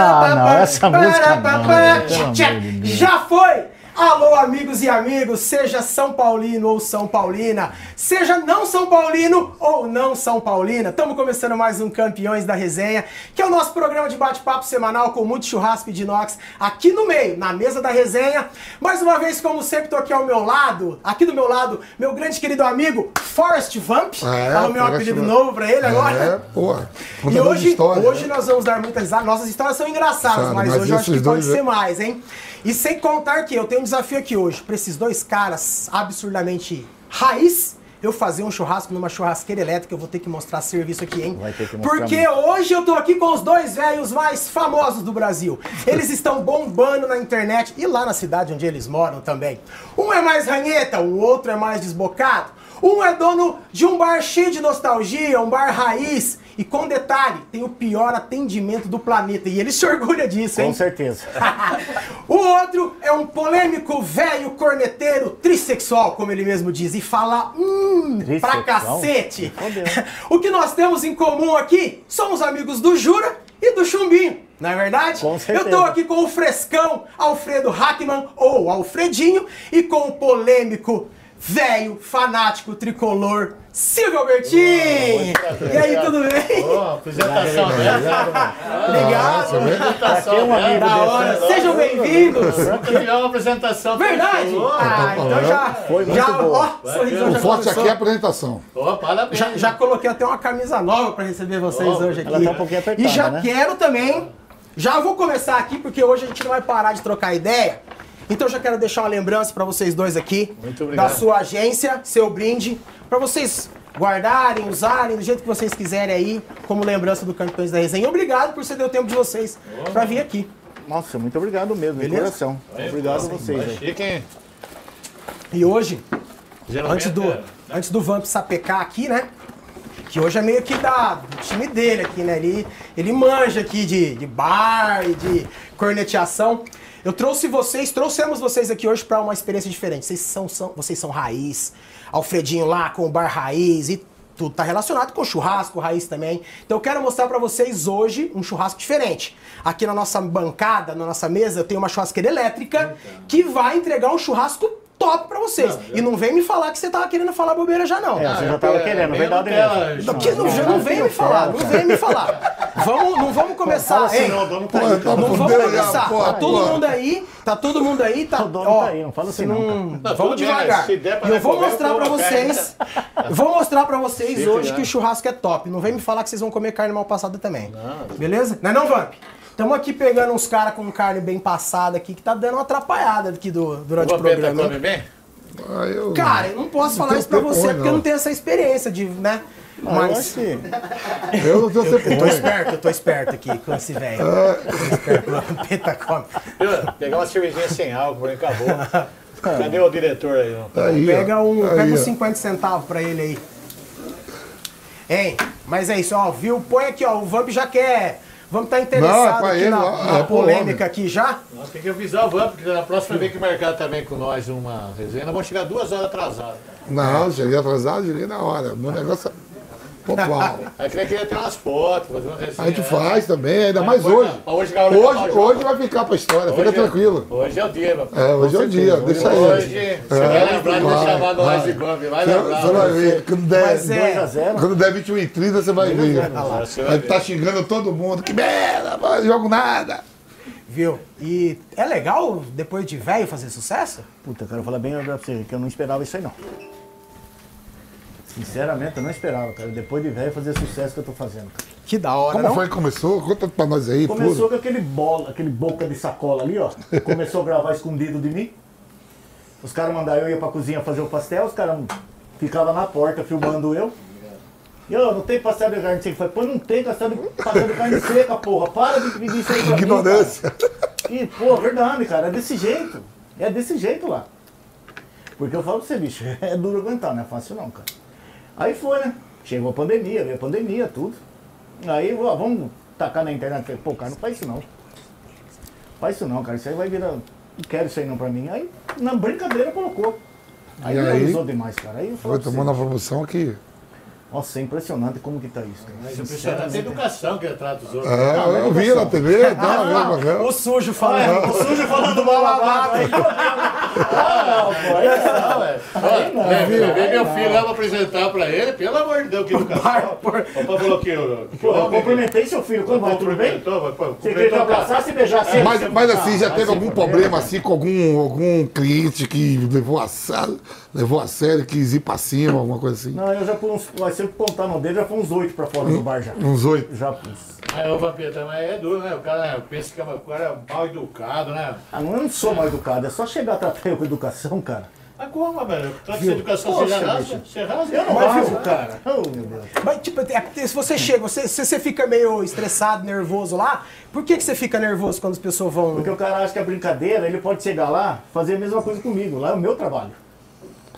Ah, não, essa música não, Deus. Já foi! Alô, amigos e amigos, seja São Paulino ou São Paulina, seja não São Paulino ou não São Paulina, estamos começando mais um Campeões da Resenha, que é o nosso programa de bate-papo semanal com muito churrasco de inox aqui no meio, na mesa da resenha. Mais uma vez, como sempre, estou aqui ao meu lado, aqui do meu lado, meu grande querido amigo Forrest Vamp, é? fala o meu apelido Vamp. novo para ele agora. É, pô. E hoje, história, hoje né? nós vamos dar muitas risadas. Nossas histórias são engraçadas, Sabe, mas, mas hoje eu acho que pode dois, ser é- mais, hein? E sem contar que eu tenho um desafio aqui hoje, pra esses dois caras absurdamente raiz, eu fazer um churrasco numa churrasqueira elétrica, eu vou ter que mostrar serviço aqui, hein? Vai ter que mostrar Porque muito. hoje eu tô aqui com os dois velhos mais famosos do Brasil. Eles estão bombando na internet e lá na cidade onde eles moram também. Um é mais ranheta, o outro é mais desbocado. Um é dono de um bar cheio de nostalgia, um bar raiz. E com detalhe, tem o pior atendimento do planeta. E ele se orgulha disso, hein? Com certeza. o outro é um polêmico velho corneteiro trissexual, como ele mesmo diz, e fala hum pra cacete. O que nós temos em comum aqui somos amigos do Jura e do Chumbinho. Não é verdade? Com certeza. Eu tô aqui com o frescão Alfredo Hackman, ou Alfredinho, e com o polêmico velho fanático tricolor Silvio Albertin. E aí, tudo bem? Ó, apresentação dessa. Obrigado. Apresentação um amigo dessa. Da hora. desse, Sejam bem-vindos. Campeão, apresentação. Verdade? Ah, então já. Foi muito já, boa. ó, sorrisão O já forte começou. aqui é a apresentação. Ô, parabéns. Já, já coloquei até uma camisa nova pra receber vocês Oh, hoje aqui. ela tá um pouquinho apertada, e já né? quero também. Já vou começar aqui porque hoje a gente não vai parar de trocar ideia. Então eu já quero deixar uma lembrança pra vocês dois aqui Muito obrigado. da sua agência, seu brinde, pra vocês guardarem, usarem do jeito que vocês quiserem aí, como lembrança do Campeões da Resenha. Obrigado por ceder o tempo de vocês pra vir aqui. Nossa, muito obrigado mesmo, de Beleza? coração. Obrigado a vocês. hein? E hoje, Geralmente, antes do, antes do Vamp sapecar aqui, né? Que hoje é meio que da, do time dele aqui, né? Ele, ele manja aqui de, de bar e de corneteação. Eu trouxe vocês, trouxemos vocês aqui hoje para uma experiência diferente. Vocês são, são, vocês são raiz. Alfredinho lá com o bar raiz e tudo tá relacionado com churrasco raiz também. Então eu quero mostrar para vocês hoje um churrasco diferente. Aqui na nossa bancada, na nossa mesa, eu tenho uma churrasqueira elétrica que vai entregar um churrasco top para vocês. E não vem me falar que você tava querendo falar bobeira já não. É, você já tava querendo, bem verdade Nutella, mesmo. João. Aqui não, já não vem me falar, não vem me falar. Vamos, não vamos começar, assim, hein? não, o dono tá aí. tá. Não vamos Fudeu, começar. Tá todo mundo aí, tá todo mundo aí, tá. O dono ó, tá aí, não fala se assim não, Tá Vamos bem, devagar. pra E eu vou mostrar eu pra vocês. Vou mostrar pra vocês hoje já. que o churrasco é top. Não vem me falar que vocês vão comer carne mal passada também. Beleza? Não é não, Vamp? Estamos aqui pegando uns caras com carne bem passada aqui, que tá dando uma atrapalhada aqui do, durante O o programa. come bem? Ah, eu- Cara, eu não posso falar tenho isso pra você ruim, porque eu não. não tenho essa experiência de, né? Ah, eu Mas que... eu não tenho tempo eu tô ruim. esperto, eu tô esperto aqui com esse velho. Ah. Tô esperto, o Vampeta come. Eu, pegar uma cervejinha sem álcool, mim, acabou. Cadê o diretor aí? ó? Aí, ó. Pega, um, Aí, pega uns ó. 50 centavos pra ele aí. Hein? Mas é isso, ó, viu? Põe aqui, ó. O Vamp já quer. Vamos tá Não, interessado é aqui ele, na, ó, na é polêmica aqui já. Nós temos que avisar o Vamp, porque na próxima vez que marcar também com nós uma resenha, nós vamos chegar duas horas atrasadas. Não, cheguei atrasado, cheguei na hora. Meu negócio é pontual. Aí que queria ter umas fotos, fazer uma resenha. A gente faz também, ainda mais Hoje- hoje. hoje Hoje, vai ficar pra história, fica Hoje é- tranquilo. Hoje é o dia, meu. É, hoje é o dia, deixa aí. Hoje, você vai lembrar de vai, chamar nós de Vamp, vai Você lembrar. você vai ver, quando der, Mas é- 2 a 0 quando der 21 e 30, você vai ver. Você vai estar xingando todo mundo. Que merda, não jogo nada. Viu? E é legal, depois de velho, fazer sucesso? Puta, cara, eu falar bem pra você que eu não esperava isso aí não. Sinceramente, eu não esperava, cara. Depois de velho fazer sucesso que eu tô fazendo. cara. Que da hora, Como não? foi que começou? Conta pra nós aí, Começou puro. com aquele bola, aquele boca de sacola ali, ó. Começou a gravar escondido de mim. Os caras mandaram eu ir pra cozinha fazer o pastel, os caras ficavam na porta filmando eu. E eu, não tem pastel de carne seca. Eu Falei, pô, não tem pastel de, pastel de carne seca, porra. Para de pedir isso aí pra mim, Ignorância. cara. E, pô, verdade, cara, é desse jeito. É desse jeito lá. Porque eu falo pra você, bicho, é duro aguentar, não é fácil não, cara. Aí foi, né? Chegou a pandemia, veio a pandemia, tudo. Aí, ó, vamos tacar na internet. Falei, Pô, cara, não faz isso não. Faz isso não, cara. Isso aí vai virar. Não quero isso aí não pra mim. Aí, na brincadeira, colocou. Aí E aí? viralizou demais, cara. Aí Foi tomando a promoção que. Nossa, é impressionante como que tá isso. cara. Mas impressionante a educação que trata os outros. É, eu vi na TV, tá, Ah, mesmo, o sujo falando. O sujo falando aí. Ah, não, pô. aí não. É. Levei- Levei meu filho lá pra apresentar pra ele, pelo amor de Deus, que educação. O papai falou que eu. cumprimentei seu filho. Como vai? Tudo bem? Você queria que eu cumprimentou pra- abraçasse e beijasse ele? Mas, mas assim, já Ah, teve algum se problema assim com algum, algum cliente que levou a, levou a sério, quis ir pra cima, alguma coisa assim? Não, eu já pus uns. Se eu contar no dedo, já foi uns oito pra fora do bar já. Uns oito. Já pus. Mas o vampiro também é duro, né? O cara pensa que é o cara é mal educado, né? Ah, não, eu não sou mal educado, é só chegar a tratar eu com educação, cara. Mas como, velho? Trata de educação, Poxa, você já rasga? bicho. Você rasga? Eu não Mas, rasgo, cara. Oh, meu Deus. Mas, tipo, é se você chega, você, se você fica meio estressado, nervoso lá, por que, que você fica nervoso quando as pessoas vão. Porque o cara acha que é brincadeira, ele pode chegar lá, fazer a mesma coisa comigo. Lá é o meu trabalho.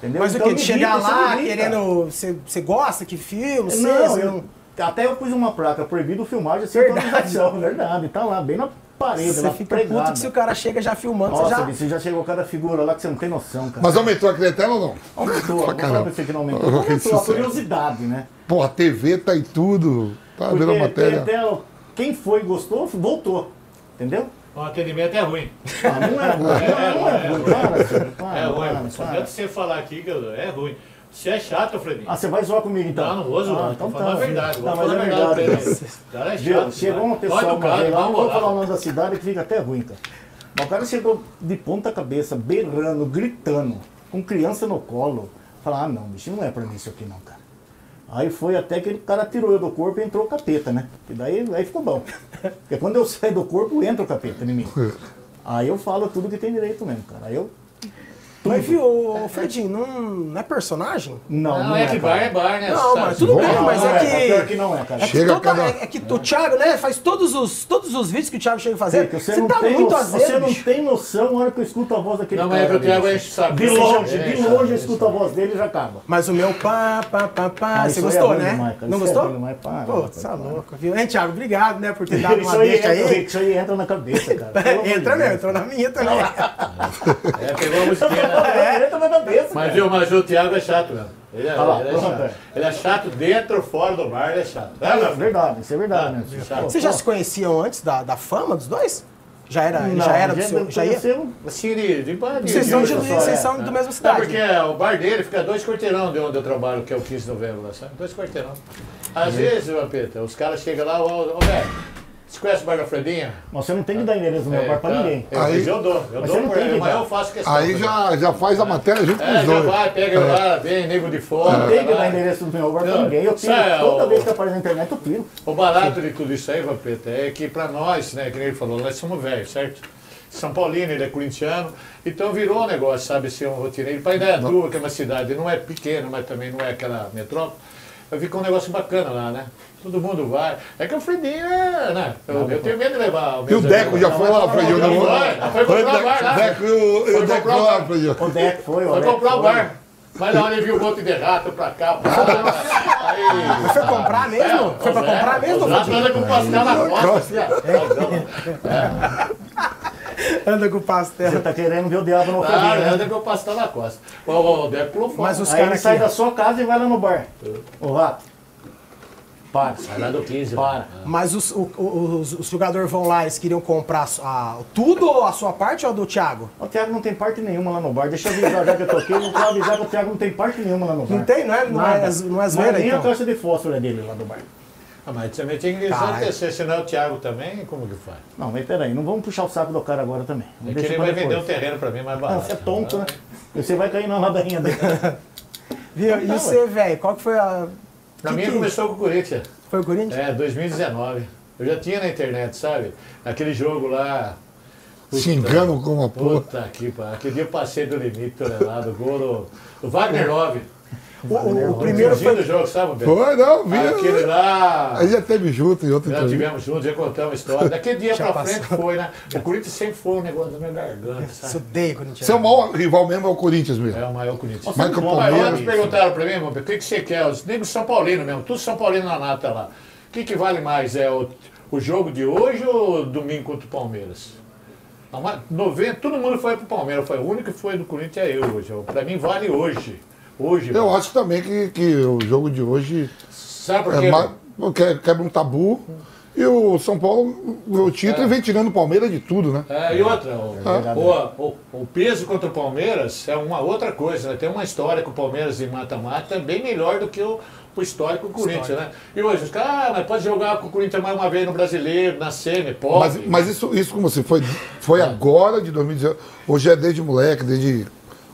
Entendeu? Mas o Então quê? De me chegar lá querendo. Você, gosta que filme? Não, você eu, até eu pus uma placa proibido filmagem sem Verdade. autorização, verdade. Tá lá, bem na parede, Você fica pregada. puto que se o cara chega já filmando, Nossa, você já. você já chegou cada figura lá que você não tem noção, cara. Mas aumentou a clientela ou não? Aumentou, vou falar pra você que não aumentou. Que Aumentou a curiosidade, né? Pô, a TV tá em tudo. Tá vendo a Porque matéria? até, quem foi e gostou, voltou. Entendeu? O atendimento é ruim. Ah, não é ruim, não é ruim. Para, senhor, para, É ruim. para, Só para. adianta você falar aqui que eu- é ruim. Você é chato, Fredinho. Ah, você vai zoar comigo então? Não, não vou zoar. Ah, então tá. verdade. Não, mas é verdade cara é chato. Chegou uma pessoa uma vez lá, não vou falar o nome da cidade que fica até ruim, cara. Mas o cara chegou de ponta cabeça, berrando, gritando, com criança no colo. Falar, ah não, bicho, não é pra mim isso aqui não, cara. Aí foi até que o cara tirou eu do corpo e entrou o capeta, né? E daí aí ficou bom. Porque quando eu saio do corpo, entra o capeta em mim. Aí eu falo tudo que tem direito mesmo, cara. Aí eu. Mas viu, ô, Fredinho, não, não é personagem? Não, Não, é que bar é bar, né? Não, Sabe? mas tudo Bom, bem, Não, mas não é Pior que. que não é, cara. É que, Chega toda- cada- é que o Thiago, né, faz todos os, todos os vídeos que o Thiago chega a fazer. Você, Você não tá tem muito no- azedo, Você não tem noção na hora que eu escuto a voz daquele Não, cara. mas é que o Thiago o saco. De longe, de longe eu escuto a voz dele e já acaba. Mas o meu pá, pá, pá, pá. Ah, você gostou, é ruim né? Não é gostou? Pô, você tá louco, viu? Hein, Thiago? Obrigado, né, por ter dado uma deixa entra, aí. isso aí entra na cabeça, cara. Entra mesmo, entrou na minha também. É, pegou a musiquinha, né? É. Mas, viu, mas o Thiago é chato mesmo. Ele é, Olha lá, ele é chato. é. Ele é chato dentro ou fora do bar, ele é chato. Ah, não, verdade, isso é verdade, né? chato. Vocês já se conheciam antes da, da fama dos dois? Já era, Não, já era do seu. Já ia? Assim, de, de bar. Vocês são, de, vocês é, são da mesma Não, cidade. porque o bar dele fica dois quarteirão de onde eu trabalho, que é o 15 de novembro lá, sabe? Dois quarteirão. Às vezes, Vampeta, os caras chegam lá, ô, ô velho, você conhece o bar da Fredinha? Mas você não tem que dar endereço do meu bar pra tá. ninguém. Eu, Aí- eu dou, eu Mas dou você não por ele, mas eu faço questão. Aí Fredinha. já, já faz a matéria junto com É, os já dois. vai, pega lá, vem nego de fora. Não tem que dar endereço do meu bar pra Não, ninguém. Eu tiro. é Toda o- vez que aparece na internet, eu tiro. O barato de tudo isso aí, Vampeta, é que pra nós, né, que nem ele falou, nós somos velhos, certo? São Paulino, ele é corintiano, então virou um negócio, sabe, ser um rotineiro. Para Indaiatuba, que é uma cidade, não é pequena, mas também não é aquela metrópole, ficou um negócio bacana lá, né? Todo mundo vai. É que o Fredinho é, né? Eu, eu tenho medo de levar o E o Deco já foi lá, Fredinho. Não, não foi Foi o comprar o bar lá. Deco o- Foi o Deco o lá. Fredinho. O Deck foi, o Foi comprar o foi. bar. Mas na hora ele viu um monte de rato pra cá, pra lá. Aí. Foi comprar mesmo? Foi pra comprar mesmo, Fredinho? andam com pastel na costa, assim, ó. Anda com pastel. Você tá querendo ver o diabo no Ah, foguinho, né? anda com pastel na costa. O, o Deco pulou fora. Mas os Aí ele caras sai aqui. da sua casa e vai lá no bar. Ô rato. Para. Sai lá do 15. Para. Mas os, o- o- os, os jogadores vão lá, eles queriam comprar a- tudo ou a sua parte ou a do Thiago? O Thiago não tem parte nenhuma lá no bar. Deixa eu avisar, já que eu toquei, eu vou avisar que o Thiago não tem parte nenhuma lá no bar. Não tem, não é- não é- Nada. não é Mas zoeira, nem a então? caixa de fósforo é dele lá do bar. Ah, mas também tem que desacontecer, senão é o Thiago também, como que faz? Não, mas peraí, não vamos puxar o saco do cara agora também. É ele vai vender um depois. terreno pra mim mais Ah, barato. você é tonto, né? Você vai cair na ladainha dele. Viu? E Não, você, velho, qual que foi a. Na que minha que- começou com o Corinthians. Foi o Corinthians? É, 2019. Eu já tinha na internet, sabe? Aquele jogo lá. Puta, Xingando com uma porra. Puta que pariu. Aquele dia eu passei do limite tonelado. Gol do, do Wagner Love. O, o- o primeiro foi. do jogo, sabe, Beto? Foi, não, vi. Aquele lá. Aí já teve junto em outra Já entrevista. tivemos juntos, já contamos a história. Daquele dia Já pra frente passou. foi, né? O Corinthians sempre foi um negócio da minha garganta, sabe? odeia Corinthians. Seu maior rival mesmo é o Corinthians mesmo. É o maior Corinthians. Mas com o Mas Palmeiras. ontem perguntaram pra mim, meu, o que, que você quer? Os negros São Paulino mesmo, tudo São Paulino na nata lá. O que, que vale mais? É o, o jogo de hoje ou domingo contra o Palmeiras? A ma- 90, todo mundo foi pro Palmeiras, foi o único que foi do Corinthians é eu hoje. Pra mim vale hoje. Hoje, Eu acho também que, que o jogo de hoje sabe por quê? é mais, que- quebra um tabu. E o São Paulo, o título, É. vem tirando o Palmeiras de tudo, né? É, e outra, o, verdade. o, o- o peso contra o Palmeiras é uma outra coisa, né? Tem uma história com o Palmeiras em mata-mata bem melhor do que o, o histórico com o Corinthians, né? E hoje, os caras, ah, mas pode jogar com o Corinthians mais uma vez no brasileiro, na semi, pode. Mas, mas isso, isso como assim, foi, foi agora de 2019. Hoje é desde moleque, desde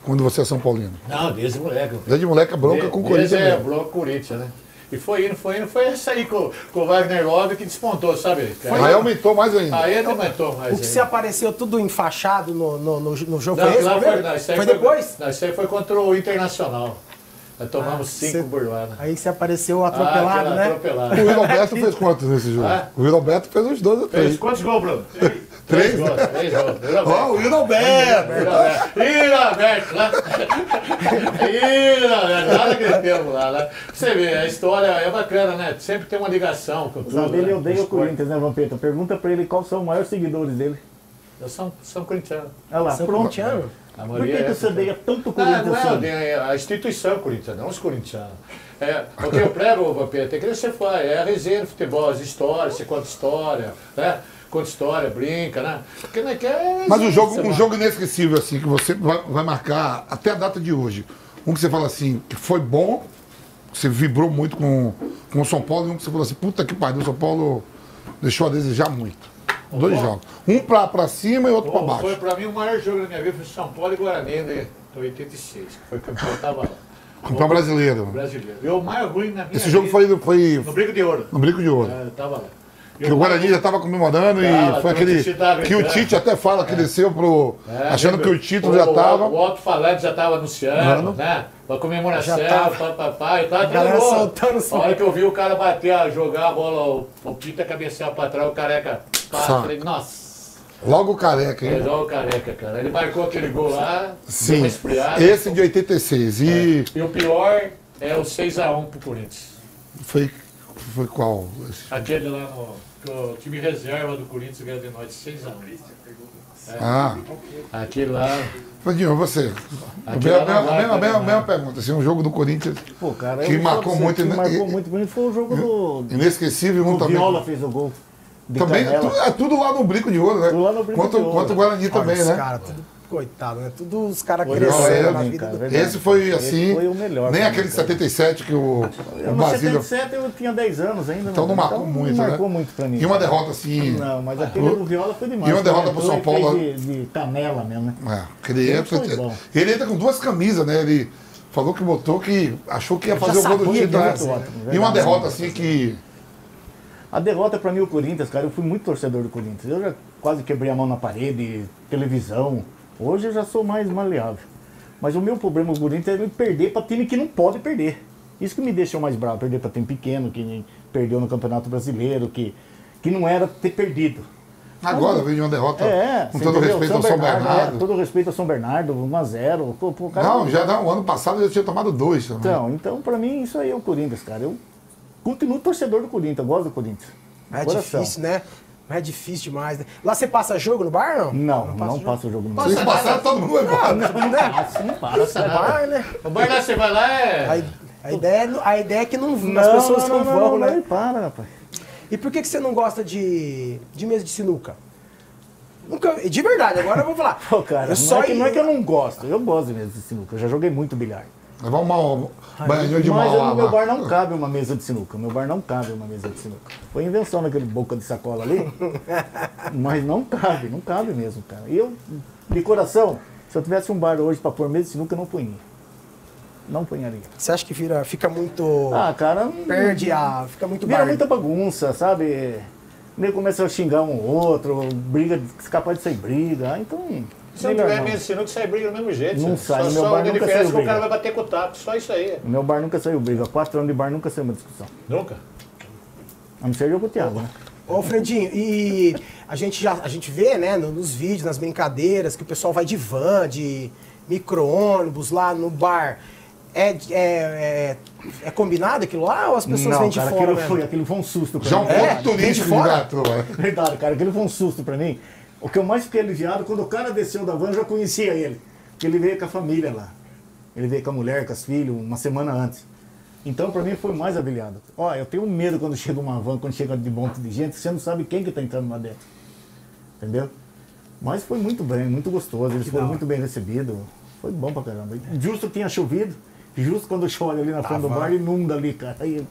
quando você é São Paulino. Não, desde moleque. Desde moleque é bronca com o Corinthians. Desde, é, mesmo. bronca com o Corinthians, né? E foi indo, foi indo, foi essa aí com, com o Wagner Love que despontou, sabe? Aí aumentou mais ainda. Aí ele aumentou mais. O que ainda. se apareceu tudo enfaixado no, no, no, no jogo Não, foi esse? lá foi, não, isso aí foi foi, depois? Não, isso aí foi contra o Internacional. Nós tomamos cinco cê- burladas. Aí você apareceu atropelado, ah, né? Atropelado. O Alberto fez quantos nesse jogo? Ah? O Alberto fez uns dois ou Fez quantos gols, Bruno? Três? gols, três gols. Ó, o! Ih, Alberto, lá. Nada que temos lá, né? Você vê, a história é bacana, né? Sempre tem uma ligação com tudo. Sabe, ele né? odeia o. Corinthians, né, Vampeta? Pergunta pra ele quais são os maiores seguidores dele. Eu sou, sou corintiano. Olha lá, São corintiano? Por que, que é você odeia tanto o Não, Corinthians não é assim? odeio, a instituição corintiana, não os corintianos. É, o que eu prego, Vampeta, é que você faz, é a resenha do futebol, as histórias, você conta história, né? Conta história, brinca, né? Porque não é que é Mas um jogo, você um jogo inesquecível, assim, que você vai, vai marcar até a data de hoje. Um que você fala assim, que foi bom, que você vibrou muito com, com o São Paulo, e um que você falou assim, puta que pariu, o São Paulo deixou a desejar muito. Dois bom? jogos. Um pra, pra cima e outro pra Pô, baixo. Foi pra mim o maior jogo da minha vida, foi São Paulo e Guarani, né? Em 86, que foi campeão, eu tava lá. Campeão brasileiro. Brasileiro. E o mais ruim na minha Esse jogo vida, foi, foi no Brigo de Ouro. no Brinco de Ouro. É, eu tava lá. E Que o Guarani já estava comemorando e foi aquele. Tite Que o. Tite até fala que desceu pro. É, achando que o título já estava. O alto-falante já estava anunciando, né? A comemoração, tava. papapá, eu tava A galera soltando som. A hora que eu vi o cara bater, a jogar a bola, o, o Pita cabecear pra trás, o careca. Falei, nossa, Logo o careca, hein? melhor o careca, cara. Ele marcou aquele gol lá, deu uma Sim. Esse de 86. E E o pior é o 6x1 pro Corinthians. foi. Foi qual? Aquele lá no. Que o time reserva do Corinthians ganhou de nós 6x1. Ah, Aquele lá. Fadinho, você. A Aqui não mesma, mesma pergunta. Assim, um jogo do Corinthians Pô, cara, Que marcou muito, que né? marcou E- muito mim foi o jogo do. inesquecível, um O também. Viola fez o gol. Também é tudo lá no Brinco de Ouro, né? Tudo lá no Brinco quanto, de Ouro. quanto o Guarani também, né? caras, tudo, coitado, né? Tudo os caras é, na vida cara, do... verdade. Esse foi Esse assim. foi o melhor Nem aquele cara. 77 que o, Eu, o no Basílio. 77 eu tinha 10 anos ainda. Então né? não marcou muito, não né? marcou muito pra mim. E uma derrota assim. Não, mas aquele do Viola foi demais. E uma derrota Ele pro São Paulo, De, de canela mesmo, né? É, que ele Ele entra. Ele entra com duas camisas, né? Ele falou que botou que achou que ia fazer o gol do título. né? E uma derrota assim que. A derrota pra mim, o Corinthians, cara, eu fui muito torcedor do Corinthians. Eu já quase quebrei a mão na parede, televisão. Hoje eu já sou mais maleável. Mas o meu problema com o Corinthians é ele perder pra time que não pode perder. Isso que me deixou mais bravo, perder pra time pequeno, que perdeu no Campeonato Brasileiro, que, que não era ter perdido. Agora veio de uma derrota É, com todo entendeu? respeito ao São Bernardo. É, todo respeito ao São Bernardo, 1x0. Pô, pô, cara, Não, já não, o ano passado eu tinha tomado dois também. Então, então, pra mim, isso aí é o Corinthians, cara. Eu continuo torcedor do Corinthians, eu gosto do Corinthians. É Coração. difícil, né? É difícil demais, né? Lá você passa jogo no bar, não? Não, não, jogo. passa o jogo no Se eles passaram, todo mundo vai embora. Não passa, não passa. No bar, né? O bar lá, você vai lá, A, é. a ideia, é- a ideia é que não, Não, as pessoas não, não, não, vão, não, né? não, para, rapaz. E por que, que você não gosta de, de mesa de sinuca? Nunca, de verdade, agora eu vou falar. Pô, cara, eu não, só é que, não é ia- que eu não gosto, eu gosto mesmo de sinuca, eu já joguei muito bilhar. Levar uma banhadinha de Mas no meu bar não cabe uma mesa de sinuca, meu bar não cabe uma mesa de sinuca. Foi invenção daquele boca de sacola ali, mas não cabe, não cabe mesmo, cara. E eu, de coração, se eu tivesse um bar hoje pra pôr mesa de sinuca, eu não punha. Não punharia. Você acha que vira, fica muito. Ah, cara, perde a. Fica muito Vira bar. muita bagunça, sabe? Nem começa a xingar um ou outro, briga, capaz de sair briga. Ah, então. Se não tiver mesmo sinuca, sai briga do mesmo jeito. Não só, sai, no meu só bar a nunca diferença saiu é que o cara briga. vai bater com o taco, só isso aí. O meu bar nunca saiu briga. Quatro anos de bar nunca saiu uma discussão. Nunca. A não ser eu com o Thiago, né? Ô, Fredinho, e a gente já a gente vê, né, no- nos vídeos, nas brincadeiras, que o pessoal vai de van, de micro-ônibus lá no bar. É, é, é, é combinado aquilo lá ou as pessoas não, vêm de cara, fora? aquilo mesmo? foi, aquilo foi um susto pra Já um mim. ponto É, de fora? Verdade, cara, aquilo foi um susto pra mim. O que eu mais fiquei aliviado, quando o cara desceu da van, eu já conhecia ele. Porque ele veio com a família lá. Ele veio com a mulher, com os filhos, uma semana antes. Então, para mim, foi mais habiliado. Ó, eu tenho medo quando chega uma van, quando chega de monte de gente, você não sabe quem que tá entrando lá dentro. Entendeu? Mas foi muito bem, muito gostoso. Eles foram da muito bem recebidos. Foi bom pra caramba. Justo tinha chovido. Justo quando chove ali na frente do bar, inunda ali, cara. Aí,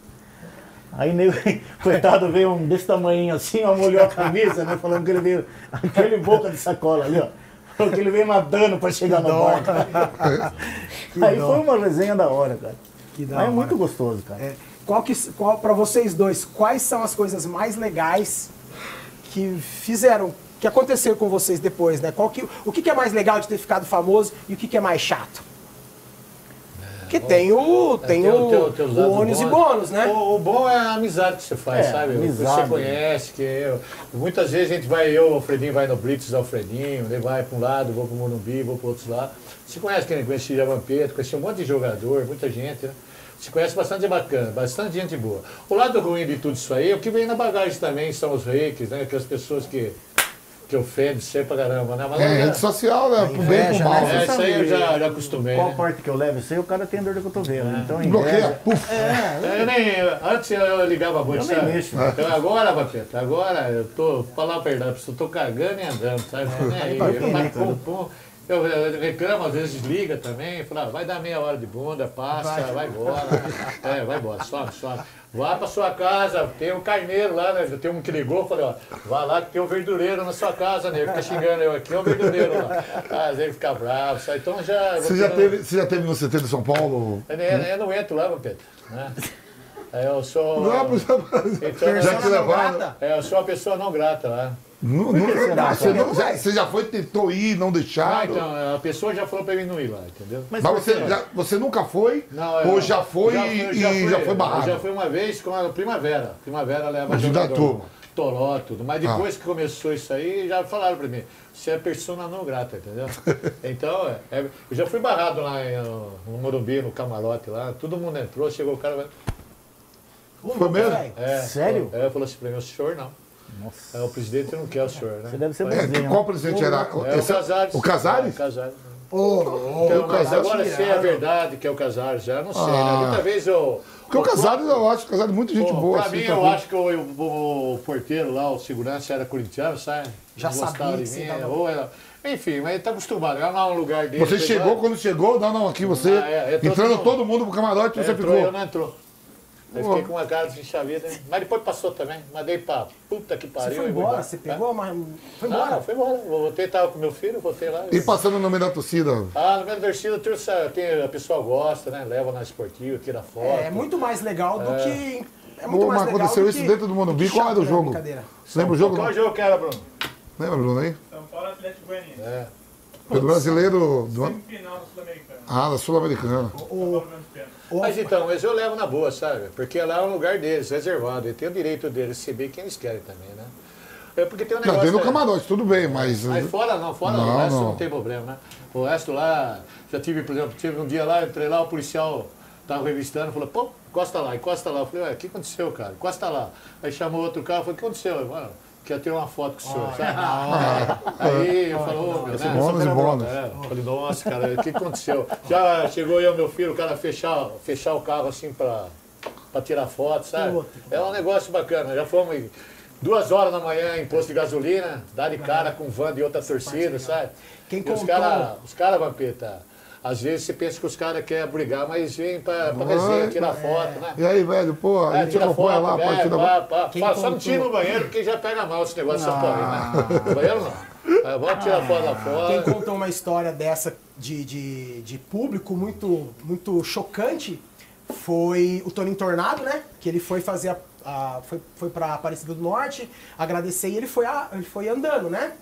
aí nego, coitado, veio um desse tamanho assim, ó, molhou a camisa, né? Falando que ele veio, aquele boca de sacola ali, ó. Falou que ele veio nadando pra chegar no bar. Aí dó. foi uma resenha da hora, cara. Que da Mas é hora. muito gostoso, cara. É, qual que, qual, para vocês dois, quais são as coisas mais legais que fizeram, que aconteceram com vocês depois, né? Qual que, o que, que é mais legal de ter ficado famoso e o que, que é mais chato? Porque tem o, tem tem o, o teu- o ônus e bônus, né? O, o bom é a amizade que você faz, É, sabe? Que amizade. Você conhece, que eu, muitas vezes a gente vai, eu, o Alfredinho vai no Blitz do Alfredinho, ele vai para um lado, vou para o Morumbi, vou para outros lá. Você conhece quem conhecia a Vampeta, conhecia um monte de jogador, muita gente, né? Você conhece bastante bacana, bastante gente boa. O lado ruim de tudo isso aí, o que vem na bagagem também são os reis, né? Que as pessoas que, que ofendem você pra caramba, né? Mas É, olha, rede social, né? Pro bem e pro mal. né? é, isso aí eu já, já acostumei. Qual né? parte que eu levo isso aí, o cara tem dor de cotovelo. Então, Bloqueia. Puf. É, Eu nem, antes eu ligava muito, Eu sabe? mexo. Então agora, Bateta, agora eu tô, falar a verdade, eu tô cagando e andando, sabe? Nem aí. eu Eu, pum. Eu, eu reclamo, às vezes desliga também, fala, ah, vai dar meia hora de bunda, passa, vai, embora. É, vai embora, sobe, sobe. Vá pra sua casa, tem um carneiro lá, né? Tem um que ligou, eu falei, ó, vai lá que tem um verdureiro na sua casa, né? Fica xingando eu aqui, é um verdureiro lá. Ah, Às vezes fica bravo, sabe? Então já. Você já, teve, você já teve no CT de São Paulo? Eu, eu não entro lá, Pedro. Né? É, Eu sou. Não, mas- Então, Já te levaram? é, eu sou uma pessoa não grata lá. Não, não, será, você, não- já, você já foi, tentou ir, não Ah, deixaram. então, a pessoa já falou pra mim não ir lá, entendeu? Mas, Mas você, já, você nunca foi? Não, eu- ou já foi já e fui- já foi, já foi Eu barrado? já fui uma vez com a Primavera. Primavera leva jogador. Toró, tudo. Mas Ah. depois que começou isso aí, já falaram pra mim, você é persona não grata, entendeu? Então, é, é- eu já fui barrado lá em, no Morumbi, no camarote lá, todo mundo entrou, chegou o cara... Foi mesmo? É, Sério? É, falou assim pra mim, o senhor não. Nossa. É, o presidente não quer o senhor, né? Você deve ser É, bonzinho. qual presidente era? É Esse- o Casares. O Casares? É, o Casares. Ô, Então, mas Casares agora se é verdade que é o Casares, já não sei, Ah. né? Muita vez eu. Porque o Casares, eu acho o Casares muito gente Pô, boa. pra assim, mim, tá eu acho que o, o- o porteiro lá, o segurança, era corintiano, sabe? Já Não gostava sabia de mim, ou era- Enfim, mas ele tá acostumado. Era lá um lugar dele. Você chegou, lá, quando chegou, não, não, aqui você, Ah, é, entrando todo mundo. pro camarote, você entrou, eu ficou. não entrou. Aí fiquei com uma cara de chavida, mas depois passou também. Mandei pra puta que Você pariu. foi e vou embora, você pegou, mas foi Não, embora. foi embora. Voltei, tava com meu filho, voltei lá. E passando no meio da torcida. Ah, no meio da torcida, a pessoa gosta, né? Leva na esportiva, tira foto. É, é muito mais legal do que. É muito Pô, mais mas legal aconteceu do isso que- dentro do Morumbi. Qual era o né, jogo? Você lembra o jogo? Qual jogo que era, Bruno? Lembra, Bruno, aí? São Paulo Atlético Goianiense. É. Pelo brasileiro do ano. Semifinal da Sul-Americana. Ah, da Sul-Americana. Ô, Mas então, mas eu levo na boa, sabe? Porque lá é um lugar deles, reservado. E tem o direito deles receber quem eles querem também, né? É porque tem um negócio. dentro do camarote, tudo bem, mas. Mas fora não, fora não, Não, o resto não. não. tem problema, né? O resto lá, já tive, por exemplo, tive um dia lá, entrei lá, o policial tava revistando, falou, pô, encosta lá, encosta lá. Eu falei, ué, o que aconteceu, cara? Encosta lá. Aí chamou outro carro, falou, o que aconteceu? Eu, Mano, quer ter uma foto com o senhor, sabe? Aí eu falei, ô, meu, né? Bônus bônus. É, eu falei, nossa, cara, o que aconteceu? Já chegou eu meu filho, o cara fechar, fechar o carro assim pra, pra tirar foto, sabe? É um negócio bacana. Já fomos duas horas da manhã em posto de gasolina, dar de cara com van de outra torcida, sabe? Quem E os caras, os cara, Vampeta, às vezes você pensa que os caras querem brigar, mas vem pra, pra resenha, tirar foto, né? E aí, velho, pô, a É, gente tira acompanha foto, lá, pode é, tirar pá, pá, Quem pá, Só não tira no banheiro porque já pega mal esse negócio de São Paulo, né? No banheiro não. É, vamos tirar foto lá Quem fora. contou uma história dessa de, de, de público muito, muito chocante foi o Toninho Tornado, né? Que ele foi fazer a. a- foi, foi pra Aparecida do Norte agradecer e ele foi, a- ele foi andando, né?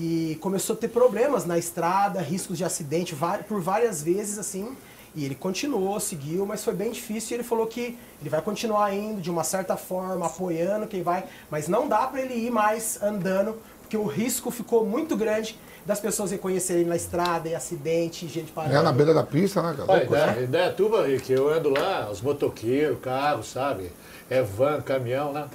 E começou a ter problemas na estrada, riscos de acidente por várias vezes, assim. E ele continuou, seguiu, mas foi bem difícil. E ele falou que ele vai continuar indo de uma certa forma, apoiando quem vai, mas não dá para ele ir mais andando, porque o risco ficou muito grande das pessoas reconhecerem na estrada, e acidente, gente parando. É na beira da pista, né, cara? Olha, ideia, ideia tua, Rick, eu ando lá, os motoqueiros, carros, sabe? É van, caminhão, né?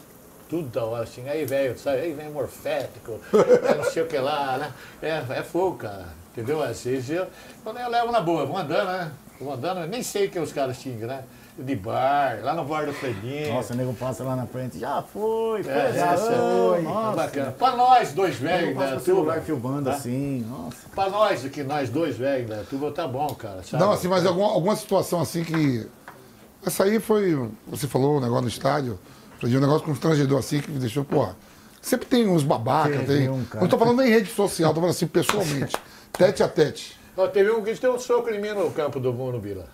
Tudo da hora, assim. Aí, velho, sabe? Aí vem morfético, é não sei o que lá, né? É, é fogo, cara. Entendeu? Às vezes eu, quando eu levo na boa, vou andando, né? Vou andando, eu nem sei que os caras xingam, né? De bar, lá no bar do Fredinho. Nossa, o nego passa lá na frente. Já foi, foi, É, já foi. é Nossa. bacana. Pra nós, dois velhos da com o celular turma. filmando tá? assim. Nossa. Pra nós, que nós dois velhos da turma, tá bom, cara. Sabe? Não, assim, mas alguma, alguma situação assim que. Essa aí foi. Você falou o negócio no estádio. Um negócio constrangedor assim que me deixou, porra. Sempre tem uns babacas, Teve tem. um, cara. não tô falando nem em rede social, tô falando assim pessoalmente. tete a tete. Ó, teve um que deu um soco em mim no campo do Morumbi lá.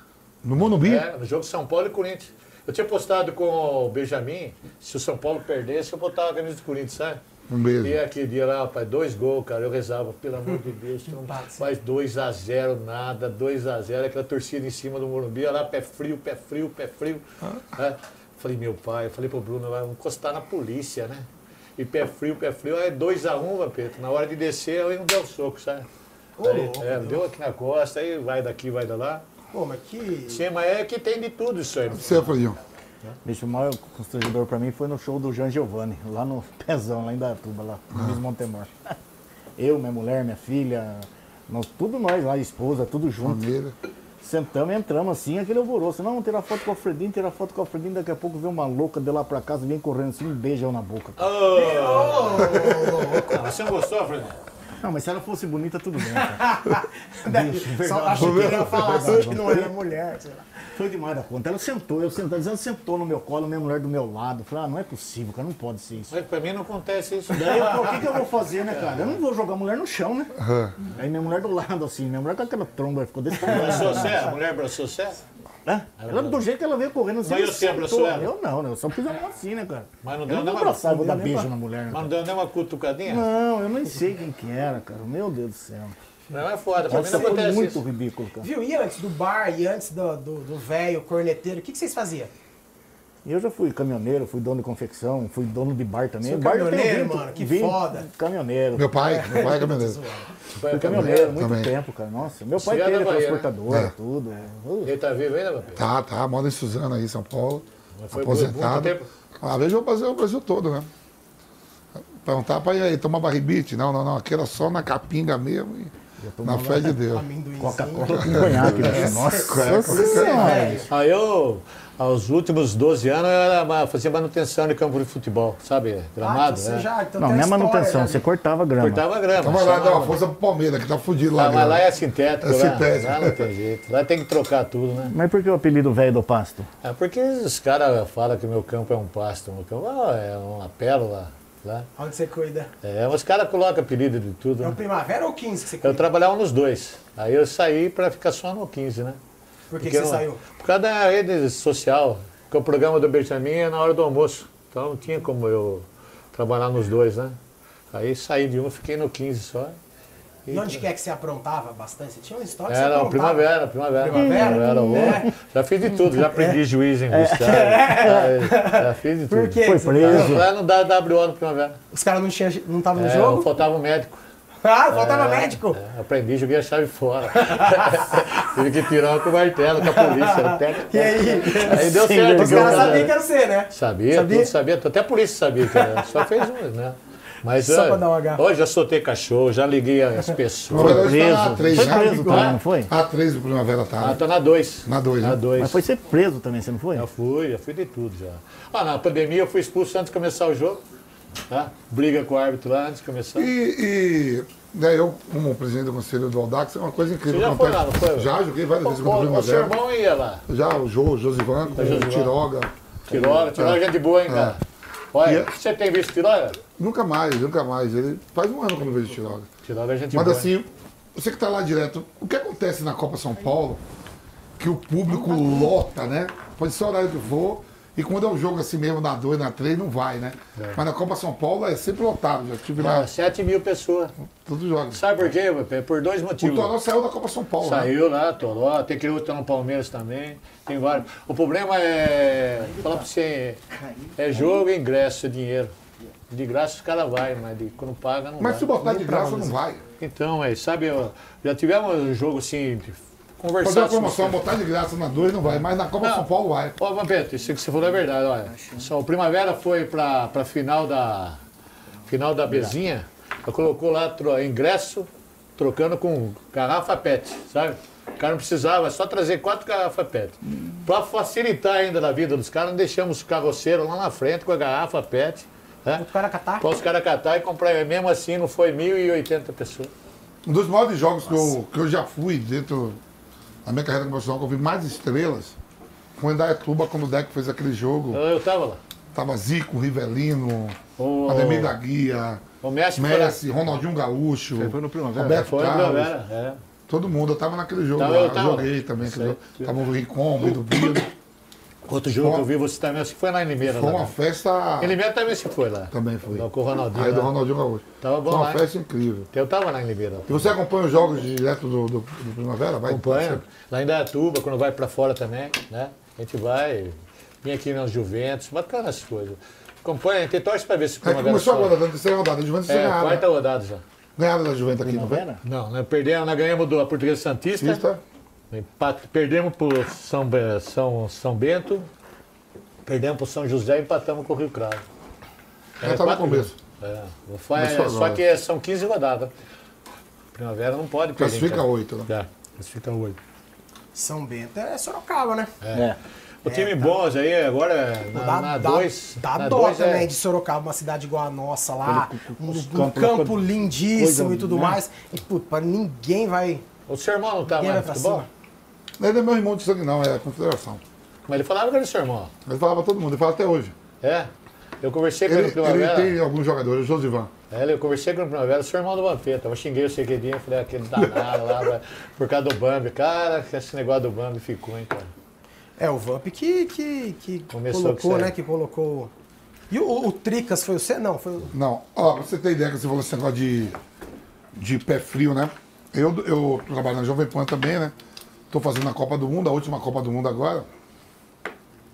No Monumbi? É, no jogo São Paulo e Corinthians. Eu tinha postado com o Benjamin, se o São Paulo perdesse, eu botava a camisa do Corinthians, sabe? Um beijo. E aquele dia lá, rapaz, dois gols, cara. Eu rezava, pelo amor de Deus, que não faz 2x0, nada, 2x0, aquela torcida em cima do Morumbi, olha lá, pé frio, pé frio, pé frio. É. Falei, meu pai, eu falei pro Bruno, vai encostar na polícia, né? E pé frio, pé frio, aí 2x1, Vapeto. Na hora de descer, eu não deu soco, sabe? Aí, louco, é, deu aqui na costa, aí vai daqui, vai da lá. Pô, mas que. Sim, mas é que tem de tudo isso aí. Você, Fredinho. Bicho, o maior constrangedor pra mim foi no show do Jean Giovanni, lá no Pezão, lá em Datuba, lá, no Miss Montemor. Eu, minha mulher, minha filha, nós, tudo nós lá, esposa, tudo junto. Família. Sentamos e entramos assim, aquele alvoroço. Não, tirar foto com o Alfredinho, tirar foto com o Alfredinho, daqui a pouco vem uma louca de lá pra casa, vem correndo assim, um beijão na boca. cara. Você não gostou, Fred? Não, mas se ela fosse bonita, tudo bem. Bicho, Só acho que ele ia falar assim que não era mulher, sei lá. Foi demais da conta. Ela sentou, eu sentado, ela sentou no meu colo, minha mulher do meu lado. Falei, ah, não é possível, cara, não pode ser isso. Mas pra mim não acontece isso. Daí, eu, pô, o que, que eu vou fazer, né, cara? Eu não vou jogar a mulher no chão, né? Aí minha mulher do lado, assim, minha mulher com aquela tromba, ficou desse tamanho. você? A mulher abraçou você? Hã? Ela, do jeito que ela veio correndo, assim, Mas ela você abraçou ela? Eu não, né? Eu só fiz a mão assim, né, cara? Mas não eu deu não vou nenhuma- abraçar, vou dar não beijo nem na mulher, né? Mas não deu nem uma cutucadinha? Não, eu nem sei quem que era, cara. Meu Deus do céu. Não é foda, pra mim Isso não foi acontece muito isso. ridículo, cara. Viu? E antes do bar e antes do do do velho corneteiro, o que, que vocês faziam? E eu já fui caminhoneiro, fui dono de confecção, fui dono de bar também. Você é bar eu caminhoneiro, mano? Que foda. Caminhoneiro. Meu pai, meu pai é caminhoneiro. Fui caminhoneiro há muito Também. tempo, cara. Nossa, meu pai é teve Bahia, né? transportadora, É. tudo. Uh, Ele tá vivo ainda, Vapeto? Tá, tá, mora em Suzano aí, São Paulo. Mas foi muito aposentado. tempo. Às vezes eu vou fazer o Brasil todo, né? Perguntar pra ir aí, tomar barribite? Não, não, não. Aqui era só na capinga mesmo e na fé de Deus. Coca-Cola com conhaque, bicho. Nossa É, senhora. velho. Aí eu, aos últimos 12 anos, eu fazia manutenção de campo de futebol, sabe? Ah, Gramado, então né? já, então Não, não é manutenção, já você cortava grama. Cortava grama. Então vai lá dar uma força pro Palmeiras, que tá fudido lá. Ah, mas lá né? é sintético, É lá, sintético. lá não tem jeito. Lá tem que trocar tudo, né? Mas por que o apelido velho do pasto? É porque os caras falam que meu campo é um pasto, meu campo ah, é uma pérola. Lá. Onde você cuida? É, os caras colocam apelido de tudo. É o Né? Primavera ou 15 que você Eu cuida? trabalhava nos dois. Aí eu saí para ficar só no 15, né? Por que, Porque que você não- saiu? Por causa da rede social, que o programa do Benjamin é na hora do almoço. Então não tinha como eu trabalhar nos dois, né? Aí saí de um, fiquei no 15 só. E onde que é que você aprontava bastante? Você tinha uma história que você Era aprontava. primavera, primavera. Primavera? ô. É. Já fiz de tudo, já aprendi juiz em vestiário. Já, já fiz de tudo. Por quê? Foi preso. Lá não dá WO no primavera. Os caras não tinham- não estavam no É, jogo? faltava um médico. Ah, faltava É, médico. é, aprendi, joguei a chave fora. Tive que tirar com o martelo, com a polícia. Até, E aí? aí deu Sim, certo. Os caras cara? sabiam que era você, né? Sabia, Sabia? tudo sabia. Até a polícia sabia que era. Só fez um, né? Mas Só pra dar uma gafa. hoje já soltei cachorro, já liguei as pessoas. Hoje Preso. tá na A3, Foi preso também, não foi? A3 do Primavera tá. Ah, né? tô na 2. Na dois, Na né? 2. Mas foi ser preso também, você não foi? Já fui, já fui de tudo já. Ah, na pandemia eu fui expulso antes de começar o jogo. Tá? Briga com o árbitro lá antes de começar. E, e né, eu, como presidente do conselho do Aldax, é uma coisa incrível. Você já que foi acontece. lá, não foi? Já, joguei várias vezes contra o o, o seu Primavera. irmão ia lá. Já, o Jô, o Josivan, com Josivan. o Tiroga. Tiroga, Tiroga é gente boa, hein, cara? Olha, E é- você tem visto Tiroga? Nunca mais, nunca mais. Ele faz um ano que eu não vejo o Tiroga. Tiroga é gente Mas boa. assim, você que está lá direto, o que acontece na Copa São Paulo, que o público lota, né? Pode ser o horário que for, e quando é um jogo assim mesmo, na 2, na 3, não vai, né? Mas na Copa São Paulo é sempre lotado, já estive lá Ah, 7 mil pessoas. todos os jogos. Sabe por quê, Pepe? Por dois O motivos. Toró saiu da Copa São Paulo, né? Saiu lá, Toró, tem que outro no Palmeiras também, tem vários. O problema é, falar pra você, é jogo, é ingresso, é dinheiro. De graça os caras vão, mas de, quando paga não Mas vai. se botar de graça, não vai. Então, é, sabe, ó, já tivemos um jogo assim, de Fazer conversar uma promoção, botar de graça na 2 não vai, mas na Copa Não. São Paulo vai. Ó, Vampeta, isso que você falou é verdade, olha. Só, o Primavera foi pra, pra final da. Final da Bezinha, ela colocou lá tro- ingresso, trocando com garrafa PET, sabe? cara não precisava, só trazer quatro garrafas PET. Para facilitar ainda na vida dos caras, deixamos os carroceiros lá na frente com a garrafa PET. Né? O cara catar. Para os caras catar e comprar. Mesmo assim, não foi 1.080 pessoas. Um dos maiores jogos que eu, que eu já fui dentro da minha carreira profissional, que eu vi mais estrelas, foi em Dayatuba, quando o Deco fez aquele jogo. Eu, eu tava lá. Tava Zico, Rivelino, O- Ademir da Guia, O Messi. Messi, Ronaldinho Gaúcho, Você foi no Primavera? Roberto Foi Carlos. Primavera, é. Todo mundo, eu tava naquele jogo Tava, lá, eu tava. joguei também. Tava o Rincon, o do Bido. Outro jogo que eu vi você também, acho que foi lá em Limeira. Foi lá. uma festa. Em Limeira também se foi lá. Também foi. Com o Ronaldinho. Aí do lá. Ronaldinho Gaúcho. Tava bom Foi uma lá, hein? festa incrível. Eu tava lá em Limeira. E você acompanha os jogos direto do, do, do Primavera? Vai Acompanha. Lá em Dayatuba, quando vai pra fora também, né? A gente vai. Vem aqui nas Juventus, bacana essas coisas. Acompanha, a gente torce pra ver se o É Primavera começou sobe. agora, da terceira rodada. A Juventus É, ganharam. quarta rodada já. Ganharam da Juventus aqui, não? Primavera? Não, nós perdemos, nós ganhamos do Portuguesa Santista. Empate, perdemos pro São, São, São Bento, perdemos pro São José e empatamos com o Rio Cravo. Já tá no começo. É, foi- Começou só agora. que são 15 rodadas. Primavera não pode perder. Classifica então. oito, né? É, classifica oito. São Bento é Sorocaba, né? É. O time bom aí agora na, dá na dá, dois, dá na dó dois também é- de Sorocaba, uma cidade igual a nossa lá, um, um campo coisa- lindíssimo e tudo né? mais. E, putz, pra ninguém vai, O seu irmão não tá mais no futebol? cima. Ele é meu irmão de sangue, não, é a confederação. Mas ele falava que era seu irmão. Ele falava pra todo mundo, ele fala até hoje. É. Eu conversei com ele, Ele, no ele Primavera. tem alguns jogadores, o Josivan. É, eu conversei com o Primavera, seu irmão do Vampeta. Eu xinguei o Sequedinho, falei, aquele danado lá, por causa do Bambi. Cara, esse negócio do Bambi ficou, hein, cara. É, o Vamp que, que, que Começou colocou, com né? Que colocou. E o, o Tricas foi o C? Não, foi o. Não, ó, pra você ter ideia que você falou esse negócio de, de pé frio, né? Eu, eu trabalho na Jovem Pan também, né? Tô fazendo a Copa do Mundo, a última Copa do Mundo agora.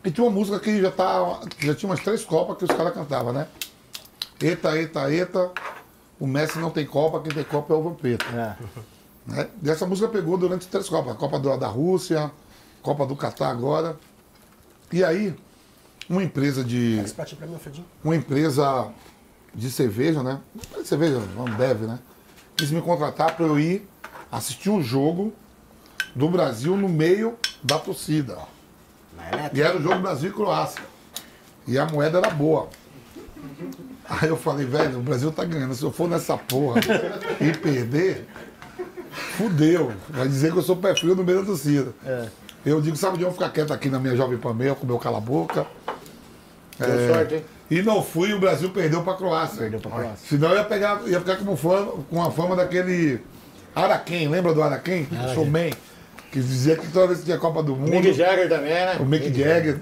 E tinha uma música que já tá. Já tinha umas três Copas que os caras cantavam, né? Eita, eita, eita. O Messi não tem Copa, quem tem Copa é o Vampeta. É. Né? E essa música pegou durante três Copas. A Copa da Rússia, Copa do Catar agora. E aí, uma empresa de. Uma empresa de cerveja, né? Não é cerveja, não deve, né? Quis me contratar para eu ir assistir um jogo do Brasil no meio da torcida. E era o jogo Brasil e Croácia. E a moeda era boa. Aí eu falei, velho, o Brasil tá ganhando. Se eu for nessa porra e perder, fudeu. Vai dizer que eu sou pé frio no meio da torcida. Eu digo, sabe de onde eu ficar quieto aqui na minha Jovem Pan Meia, com o meu cala-boca. Deu É. sorte, hein? E não fui, o Brasil perdeu pra Croácia. Perdeu pra Croácia. Senão eu ia, pegar, ia ficar com, fama, com a fama daquele Araquém, lembra do Araquém? Showman. Que dizia que toda vez que tinha Copa do Mundo, Mick Jagger também, né? o Mick Jagger.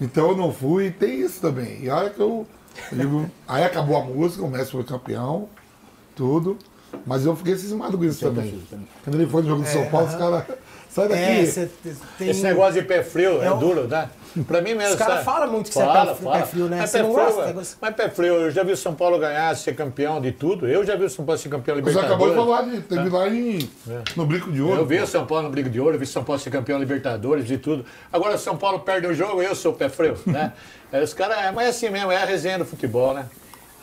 Então eu não fui, e tem isso também. E a hora que eu, eu digo, aí acabou a música, o Messi foi campeão, tudo. Mas eu fiquei cismado com isso também. Quando ele foi no jogo de São Paulo, os caras. Sai daqui. É, você tem. Esse negócio de pé frio é, É duro, né? Pra mim mesmo. Os caras falam muito que você é Fala, pé frio- fala. pé frio, né? Mas Você pé não frio, gosta, é- Mas pé frio, eu já vi o São Paulo ganhar, ser campeão de tudo. Eu já vi o São Paulo ser campeão Você libertadores. acabou de falar de. Teve lá em, no Brinco de Ouro. É. Eu vi pô. o São Paulo no Briga de Ouro, eu vi o São Paulo ser campeão Libertadores e tudo. Agora o São Paulo perde o jogo, eu sou o pé frio, né? É, os caras, é, mas é assim mesmo, é a resenha do futebol, né?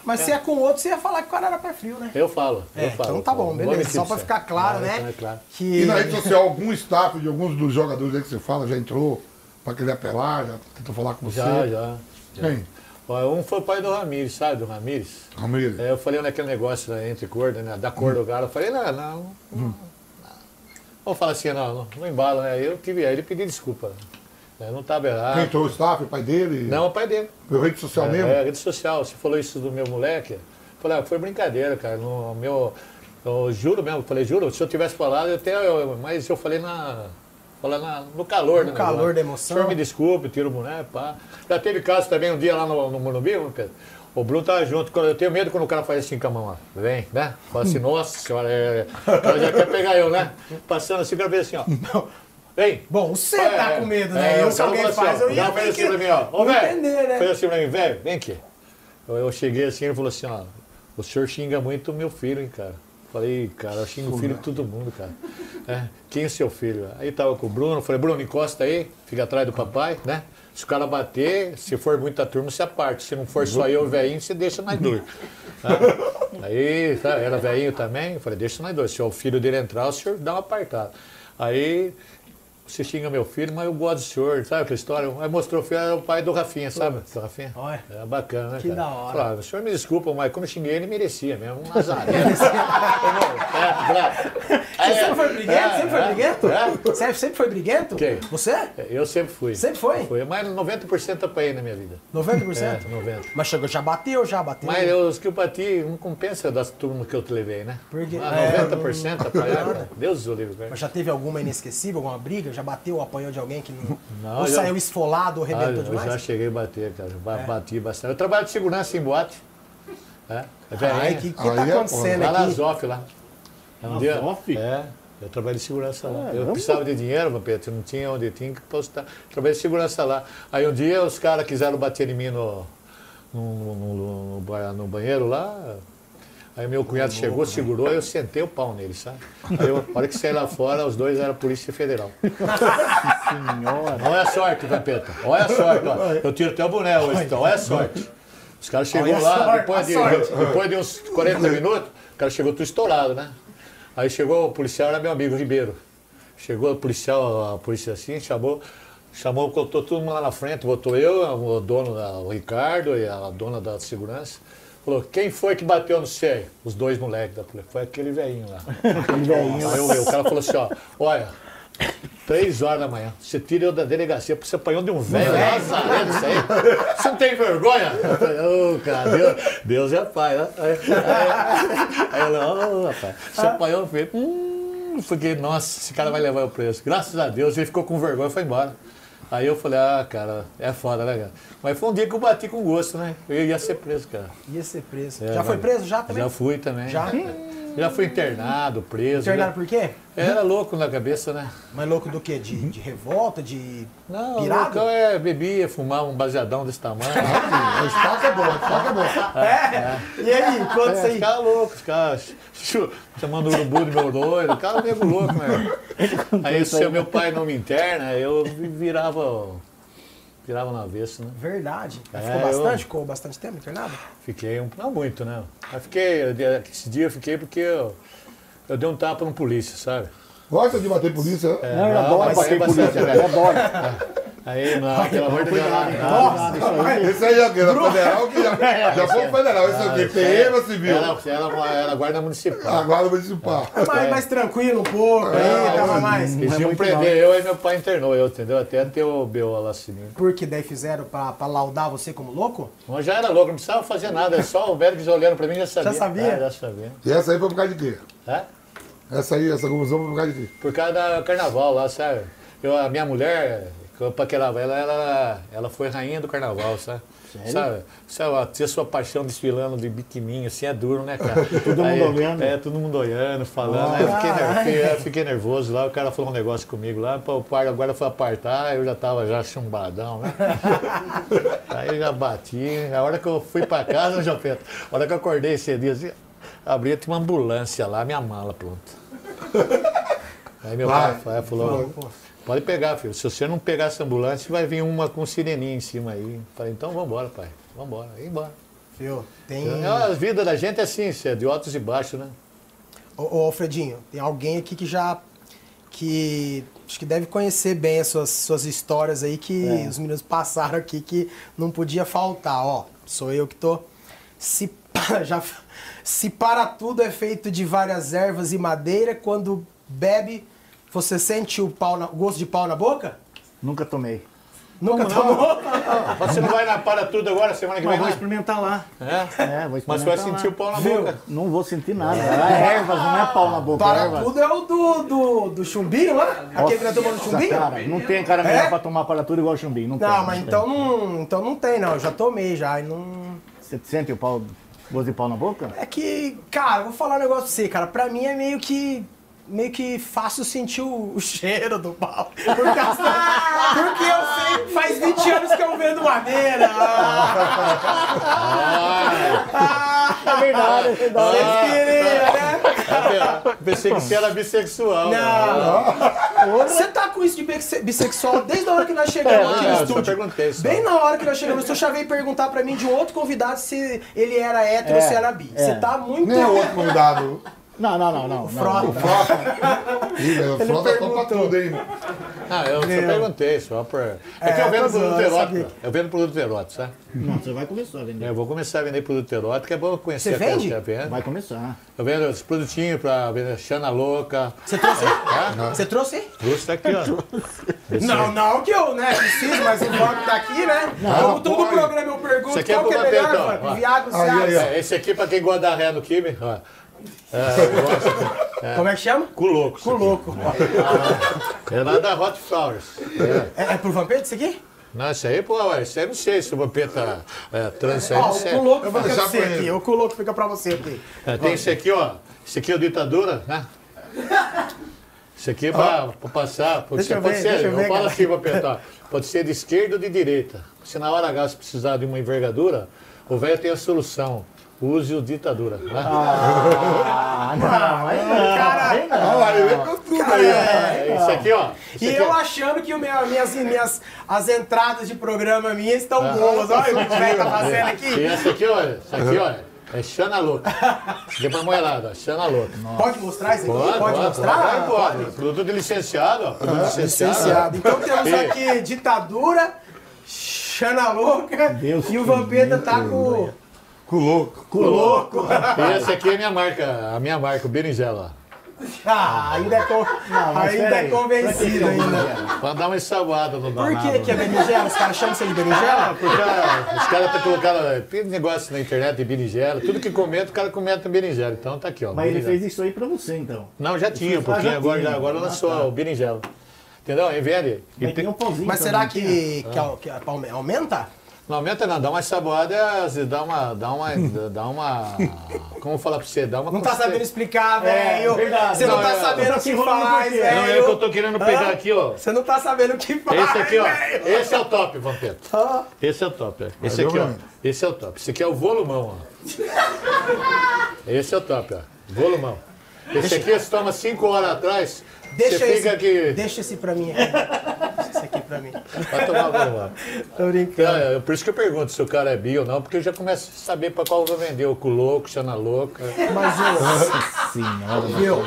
Mas se é com outro, você ia falar que o cara era pé frio, né? Eu falo, É, eu falo. então tá bom, beleza. Só pra ficar claro, É, né? é claro. Que... E na rede social, algum staff de alguns dos jogadores aí que você fala já entrou pra querer apelar, já tentou falar com você? Já, já. Quem? Ó, Um foi o pai do Ramires, sabe, do Ramires? Ramiro. É, eu falei naquele negócio né, entre cor, né, da cor do galo. Eu falei, não, não. não, não. Vamos falar assim, não, não, não embala, né? Eu tive, aí ele pediu desculpa. Né, Não estava Quem errado. entrou o staff, o pai dele? Não, o pai dele. Pela rede social mesmo? É, rede social. Você falou isso do meu moleque. Eu falei, ah, foi brincadeira, cara. No meu. Eu juro mesmo, eu falei, juro, se eu tivesse falado, eu até. eu- mas eu falei na. Falei na- no calor, No do calor da emoção. O senhor me desculpe, tiro o boneco, pá. Já teve caso também um dia lá no, no Morumbi, Pedro. O Bruno tava junto. Quando eu tenho medo quando o cara faz assim com a mão, ó. Vem, né? Fala assim, nossa senhora, é, é. o cara já quer pegar eu, né? Passando assim, o cara assim, ó. Vem. Bom, você É, tá é, com medo, é, né? eu, o se alguém faz, eu ia fez assim pra mim, ó. Ô, velho. entender, né? Fez assim pra mim, velho, vem aqui. Eu, eu cheguei assim, ele falou assim, ó. O senhor xinga muito o meu filho, hein, cara. Falei, cara, eu xingo o filho de todo mundo, cara. É, quem é seu filho? Aí tava com o Bruno, falei, Bruno, encosta aí, fica atrás do papai, né? Se o cara bater, se for muita turma, você aparte. Se não for só eu velhinho, você deixa nós dois. Tá? Aí, tá, era velhinho também, eu falei, deixa nós dois. Se o filho dele entrar, o senhor dá uma apartada. Aí você xinga meu filho, mas eu gosto do senhor, sabe aquela história? Aí mostrou o filho, era o pai do Rafinha, sabe? Do Rafinha. Olha. É bacana, né, Que cara? da hora. Ah, o senhor me desculpa, mas como eu xinguei ele, merecia mesmo. Um nazareno. Você sempre foi briguento? Sempre foi é, briguento? é. Você sempre foi briguento? Quem? Você? Eu sempre fui. Sempre foi? Foi, mas 90% apanhei na minha vida. 90%? É, 90%. Mas chegou, já bateu, já bateu. Mas eu, os que eu bati não compensa das turmas que eu te levei, né? Porque- Ah, é, 90% apanharam. Deus o livre. Mas já teve alguma inesquecível, alguma briga? Já bateu ou apanhou de alguém que não, Não, ou já- saiu esfolado ou Ah, arrebentou eu já demais? cheguei a bater, cara. É. Bati bastante. Eu trabalho de segurança em boate. É, Ai, que, que tá é acontecendo Lá na aqui? Zof, lá. Um Na dia, Zof? É, eu trabalho de segurança lá. Eu Caramba. precisava de dinheiro, Vampeta, eu não tinha onde tinha que postar. Trabalhei de segurança lá. Aí um dia os caras quiseram bater em mim no, no, no- no- no banheiro lá. Aí meu cunhado chegou, segurou, eu sentei o pau nele, sabe? Aí eu, a hora que saí lá fora, os dois eram Polícia Federal. Senhora. Olha a sorte, Vampeta. Olha a sorte, ó. Eu tiro até o boné hoje, então. Olha a sorte. Os caras chegou lá, sorte, depois, de, depois de uns 40 minutos, o cara chegou tudo estourado, né? Aí chegou o policial, era meu amigo Ribeiro. Chegou o policial, a polícia assim, chamou, chamou, botou todo mundo lá na frente, botou eu, o dono, o Ricardo e a dona da segurança. Falou, quem foi que bateu no CEI? Os dois moleques da polícia. Foi aquele velhinho lá. Aquele velhinho. Aí o, o cara falou assim, ó, olha, três horas da manhã, você tira eu da delegacia porque você apanhou de um velho lazarento, isso aí. Você não tem vergonha? Eu ô, cara, Deus, Deus é pai, né? Aí, aí, aí ela, ô, rapaz, você apanhou, eu falei, hum, fiquei, nossa, esse cara vai levar eu preso. Graças a Deus, ele ficou com vergonha e foi embora. Aí eu falei, ah, cara, é foda, né, cara? Mas foi um dia que eu bati com gosto, né? Eu ia ser preso, cara. Ia ser preso. É, já foi preso já também? Já fui também. Já? Já fui internado, preso. Internado já- por quê? Era louco na cabeça, né? Mas louco do quê? De, de revolta? De Não, pirado? loucão é bebia, fumava um baseadão desse tamanho. A estaca é boa, a estaca é boa. É? E aí, isso É, aí. ficava louco, ficava chamando o urubu de meu doido, ficava meio louco, né? Aí se meu pai não me interna, eu virava, virava no avesso, né? Verdade. É, ficou eu- bastante? Ficou bastante tempo internado? Fiquei, um, não muito, né? Mas fiquei, esse dia eu fiquei porque eu, eu dei um tapa no polícia, sabe? Gosta de bater polícia? É, Não, eu adoro bater é bastante, polícia, velho. eu adoro. Aí, não, pelo amor de Deus. Aí. Esse aí é o quê? Da federal que já, já foi federal. Esse é o quê? PM ou civil? Era, era, era guarda municipal. Agora municipal. Mais, mais tranquilo um pouco aí, É, tava mas- mais. Eles é iam prender eu e meu pai internou eu, entendeu? Até ter o B.O. lá. Porque daí fizeram pra, pra laudar você como louco? Mas já era louco, não precisava fazer nada, é só o velho que já olhando pra mim já sabia. Já sabia? É, já sabia. E essa aí foi por causa de quê? É? Essa aí, essa confusão foi por causa de quê? Por causa da carnaval lá, sabe? Eu, a minha mulher, paquerava ela, ela, ela foi rainha do carnaval, sabe? Sabe? Sabe, ó, ter sua paixão desfilando de biquininho, assim é duro, né, cara? Todo mundo olhando. É, todo mundo olhando, falando. Aí eu fiquei, ner- fiquei, eu fiquei nervoso lá, o cara falou um negócio comigo lá, pô, o pai agora foi apartar, eu já tava já chumbadão, né? Aí eu já bati, a hora que eu fui pra casa, Pedro, a hora que eu acordei esse dia, assim, abri, tinha uma ambulância lá, minha mala pronta. Aí meu Vai. pai falou, pode pegar, filho, se você não pegar essa ambulância, vai vir uma com sireninha em cima aí. Falei, então vambora, pai, vambora, aí embora. Viu? Tem. É, A vida da gente é assim, é de altos e baixos, né? Ô, ô, Alfredinho, tem alguém aqui que já. que. acho que deve conhecer bem as suas, suas histórias aí que É. os meninos passaram aqui que não podia faltar. Ó, sou eu que tô. Se, já, se para tudo é feito de várias ervas e madeira, quando bebe, você sente o, pau na- o gosto de pau na boca? Nunca tomei. Nunca tomou? Você não vai na para tudo agora, semana que Mas vem? vou experimentar lá. É? É, vou experimentar Mas vai lá. sentir o pau na Viu? boca. Não vou sentir nada. É ervas, não é pau na boca. é Para ervas. tudo é o do, do, do chumbinho lá? Aquele que nós tomamos chumbinho? cara, não tem cara melhor É? pra tomar para tudo igual chumbinho. Não, Não, tem, mas tem. então não, então não tem, não. Eu já tomei já. E não... Você sente o pau, gosto de pau na boca? É que, cara, eu vou falar um negócio pra você, cara. Pra mim é meio que. Meio que fácil sentir o, o cheiro do pau. Por causa- porque eu sei, faz 20 anos que eu vendo madeira. É verdade, é verdade. Vocês queriam, né? Eu Pensei que você era bissexual. Não. Você tá com isso de bissexual desde a hora que nós chegamos aqui no É, eu estúdio. perguntei só. Bem na hora que nós chegamos, eu já veio perguntar pra mim de um outro convidado se ele era hétero ou É, se era bi. é. Você tá muito. Nem é outro convidado. Não, não, não, não. Frota. não. Ih, velho, Ele frota topa perguntou. tudo, hein? Ah, eu só perguntei, só por. É, É, que eu vendo produto erótico. Eu vendo produto erótico, sabe? Não, você vai começar a vender. Eu vou começar a vender produto erótico, é bom conhecer Você a vende? que eu vendo. Vai começar. Eu vendo os produtinhos pra vender Xana Louca. Você trouxe? Tá? Você trouxe? Trouxe tá aqui, ó. Não, não que eu, né, preciso, mas o banco tá aqui, né? Como todo pode. programa eu pergunto é qual que é melhor. É, esse aqui pra quem gosta da ré no Kibe, ó. É. Como é que chama? Cu louco. isso Cu aqui. louco. É lá da Hot Flowers. É. É, é pro Vampeta isso aqui? Não, isso aí, pô, ué, isso aí eu não sei se o Vampeta é, trans isso aí, Ó, não o sei. cu louco Eu vou fica pra deixar você aqui. O cu louco fica pra você aqui. É, tem esse aqui, ó. Esse aqui é o ditadura, né? Esse aqui é pra, pra passar. Pode Deixa ser, eu pode ver, ser, eu eu falo assim, Vampeta. Pode ser de esquerda ou de direita. Se na hora H você precisar de uma envergadura, o velho tem a solução. Use o ditadura. Né? Ah, não, aí não. Cara, aí não. Olha lá, ele vem com tudo aí, ó. É, isso aqui, ó. Isso E aqui, eu ó. achando que o meu, minhas, minhas, as entradas de programa minhas estão boas. Olha o que o velho tá fazendo E aqui. essa aqui, olha, essa aqui, olha, é Xana Louca. Isso aqui é pra moelada, ó, Xana Louca. Pode mostrar isso aqui? Pode, Pode, pode, mostrar? Pode, pode. Produto de licenciado, ó. Produto licenciado. Licenciado. Então temos E- aqui ditadura, Xana Louca Deus e o Vampeta tá com Com louco. com o louco. E essa aqui é a minha marca, a minha marca, o berinjela. Ah, ainda é, con- mas ainda é convencido ainda. Pra dar uma ensaboada no Por que que é berinjela? Os caras chamam você de Ah, berinjela? porque ah, os caras estão colocando tem negócio na internet de berinjela. Tudo que comenta, o cara comenta berinjela. Então tá aqui, ó. Mas ele berinjela. fez isso aí pra você, então. Não, já tinha, um Ah, pouquinho. já Agora, tinha. já, agora Ah, lançou tá. o berinjela. Entendeu? Vende. E Mas tem- tem um Mas será que, que, a- que a palme- aumenta? Não aumenta não, dá uma saboada, é, dá uma. Dá uma. dá uma. Como falar pra você? Dá uma. Não tá sabendo explicar, É, velho. verdade. Você não, Não, tá é, sabendo eu o tô que faz, velho. Não, é que eu tô querendo pegar Hã? aqui, ó. Você não tá sabendo o que faz, Esse aqui, ó. velho. Esse é o top, Vampeta. Ah. Esse é o top. é. Esse Valeu, aqui, ó. mano. Esse é o top. Esse aqui é o volumão, ó. Esse é o top, ó. Volumão. Esse aqui você toma 5 horas atrás. Deixa você esse, aqui. deixa esse pra mim aqui. Deixa esse aqui pra mim. Vai tomar volumão. Tô brincando. É, por isso que eu pergunto se o cara é bi ou não, porque eu já começo a saber pra qual eu vou vender. O cu louco, chana louca. Mas o, Senhora, viu?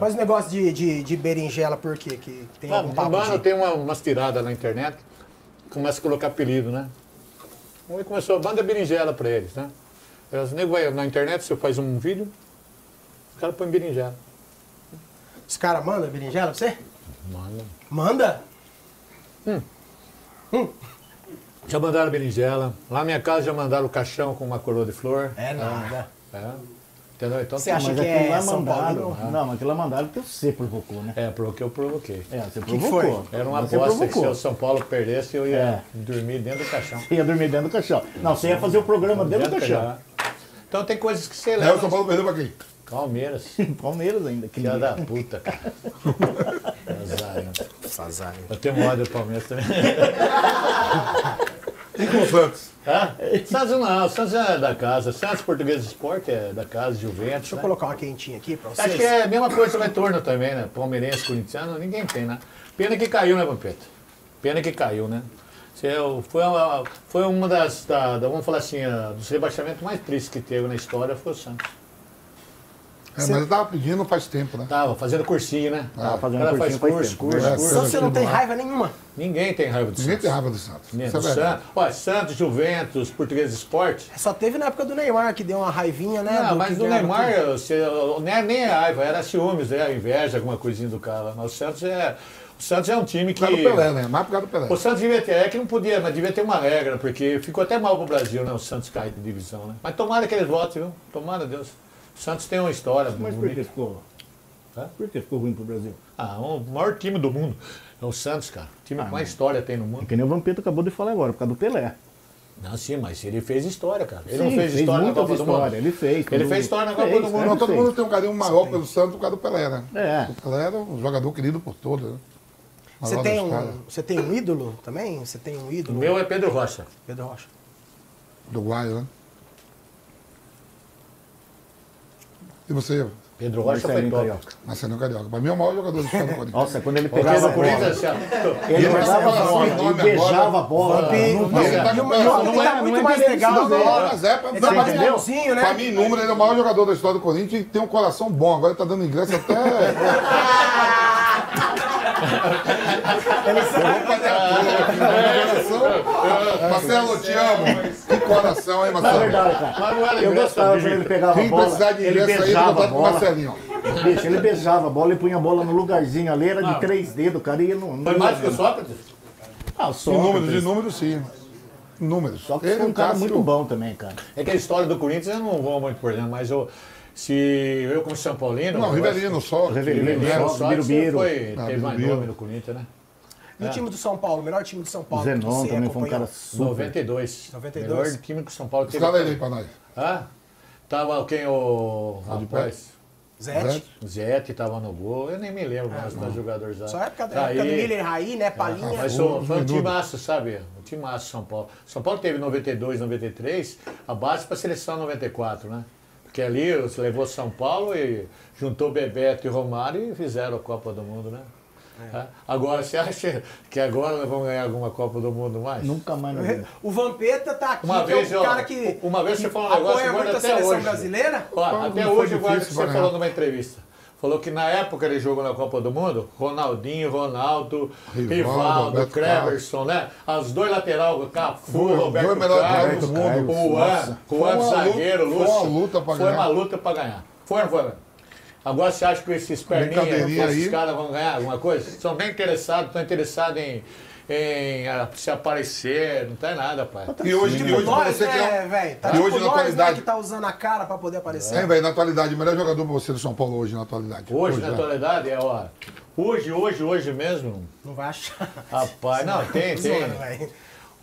Mas o negócio de, de, de berinjela, por quê? Que tem Ah, algum papo mano, de... tem uma, umas tiradas na internet, começa a colocar apelido, né? Aí começou a banda berinjela pra eles, né? Os nego vai na internet, você faz um vídeo, os caras põem berinjela. Os caras mandam berinjela pra você? Mano. Manda? Já mandaram berinjela. Lá na minha casa já mandaram o caixão com uma coroa de flor. É nada. É. Entendeu? Então Você tem- acha que aquilo é lá São mandaram. Paulino? Não, mas aquilo lá mandaram porque você provocou, né? É, porque eu provoquei. É, você que provocou. Era uma Você aposta que se o São Paulo perdesse, eu ia É. dormir dentro do caixão. Você ia dormir dentro do caixão. Não, você ia fazer o programa dentro do caixão. Então tem coisas que você É, o leva. São Paulo perdeu pra quem? Palmeiras. Palmeiras ainda. Que Filha dia. da puta, cara. Azar, né? Azar. Eu tenho ódio do Palmeiras também. E com o Santos? Hã? Santos não, Santos é da casa. Santos Português Esporte é da casa, Juventus. Deixa eu né? colocar uma quentinha aqui pra vocês. Acho que é a mesma coisa no retorno também, né? Palmeirense, corintiano, ninguém tem, né? Pena que caiu, né, Vampeta? Pena que caiu, né? É o- Foi uma, foi uma das, da, da- vamos falar assim, dos rebaixamentos mais tristes que teve na história foi o Santos. É, mas eu tava pedindo faz tempo, né? Tava fazendo cursinho, né? Tava fazendo faz cursinho faz curso, tempo. curso, É, curso. Só você não tem raiva nenhuma. Ninguém tem raiva do Ninguém Santos. tem raiva do Santos. Isso é Do. Santos. Olha, Santos, Juventus, Português Esporte. Só teve na época do Neymar, que deu uma raivinha, né? Não, do mas do Neymar, você, não é nem a raiva, era ciúmes, né? A inveja, alguma coisinha do cara. Mas o Santos é. O Santos é um time Por causa do que. Pelé, né? Mais por causa do Pelé. O Santos devia ter, é que não podia, mas devia ter uma regra, porque ficou até mal pro Brasil, né? O Santos cair de divisão, né? Mas tomara que eles votem, viu? Tomara, Deus. O Santos tem uma história. Mas por bonita. que ficou? Hã? Por que ficou ruim pro Brasil? Ah, o maior time do mundo é o Santos, cara. O time que mais história tem no É mundo. que nem o Vampeta acabou de falar agora, por causa do Pelé. Não, sim, mas ele fez história, cara. Ele Sim, não fez, fez história na muita Copa do Mundo. história, ele fez, Ele fez história na Copa fez, do Mundo. né? Não, todo fez. mundo tem um carinho maior pelo Santos por causa do Pelé, né? É. O Pelé era um jogador querido por todos, né? Você tem, um, história. você tem um ídolo também? Você tem um O ídolo? meu é Pedro Rocha. Pedro Rocha. Do Guaio, né? E você? Pedro Rocha foi Marcelinho top. Carioca. Marcelinho Carioca. Pra mim é o maior jogador do estado do Corinthians. Nossa, quando ele pegava a bola, ele Ele pegava a bola, ele beijava a bola. Não, tá é- muito é mais legal é, mim, legalzinho, pra né? mim, número, ele é o maior jogador da história do Corinthians e tem um coração bom. Agora ele tá dando ingresso até. Eu vou fazer a coisa. Marcelo, eu te amo. Que coração, hein, Na Marcelo? verdade, cara. Não Eu gostava dele. quando ele pegava a bola. precisar de Ele ingresso aí, eu beijava a contato com o bola. Marcelinho. Bicho, ele beijava a bola e punha a bola no lugarzinho ali, era de três dedos, cara. Ia no, Foi mais que o Sócrates? Ah, o De Sócrates. números, de números, sim. Números. Só que Ele foi e um o cara Cássio- muito bom também, cara. É que a história do Corinthians eu não vou muito por dentro, mas eu, se eu como São Paulino... Não, Rivelino, só. Rivelino, Só, Birubiru. foi, Ah, teve mais nome no Corinthians, né? E o time do São Paulo, o melhor time do São Paulo. que Zenon você também foi um cara super. 92. 92. Melhor time que o São Paulo teve. Escala ele aí pra nós. Ah, tava quem o rapaz? Zete. Zete tava no gol, eu nem me lembro mais dos jogadores lá. Só a época, da Tá época do aí. Miller Raí, né? Palinha. Ah, mas foi, um minutos. timaço, sabe? Um timaço São Paulo. São Paulo teve 92, 93, a base para a seleção 94, né? Porque ali você levou São Paulo e juntou Bebeto e Romário e fizeram a Copa do Mundo, né? É. Agora, você acha que agora nós vamos ganhar alguma Copa do Mundo mais? Nunca mais vida. O Vampeta tá aqui, Uma que vez, é o ó, cara que uma vez você falou um apoia negócio, até seleção hoje. brasileira. Ó, Não até hoje eu guardo o que difícil você falou numa entrevista. Falou que na época ele jogou na Copa do Mundo, Ronaldinho, Ronaldo, Rivaldo, Cleverson, né? As dois lateral, Cafu, Foi, Roberto dois Carlos, do mundo. o Juan, Foi Juan zagueiro, luta- foi Lúcio. uma luta pra Foi ganhar. uma luta pra ganhar. Foi foi? Agora você acha que esses perninhas, esses caras vão ganhar alguma coisa? São bem interessados, estão interessados em, em se aparecer, não tem nada, pai. E hoje, e hoje pra nós, você que né, é. velho? Tá E tipo hoje, na nós, né, atualidade- que tá usando a cara pra poder aparecer. É, velho, na atualidade, o melhor jogador pra você do São Paulo hoje, na atualidade. Hoje, na né? atualidade, é, ó. Hoje, hoje, hoje mesmo. Não vai achar. Rapaz, não, tem, tem. Zoando,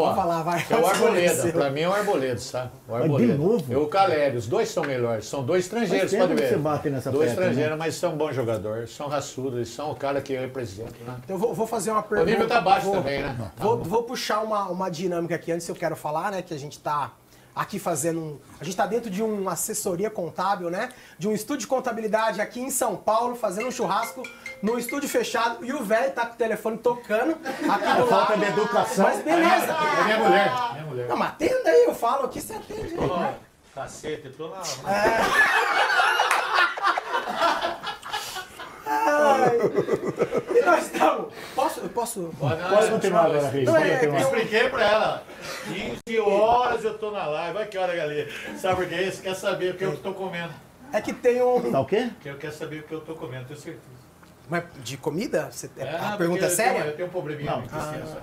Vamos falar, vai. É o Arboleda, pra mim é o Arboleda, sabe? O de Arboleda. novo? E o Caleri, os dois são melhores. São dois estrangeiros, pode que ver. você bate nessa dois tecla, estrangeiros, né? mas são bons jogadores, são raçudos, são o cara que representa, né? Então, eu vou, vou fazer uma O pergunta. nível tá baixo vou, também, né? Vou, vou puxar uma, uma dinâmica aqui antes eu quero falar, né? Que a gente tá aqui fazendo um. A gente tá dentro de uma assessoria contábil, né? De um estúdio de contabilidade aqui em São Paulo, fazendo um churrasco no estúdio fechado. E o velho tá com o telefone tocando aqui do falta de educação. Mas beleza. É minha mulher, minha mulher. Não, mas atenda aí, eu falo aqui, você atende. Ó, Cacete, eu tô na. E nós estamos. Posso? Eu posso. Pode continuar agora. Não, Pode é, Eu expliquei pra ela. 15 horas eu tô na live. Olha que hora, galera. Sabe por quê? Você quer saber o que eu tô comendo. É que tem um. Tá o quê? Que eu quero saber o que eu tô comendo, tenho certeza. Mas de comida? Você- É, a porque pergunta é eu séria? tenho- Eu tenho um probleminha no intestino, sabe?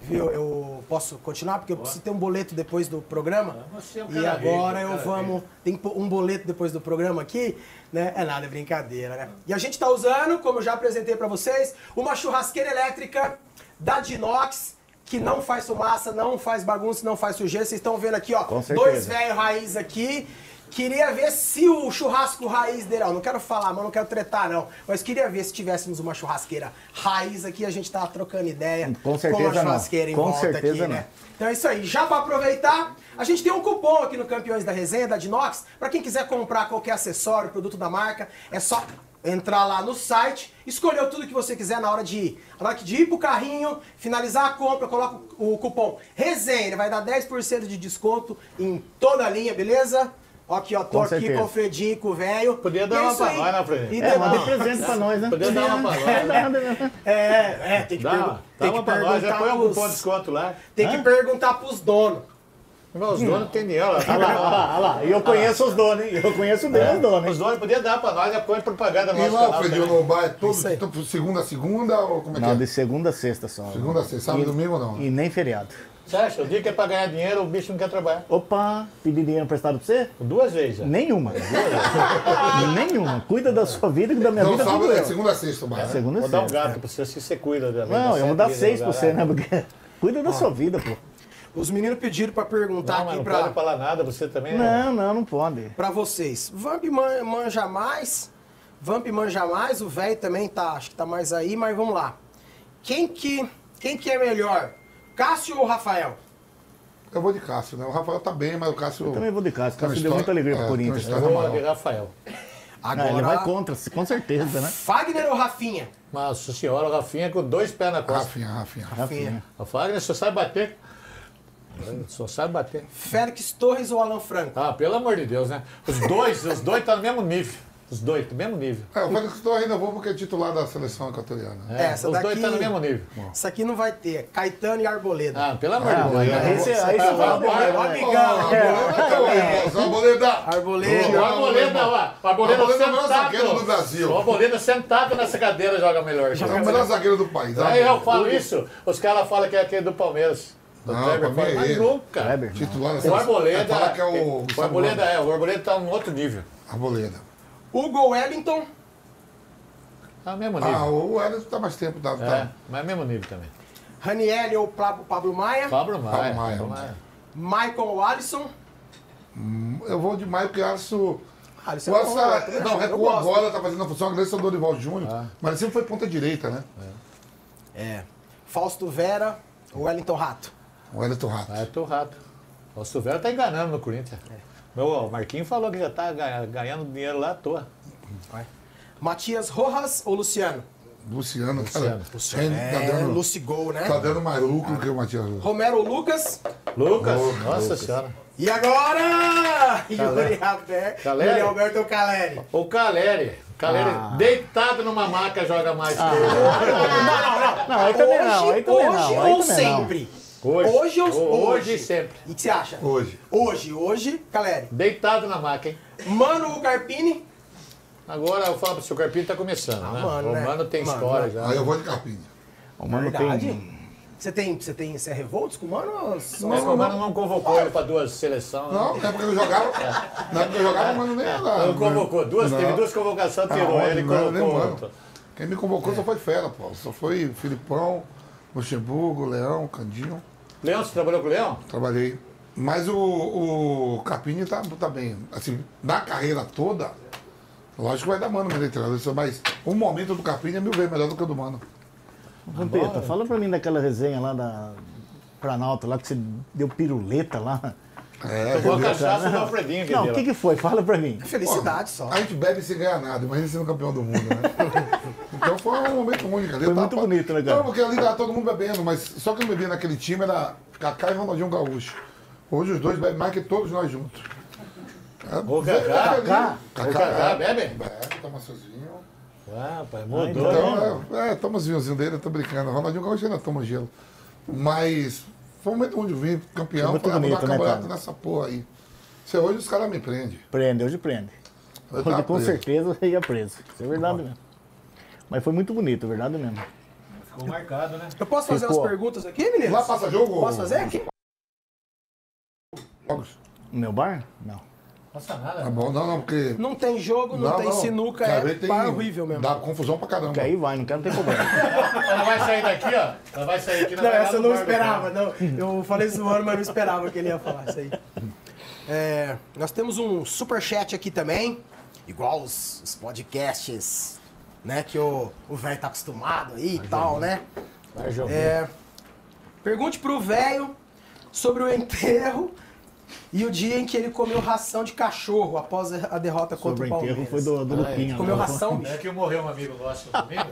Viu? Eu posso continuar? Porque eu preciso ter um boleto depois do programa. Você é um E agora rico, eu vamos. Tem um boleto depois do programa aqui, né? É nada, é brincadeira, né? E a gente tá usando, como eu já apresentei pra vocês, uma churrasqueira elétrica da Dinox. Que não faz fumaça, não faz bagunça, não faz sujeira. Vocês estão vendo aqui, ó. Dois velhos raiz aqui. Queria ver se o churrasco raiz dele, ó, não quero falar, mas não quero tretar não, mas queria ver se tivéssemos uma churrasqueira raiz aqui, a gente tá trocando ideia Com com certeza a não. churrasqueira em Com volta certeza aqui, não. né? Então é isso aí. Já para aproveitar, a gente tem um cupom aqui no Campeões da Resenha da Dinox. Para quem quiser comprar qualquer acessório, produto da marca, é só entrar lá no site, escolher tudo que você quiser na hora de ir. Na hora de ir pro carrinho, finalizar a compra, coloca o cupom Resenha. Ele vai dar 10% de desconto em toda a linha, beleza? Aqui, ó, tô Com aqui certeza. com o Fredinho, com o velho. Podia dar E é uma pra aí. nós, né, Fred? E É, de presente pra nós, né? Podia dar uma pra nós. né? É, é, tem que, Dá, tem uma que pra nós, já perguntar põe um cupom de desconto lá. Tem que perguntar pros donos. Os donos têm dinheiro. Olha lá, olha lá, olha lá. E eu conheço os donos, hein? Eu conheço bem os donos, Os hein? donos podiam dar pra nós, já põe propaganda no E nosso lá, canal. Fredinho, também. no bar é todo, todo segunda a segunda ou como é que Não, é? de segunda a sexta só. Segunda a sexta, sábado e domingo não. E nem feriado. Você acha? O dia que é pra ganhar dinheiro, o bicho não quer trabalhar. Opa, pedir dinheiro emprestado pra você? Duas vezes já. Nenhuma. Nenhuma. Cuida da sua vida que da minha Não, vida sábado tudo é eu. segunda a sexta bar. né? Segunda a Vou dar um sexta. gato pra você se você cuida da Não, eu vou dar seis pra você, né? Porque cuida da sua vida, pô. Os meninos pediram pra perguntar Não, aqui não pra, pode falar nada, você também né? Não, não, não pode. pra vocês. Vamp man- manja mais. Vamp manja mais. O velho também tá, acho que tá mais aí, mas vamos lá. Quem que, quem que é melhor? Cássio ou Rafael? Eu vou de Cássio, né? O Rafael tá bem, mas o Cássio. Eu também vou de uma Cássio deu muita alegria pro é, Corinthians. Eu vou maior. de Rafael. Agora, Ah, ele vai contra, com certeza, né? Fagner ou Rafinha? Nossa senhora, o Rafinha com dois pés na costa. Rafinha, Rafinha. Rafinha. O Fagner só sabe bater. Só sabe bater. Félix Torres ou Alan Franco? Ah, pelo amor de Deus, né? Os dois, os dois estão no mesmo nível. Os dois, no mesmo nível. É, o Félix Torres ainda vou porque é titular da seleção equatoriana. É, Essa os daqui- dois estão no mesmo nível. Essa aqui não vai ter. Caetano e Arboleda. Ah, pelo amor Ah, de Deus. aí você, vai. É, Arboleda! Arboleda. O Arboleda, ó. O Arboleda Arboleda é o melhor zagueiro do Brasil. O Arboleda sentado nessa cadeira joga melhor. É o melhor zagueiro do país. Aí eu Arboleda. falo isso, os caras falam que é aquele do Palmeiras. O Não, Kleber fala, é mas ele. nunca. Kleber, não. Titular da O. Arboleda. Fala que é o Arboleda é, o Arboleda tá num outro nível. Arboleda. Hugo Wellington. Tá no mesmo Ah, nível. o Wellington tá mais tempo. Tá, É, tá. mas mesmo nível também. Raniel ou Pablo, Pablo Maia. Pablo Maia. Pablo Maia. Pablo Maia. Michael Alisson. Eu vou de Maio que Alisson. Alisson O é Alisson também não, recuou agora, tá fazendo a função agressiva do Dorival Júnior. Mas ele sempre foi ponta direita, né? É. Fausto Vera ou Wellington Rato. Wellington Rato. Ah, é teu rato. O Silveira tá enganando no Corinthians. Meu, o Marquinhos falou que já tá ganha- ganhando dinheiro lá à toa. Matias Rojas ou Luciano? Luciano, cara. Luciano. Tá É, dando, Lucigol, né? tá dando mais lucro que o Matias. Rojas. Romero ou Lucas. Lucas, Lucas, nossa senhora. E agora? Yuri Alberto. Caleri. Alberto Caleri. O Caleri. Caleri deitado numa maca joga mais que ele. Não, aí também não, aí também hoje não. Aí ou também não. Hoje. Hoje ou Hoje hoje? e sempre. E o que você acha? Hoje. Hoje, hoje, Caleri. Deitado na maca, hein? Mano Carpini. Agora eu falo pro seu Carpinho tá começando, Ah, né? mano, o né? Mano tem Mano, história né? já. Aí eu vou de Carpinho. O mano Verdade. tem. Você tem, você tem, você é revoltos com o Mano? ou só- Mas o Mano não convocou ele pra duas seleções. Não, na época que eu jogava. Na época que eu jogava, o mano nem era. Não convocou. Duas, Não. teve duas convocações, tirou Ah, ele e não colocou mano. Quem me convocou só foi fera, pô. Só foi Filipão, Luxemburgo, Leão, Candinho. Leão, você trabalhou com o Leão? Trabalhei. Mas o, o Carpini tá, tá bem. Assim, na carreira toda, lógico que vai dar mano no treinador, mas o momento do Carpini é mil vezes melhor do que o do Mano. Vampeta, fala pra mim daquela resenha lá da Planalto, lá que você deu piruleta lá. É, Tomou a cachaça do Alfredinho, Não, o que, que foi? Fala pra mim. Felicidade só. A gente bebe sem ganhar nada, imagina sendo campeão do mundo, né? então foi um momento único ali. Foi Tava- muito bonito, né, cara? Não, porque ali tava todo mundo bebendo, mas só que não bebia naquele time era Kaká e Ronaldinho Gaúcho. Hoje os dois bebem mais que todos nós juntos. É, O bebe Kaká? Kaká? Kaká bebe? Bebe, toma sozinho. Ah, rapaz, mudou. Então, é, é, toma os vinhozinhos dele, eu tô brincando. Ronaldinho Gaúcho ainda toma gelo. Mas foi um momento onde eu vim campeão, Foi muito falei, ah, vou dar bonito, né, cara? nessa porra aí. Se hoje os caras me prendem. Prende, hoje prende. Eu Hoje com preso. certeza eu ia preso. Isso é verdade mesmo. Mas foi muito bonito, é verdade mesmo. Ficou marcado, né? Eu posso fazer Ficou. umas perguntas aqui, meninos? Lá passa jogo? Posso fazer aqui? Jogos. No meu bar? Não. Nossa, nada. Tá bom, não, não, porque. Não tem jogo, não, tem sinuca, Quer ver, é tem- bar horrível mesmo. Dá confusão pra caramba. Porque aí vai, não quero ter problema. Ela vai sair daqui, ó. Ela vai sair aqui. Não, vai lá essa eu não esperava, cara. não. Eu falei zoando, mas não esperava que ele ia falar isso aí. É, nós temos um superchat aqui também, igual os, os podcasts, né, que o o velho tá acostumado aí e tal, né? Vai jogar. É, pergunte pro velho sobre o enterro e o dia em que ele comeu ração de cachorro após a derrota contra Sobre o o enterro Palmeiras. foi do, do Luquinha. Comeu lá. ração, É que morreu um amigo nosso domingo.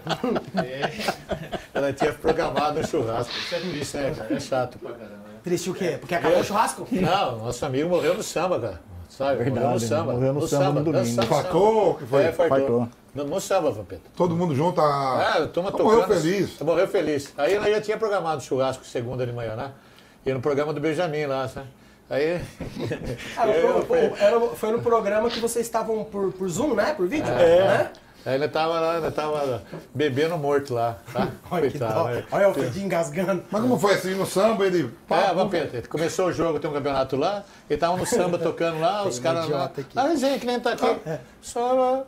e ela tinha programado um churrasco. Isso é triste, né, cara? É chato pra caramba. né? Triste o quê? Porque acabou o churrasco? Não, nosso amigo morreu no samba, cara. Sabe? morreu no Verdade, samba. morreu no samba no domingo. dançando Fartou, que foi? É, fartou. Fartou. No, no samba, Vampeta. Todo mundo junto. A... É, a turma Ah, Morreu tocando. feliz. Morreu feliz. Aí ela já tinha programado churrasco segunda de manhã, né? E no programa do Benjamin lá, sabe? Aí. Ah, eu- foi, foi- era- foi no programa que vocês estavam por, por Zoom, né? Por vídeo? É. Né? Aí ele tava lá, ele tava bebendo morto lá, tá? Olha que dó. né? Olha o Fredinho engasgando. Mas como foi assim no samba? Ele. É, Vampeta, começou o jogo, tem um campeonato lá, ele tava no samba tocando lá, os caras lá. aqui. Ah, gente, que nem tá aqui. Só.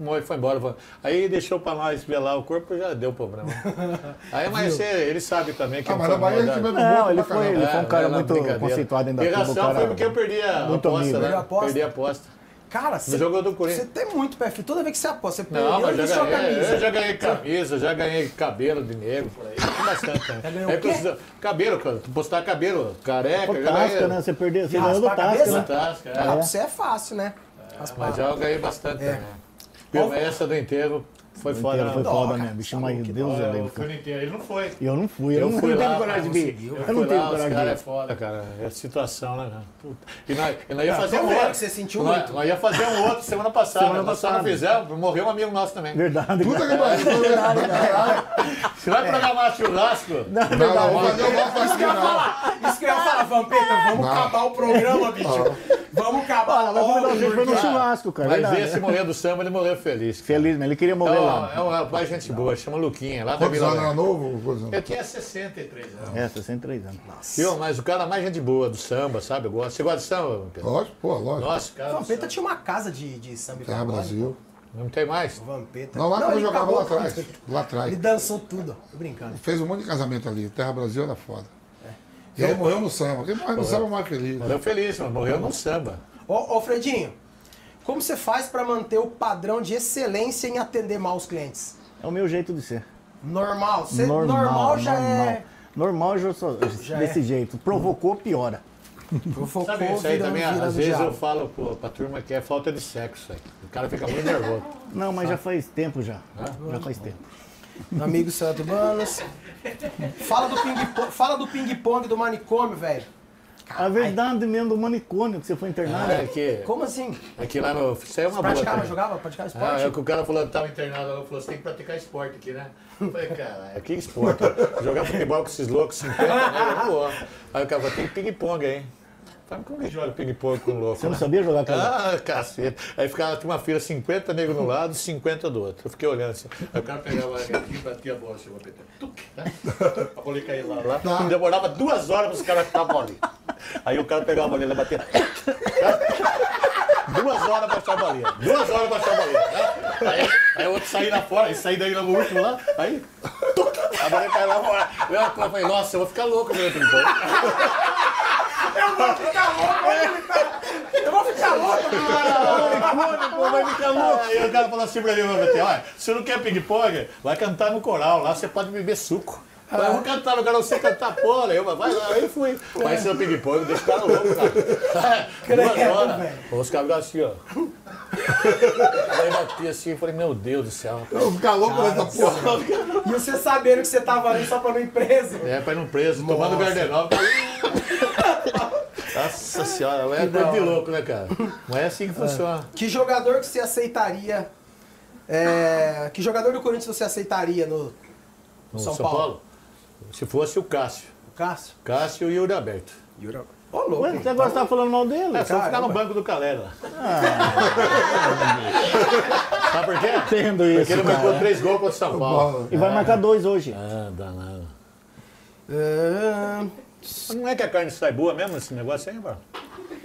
Morreu, foi embora. foi- Aí deixou pra nós velar o corpo já deu problema. Aí, mas ele, ele sabe também que Ah, não mas na Bahia bebe Não, ele foi- ele foi um cara não, muito conceituado ainda cara- foi porque eu perdi a muito aposta, amigo. né? Perdi a aposta. Cara, você, tem muito pé frio. Toda vez que você aposta, você perdeu Não, mas já ganhei, camisa. eu já ganhei camisa, já ganhei cabelo de negro por aí. Tem bastante, né? precisa- Cabelo, cara, postar cabelo, careca, Pô, Tasca, ganhei. né? Você perdeu, você ganhou do Tasca, né? Tasca, é. Ah, pra você é fácil, né? Mas já eu ganhei bastante É. também. Pô, mas essa do inteiro foi foda. inteiro foi não. foda cara, mesmo. Bicho, mas Deus é eu livre. inteiro, ele não foi. Eu não fui, eu, Eu não, fui não lá, tenho coragem de ir. conseguiu. Eu Eu não fui tenho lá, coragem é de ir. foda, cara. É a situação, né, cara? Puta. E nós, e nós ia fazer um outro. você sentiu nós, muito. Nós ia fazer um outro semana passada. Semana só não passada. fizemos, morreu um amigo nosso também. Verdade. Puta cara. que pariu. Se vai programar churrasco, Não, é Não, não, vamos fazer o nosso Isso que eu ia não. falar, isso que eu ia falar, Vampeta, vamos Não. acabar o programa, bicho. Vamos acabar gente pra ir no churrasco, cara. mas esse morreu do samba, ele morreu feliz. cara. Feliz, mas ele queria morrer É lá. é um rapaz gente boa, chama Luquinha, lá da Quantos anos era novo? Eu tinha 63 anos. É, 63 anos. Viu? Mas o cara mais gente boa do samba, sabe? Eu gosto. Você gosta de samba, Pedro? Lógico, pô, lógico. Nossa, cara. Vampeta tinha uma casa de, de samba Terra. Brasil. Não tem mais? Vampeta. Não, lá quando eu ele jogava lá atrás. Lá atrás. Ele dançou tudo. Tô brincando. Fez um monte de casamento ali. Terra Brasil era foda. É. E aí morreu no samba. Quem morreu no samba é mais feliz. Morreu feliz, mas morreu no samba. Ô, ô Fredinho, como você faz pra manter o padrão de excelência em atender mal os clientes? É o meu jeito de ser. Normal. Você, normal, já normal. é. Normal já sou Já desse é. jeito. Provocou, piora. Provocou, Sabe, isso aí também, às vezes diabo. eu falo pô, pra turma que é falta de sexo. Aí. O cara fica muito nervoso. Não, mas já faz tempo já. Já faz tempo. Amigo Santo Banos. Fala do ping-pong fala do, ping do manicômio, velho. A verdade mesmo do manicômio que você foi internado. É que, Como assim? é que lá no. Isso aí é uma boa. Praticava, também. jogava? Praticava Ah, esporte? é que o cara falou que tava internado lá, falou, você tem que praticar esporte aqui, né? Eu falei, cara, que esporte? Jogar futebol com esses loucos, 50 né? Aí o cara falou, tem ping-pong aí. Falei, como que joga ping-pong com louco? Você não né? sabia jogar aquela? Ah, cacete. Aí ficava, tinha uma fila, 50 negros no lado, 50 do outro. Eu fiquei olhando assim. Aí o cara pegava aqui e batia a bola, vou apertar. Tuc, né? A bola ia cair lá, lá. Demorava duas horas para os caras ficar a bola ali. Aí o cara pegava a bolinha e batia. Duas horas pra achar a bolinha. Duas horas pra achar a bolinha. né? Aí, aí o outro saía lá fora, e saía daí lá no último lá, aí. tuc, a bolinha caiu lá fora. Eu falei, nossa, eu vou ficar louco vendo ping-pong. Eu vou ficar louco, Pô, vai ficar louco. Aí o cara falou assim pra mim, meu olha, se você não quer ping-pong, vai cantar no coral, lá você pode beber suco. Falei, eu vou cantar, eu quero você cantar porra, eu, vai lá, aí fui. Mas se eu ping-pong, deixa o cara louco, cara. Duas horas, os caras assim, ó. Aí bati assim, eu falei, meu Deus do céu. Eu vou ficar louco nessa porra. E você sabendo que você tava ali só pra não ir preso. É, pra ir no preso, tomando Gardenol. Nossa senhora, é coisa de louco, né, cara? Não é assim que funciona. Que jogador que você aceitaria... é, que jogador do Corinthians você aceitaria no, No São Paulo? Se fosse o Cássio. Cássio? Cássio e o Yuri Alberto. Ô, louco. Ué, você agora você tá falando mal dele? É só ficar no banco do Calera lá. Sabe por quê? Entendo isso, Porque ele marcou cara. três gols contra o São Paulo. E vai marcar dois hoje. Ah, danado. É, Não é que a carne sai boa mesmo esse negócio aí, mano?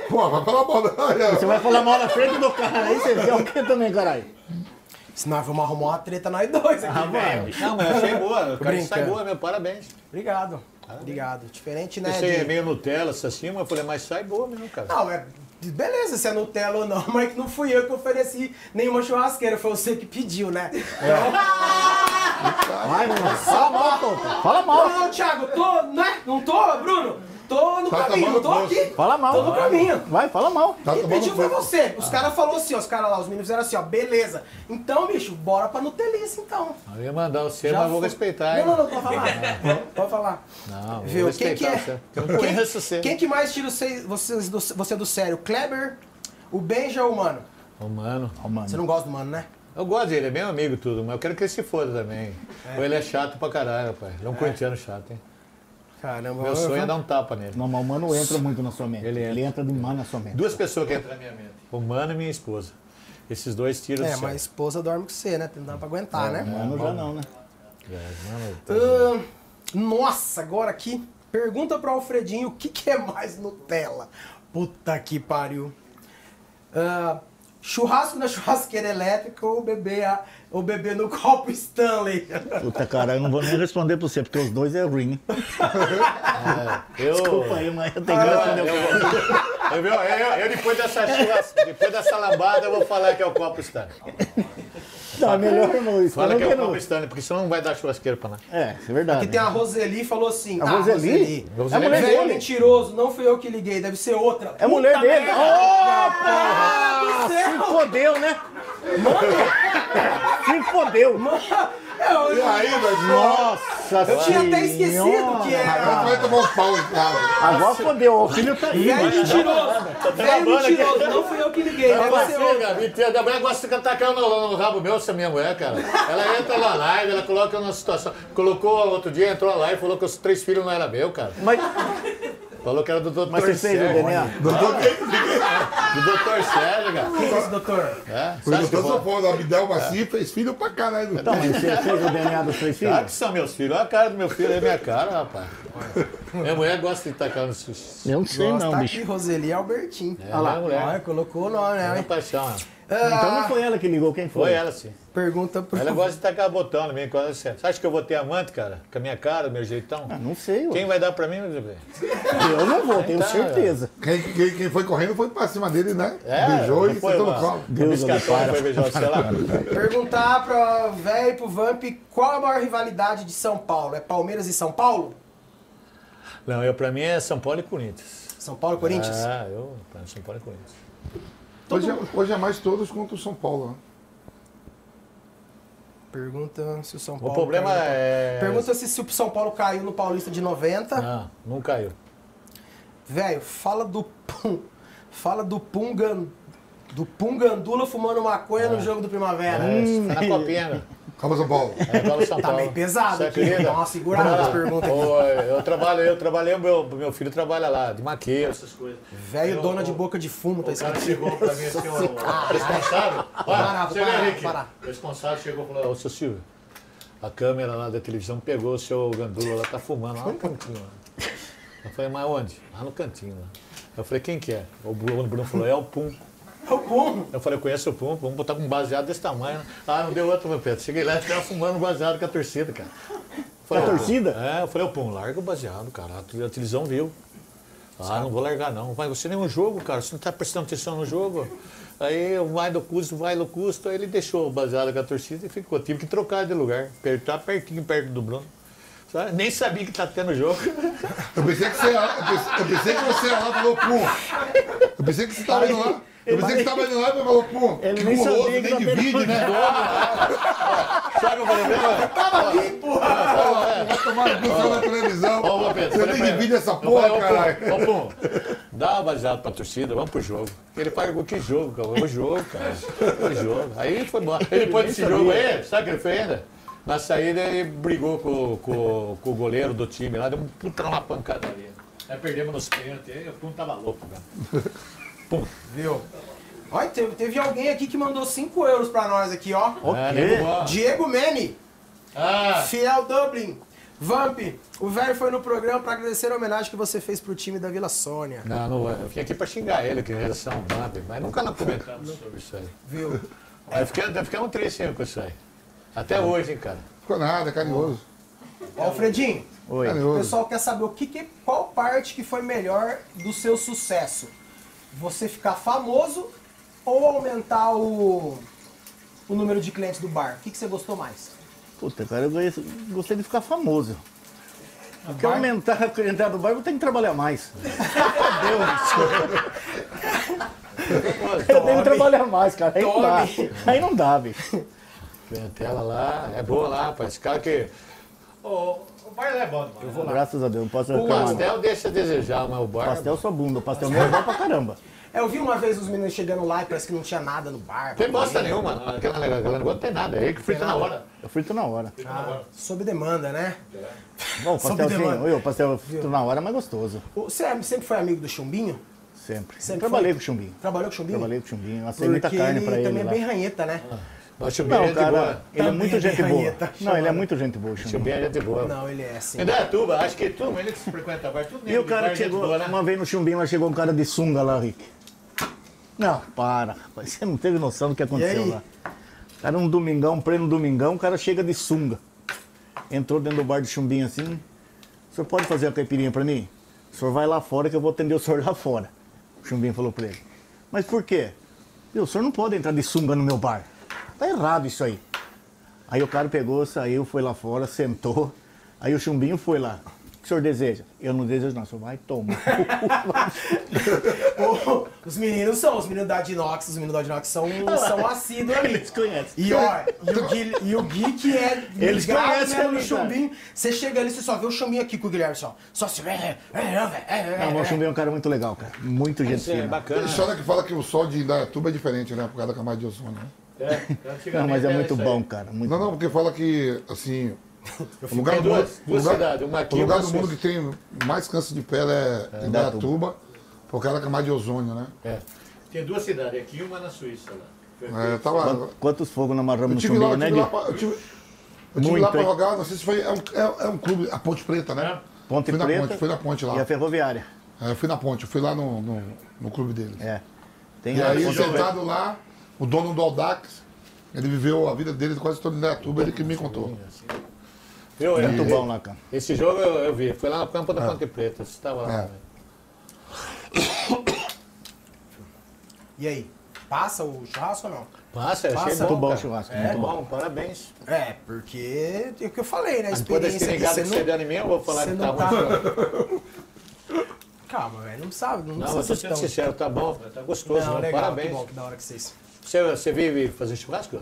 Pô, vai pela bola. Você vai falar mal na frente do cara. Aí você quer o quê também, caralho? Se nós vamos arrumar uma treta nós dois aqui, Ah, velho. Não, mas eu achei boa. A carne sai boa mesmo, parabéns. Obrigado. Obrigado. Diferente, né? Você é de- meio Nutella, assim, mas eu falei, mas sai boa mesmo, cara. Não, é. Beleza, se é Nutella ou não, mas não fui eu que ofereci nenhuma churrasqueira, foi você que pediu, né? Então, Vai, Bruno. Fala mal. Fala mal. não, não, Thiago, tô, né? Não tô, Bruno? Tô no Tá caminho, tô aqui. Fala mal. Tô no caminho. Vai, fala mal. Tá Quem tomando pediu foi fogo. você. Os caras falaram assim, ó, os caras lá, os meninos fizeram assim, ó, beleza. Então, bicho, bora pra Nutelice, então. Eu ia mandar você, Já mas vou respeitar, Não, hein? não, não, pode falar. Pode falar. Não, Viu? vou Quem que é? Eu não conheço você. Quem que mais tira você, vocês do, você do sério? Kleber, o Benja ou o Mano? Ô, mano. Ó, mano. Você não gosta do Mano, né? Eu gosto dele, é meu amigo tudo, mas eu quero que ele se foda também. Ou ele é chato pra caralho, rapaz. Ele é um corintiano chato, hein? Caramba, Meu sonho é dar um tapa nele. Não, mas o mano entra muito na sua mente. Ele Ele entra. entra, demais na sua mente. Duas pessoas que entram na minha mente. O mano e minha esposa. Esses dois tiram É, mas a esposa dorme com você, né? Não dá pra aguentar, né? Mano já não, né? É, mano, Ahn, nossa, agora aqui. Pergunta pro Alfredinho o que, que é mais Nutella. Puta que pariu. Ah, churrasco na churrasqueira elétrica ou beber, a, ou beber no copo Stanley? Puta, cara, eu não vou nem responder pra você, porque os dois é ruim. eu, Desculpa aí, mas eu tenho que responder. eu, eu, eu, eu depois dessa churras, depois dessa lambada, eu vou falar que é o copo está. Não, é melhor, Luiz. Fala que é o não quero- paulistano, porque senão não vai dar churrasqueira pra nós. É, isso é verdade. Aqui tem a Roseli falou assim. A ah, Roseli? Roseli. É a mulher dele. mentiroso, não fui eu que liguei, deve ser outra. É mulher Puta dele. Ô, Ah, porra! Se fodeu, né? Se fodeu. Eu, E aí, velho? Nossa eu tinha até esquecido que Agora tu era. vai tomar um pau em casa. Agora fodeu. O filho tá aí. Velho mentiroso. Velho travando aqui. mentiroso, não fui eu que liguei, Não, deve você, mentira. A mulher gosta de tacar no, no rabo meu, essa minha mulher, cara. Ela entra na live, ela coloca numa situação. Colocou outro dia, entrou na live e falou que os três filhos não eram meu, cara. Mas, Falou que era do doutor mas você fez o Sérgio. DNA? Doutor, Do doutor Sérgio, cara. Quem é esse doutor? É, o doutor? Paulo, Abdel Maci, fez filho pra caralho. Então, mas você fez o DNA dos três Claro que filhos? são meus filhos. Olha a cara do meu filho, é minha cara, rapaz. Minha mulher gosta de tacar nos filhos. Eu não sei Nossa, não, bicho. aqui, Roseli Albertin. É, minha mulher. Olha, colocou o nome, É né? uma paixão, né? Então não foi ela que ligou, quem foi? Foi ela, sim. Pergunta pro. Ela gosta de tacar botão no meio. Quando você você acha que eu vou ter amante, cara? Com a minha cara, meu jeitão? Ah, não sei, ué. Quem vai dar pra mim, meu bem? Eu não vou, tenho Tá, certeza. Quem, quem, quem foi correndo foi pra cima dele, né? É, Beijou e foi sentou no colo. Deus abençoe. foi beijar o celular. Perguntar pra velho e pro Vamp qual a maior rivalidade de São Paulo? É Palmeiras e São Paulo? Não, eu pra mim é São Paulo e Corinthians. São Paulo e Corinthians? Ah, eu pra mim, São Paulo e Corinthians. Hoje, é- hoje é mais todos contra o São Paulo. né? Pergunta se o São O Paulo. problema caiu no- é. Pergunta se, se o São Paulo caiu no Paulista de 90. Não, não caiu. Velho, fala do Pum. Fala do Pungan. Do Pungandula fumando maconha Ah. no jogo do Primavera. É, foi na copinha, né? Calma, São Paulo. É São Tá Paulo. meio pesado aqui. acredita? Dá uma segurada nas perguntas aqui. ô, Eu trabalho, eu trabalhei, meu, meu filho trabalha lá, de maqueiro, essas coisas. Velho Eu- dona de boca de fumo, tá O cara escrito. chegou pra mim assim, o responsável. Vê, parar, Henrique. parar. O responsável chegou e falou, ô seu Silvio, a câmera lá da televisão pegou o seu gandula lá, tá fumando lá no cantinho. Lá. Eu falei, mas onde? Lá no cantinho. Lá. Eu falei, quem que é? O Bruno, o Bruno falou, é o Pum. É o Pum. Eu falei, eu conheço o Pum, vamos botar com um baseado desse tamanho. né? Ah, não deu outro, meu Pedro. Cheguei lá e ficava fumando baseado com a torcida, cara. Falei, Com a "Ô, torcida? É, eu falei, ô Pum, larga o baseado, cara. A televisão viu. Ah, não vou largar não. Vai, você nem um jogo, cara. Você não tá prestando atenção no jogo. Aí vai do custo, vai do custo. Aí ele deixou o baseado com a torcida e ficou. Tive que trocar de lugar. Tá pertinho, perto do Bruno. Sabe? Nem sabia que tá tendo jogo. Eu pensei que você ia lá, eu pensei, eu pensei que você ia lá falou, pum. Eu pensei que você estava indo lá. Eu pensei que você estava indo lá e falou, pum. Ele que nem sabia que nem tava tendo divide, né? Sabe o problema? Tava aqui, porra. Vai tomar só na televisão. Pedro, Você falei nem divide essa Eu porra, falei, caralho. Ô, Pum, dá uma baseada pra torcida, vamos pro jogo. Ele pagou que jogo, cara? O jogo, cara. O jogo. Aí foi embora. Ele depois desse jogo aí, sabe o que ele fez ainda? Na saída ele brigou com, com, com o goleiro do time lá, deu um puta uma pancada ali. Aí perdemos nos pênaltis, aí o Pum tava louco, cara. Pum. Viu? Olha, teve, teve alguém aqui que mandou 5 euros pra nós aqui, ó. É, quê? nego bom. Diego Mene, Ah, Fiel Dublin. Vamp, o velho foi no programa pra agradecer a homenagem que você fez pro time da Vila Sônia. não, não vai. Eu vim aqui pra xingar ele, que eles são bambi, mas nunca nós comentamos sobre isso aí. Viu? Aí ficamos, ficamos tristes com isso aí. Até hoje, hein, cara. Ficou nada, carinhoso. Ó, Alfredinho, Oi. o Carinhoso. pessoal quer saber o que, que qual parte que foi melhor do seu sucesso? Você ficar famoso ou aumentar o, o número de clientes do bar? O que, que você gostou mais? Puta, cara, eu gostei de ficar famoso. Porque bar? aumentar a clientela do bar, eu vou ter que trabalhar mais. Eu tenho que trabalhar mais, cara. Aí não dá. Aí não dá, bicho. Clientela lá, é boa lá, rapaz. Esse cara que. O, o bar é bom demais. Graças a Deus, não posso O reclamar. não. pastel deixa a desejar, mas o bar. Pastel só bunda. O pastel meu é bom pra caramba. É, eu vi uma vez os meninos chegando lá e parece que não tinha nada no bar. Tem bosta nenhuma, não. Aquela, aquela negócio não tem nada. É aí que frita na hora. Eu frito na hora. Ah, sob demanda, né? Bom, o Sob pastelzinho, demanda. o pastel frito na hora é mais gostoso. O- Você é- sempre foi amigo do Chumbinho? Sempre. Sempre Trabalhei foi? com o chumbinho. Trabalhou com o Chumbinho? Trabalhei com o chumbinho. Assei muita Porque carne pra ele também lá. é bem ranheta, né? Mas o Não, é de boa. cara, ele é muito é gente boa. ranheta, Não, ele é muito gente boa, o O chumbinho. Chumbinho é gente boa. Não, ele é assim. Ainda é tuba, acho que tudo, ele que se frequenta bar, tudo E o cara chegou, né? uma vez no chumbinho, lá chegou um cara de sunga lá, Rick. Não, para, rapaz, você não teve noção do que aconteceu lá. Cara, um domingão, um pleno domingão, o cara chega de sunga. Entrou dentro do bar do chumbinho assim. O senhor pode fazer a caipirinha pra mim? O senhor vai lá fora que eu vou atender o senhor lá fora. O chumbinho falou pra ele. Mas por quê? "Meu, O senhor não pode entrar de sunga no meu bar. Tá errado isso aí. Aí o cara pegou, saiu, foi lá fora, sentou. Aí o chumbinho foi lá. O que o senhor deseja? Eu não desejo, não. O senhor vai tomar. Os meninos são, os meninos da Dinox, os meninos da Dinox são, são assíduos ali. Eles conhecem. E, ó, e, o Gui, e o Gui que é Eles grave conhecem no cara. chumbinho. Você chega ali, você só vê o chumbinho aqui com o Guilherme, só. Só se vê. É, é, é, é, Não, é. o chumbinho é um cara muito legal, cara. Muito gente Isso é fina. bacana. Tem história que fala que o sol de Indaiatuba é diferente, né? Por causa da camada de ozônio, né? É, Não, mas é muito bom, cara. Muito Não, não, porque fala que, assim, o lugar Tem do mundo, duas- lugar- cidades, uma aqui o lugar do mundo que tem mais câncer de pele é Indaiatuba, por causa da camada de ozônio, né? É. Tem duas cidades aqui e uma na Suíça lá. É, tava, Quantos- Quantos fogos nós amarramos eu no tive lá, eu chumbinho, né, tive lá, Gui? pra, eu tive, eu tive Muito, lá pra jogar, não sei se foi, é um, é, é um clube, a Ponte Preta, né? Ponte fui na Preta ponte, fui na ponte lá. E a ferroviária. É, eu fui na ponte, eu fui lá no, no, no clube deles. É. Tem E aí, sentado lá, o dono do Audax, ele viveu a vida dele quase toda em Indaiatuba, ele que me contou. Viu? Preta. Muito É, bom lá, cara. Esse jogo eu, eu vi. Foi lá no campo da Ponte Preta. Você estava lá. É. E aí? Passa o churrasco ou não? Passa, achei Passa. bom. Muito bom o churrasco, É muito bom, parabéns. É, porque é o que eu falei, né? A Depois desse experiência negado aqui, que você não... deu em mim, eu vou falar você que não tá tá- muito. Calma, velho, não sabe, não, Não, precisa eu tô ser sendo tão- sincero, tá bom, tá gostoso. Não, né? legal, Parabéns. que bom, que da hora que vocês... Você, você vive fazer churrasco?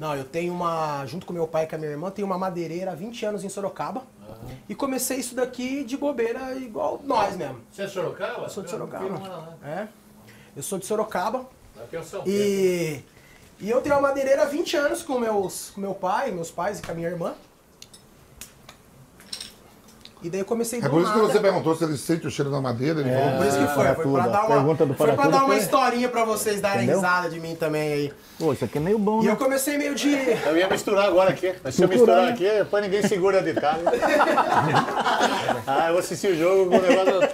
Não, eu tenho uma, junto com meu pai e com a minha irmã, tenho uma madeireira há 20 anos em Sorocaba. E comecei isso daqui de bobeira igual nós mesmo. Você é de Sorocaba? Eu sou de Sorocaba. mora lá. É. Eu sou de Sorocaba. Aqui é São Pedro. E, e eu tenho uma madeireira há 20 anos com, meus, com meu pai, meus pais e com a minha irmã. E daí eu comecei do É por isso que nada. você perguntou se ele sente o cheiro da madeira, ele falou Por isso que foi, foi pra dar uma, do foi pra dar uma historinha pra vocês darem Entendeu? risada de mim também aí. Pô, isso aqui é meio bom, E né? eu comecei meio de... Eu ia misturar agora aqui. Mas se eu Misturar, né? aqui, depois ninguém segura de casa. ah, eu vou assistir o jogo com o negócio.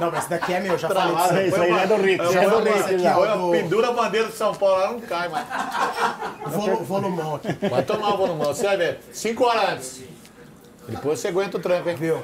Não, mas esse daqui é meu, já falei Travado. disso. Isso aí já é do Rick, já é vou- do Rick, pendura a bandeira de São Paulo, ela não cai mais. Volu- volumão aqui. Vai tomar o volumão, você vai ver. Cinco horas antes. Depois você aguenta o tranco, hein? Viu?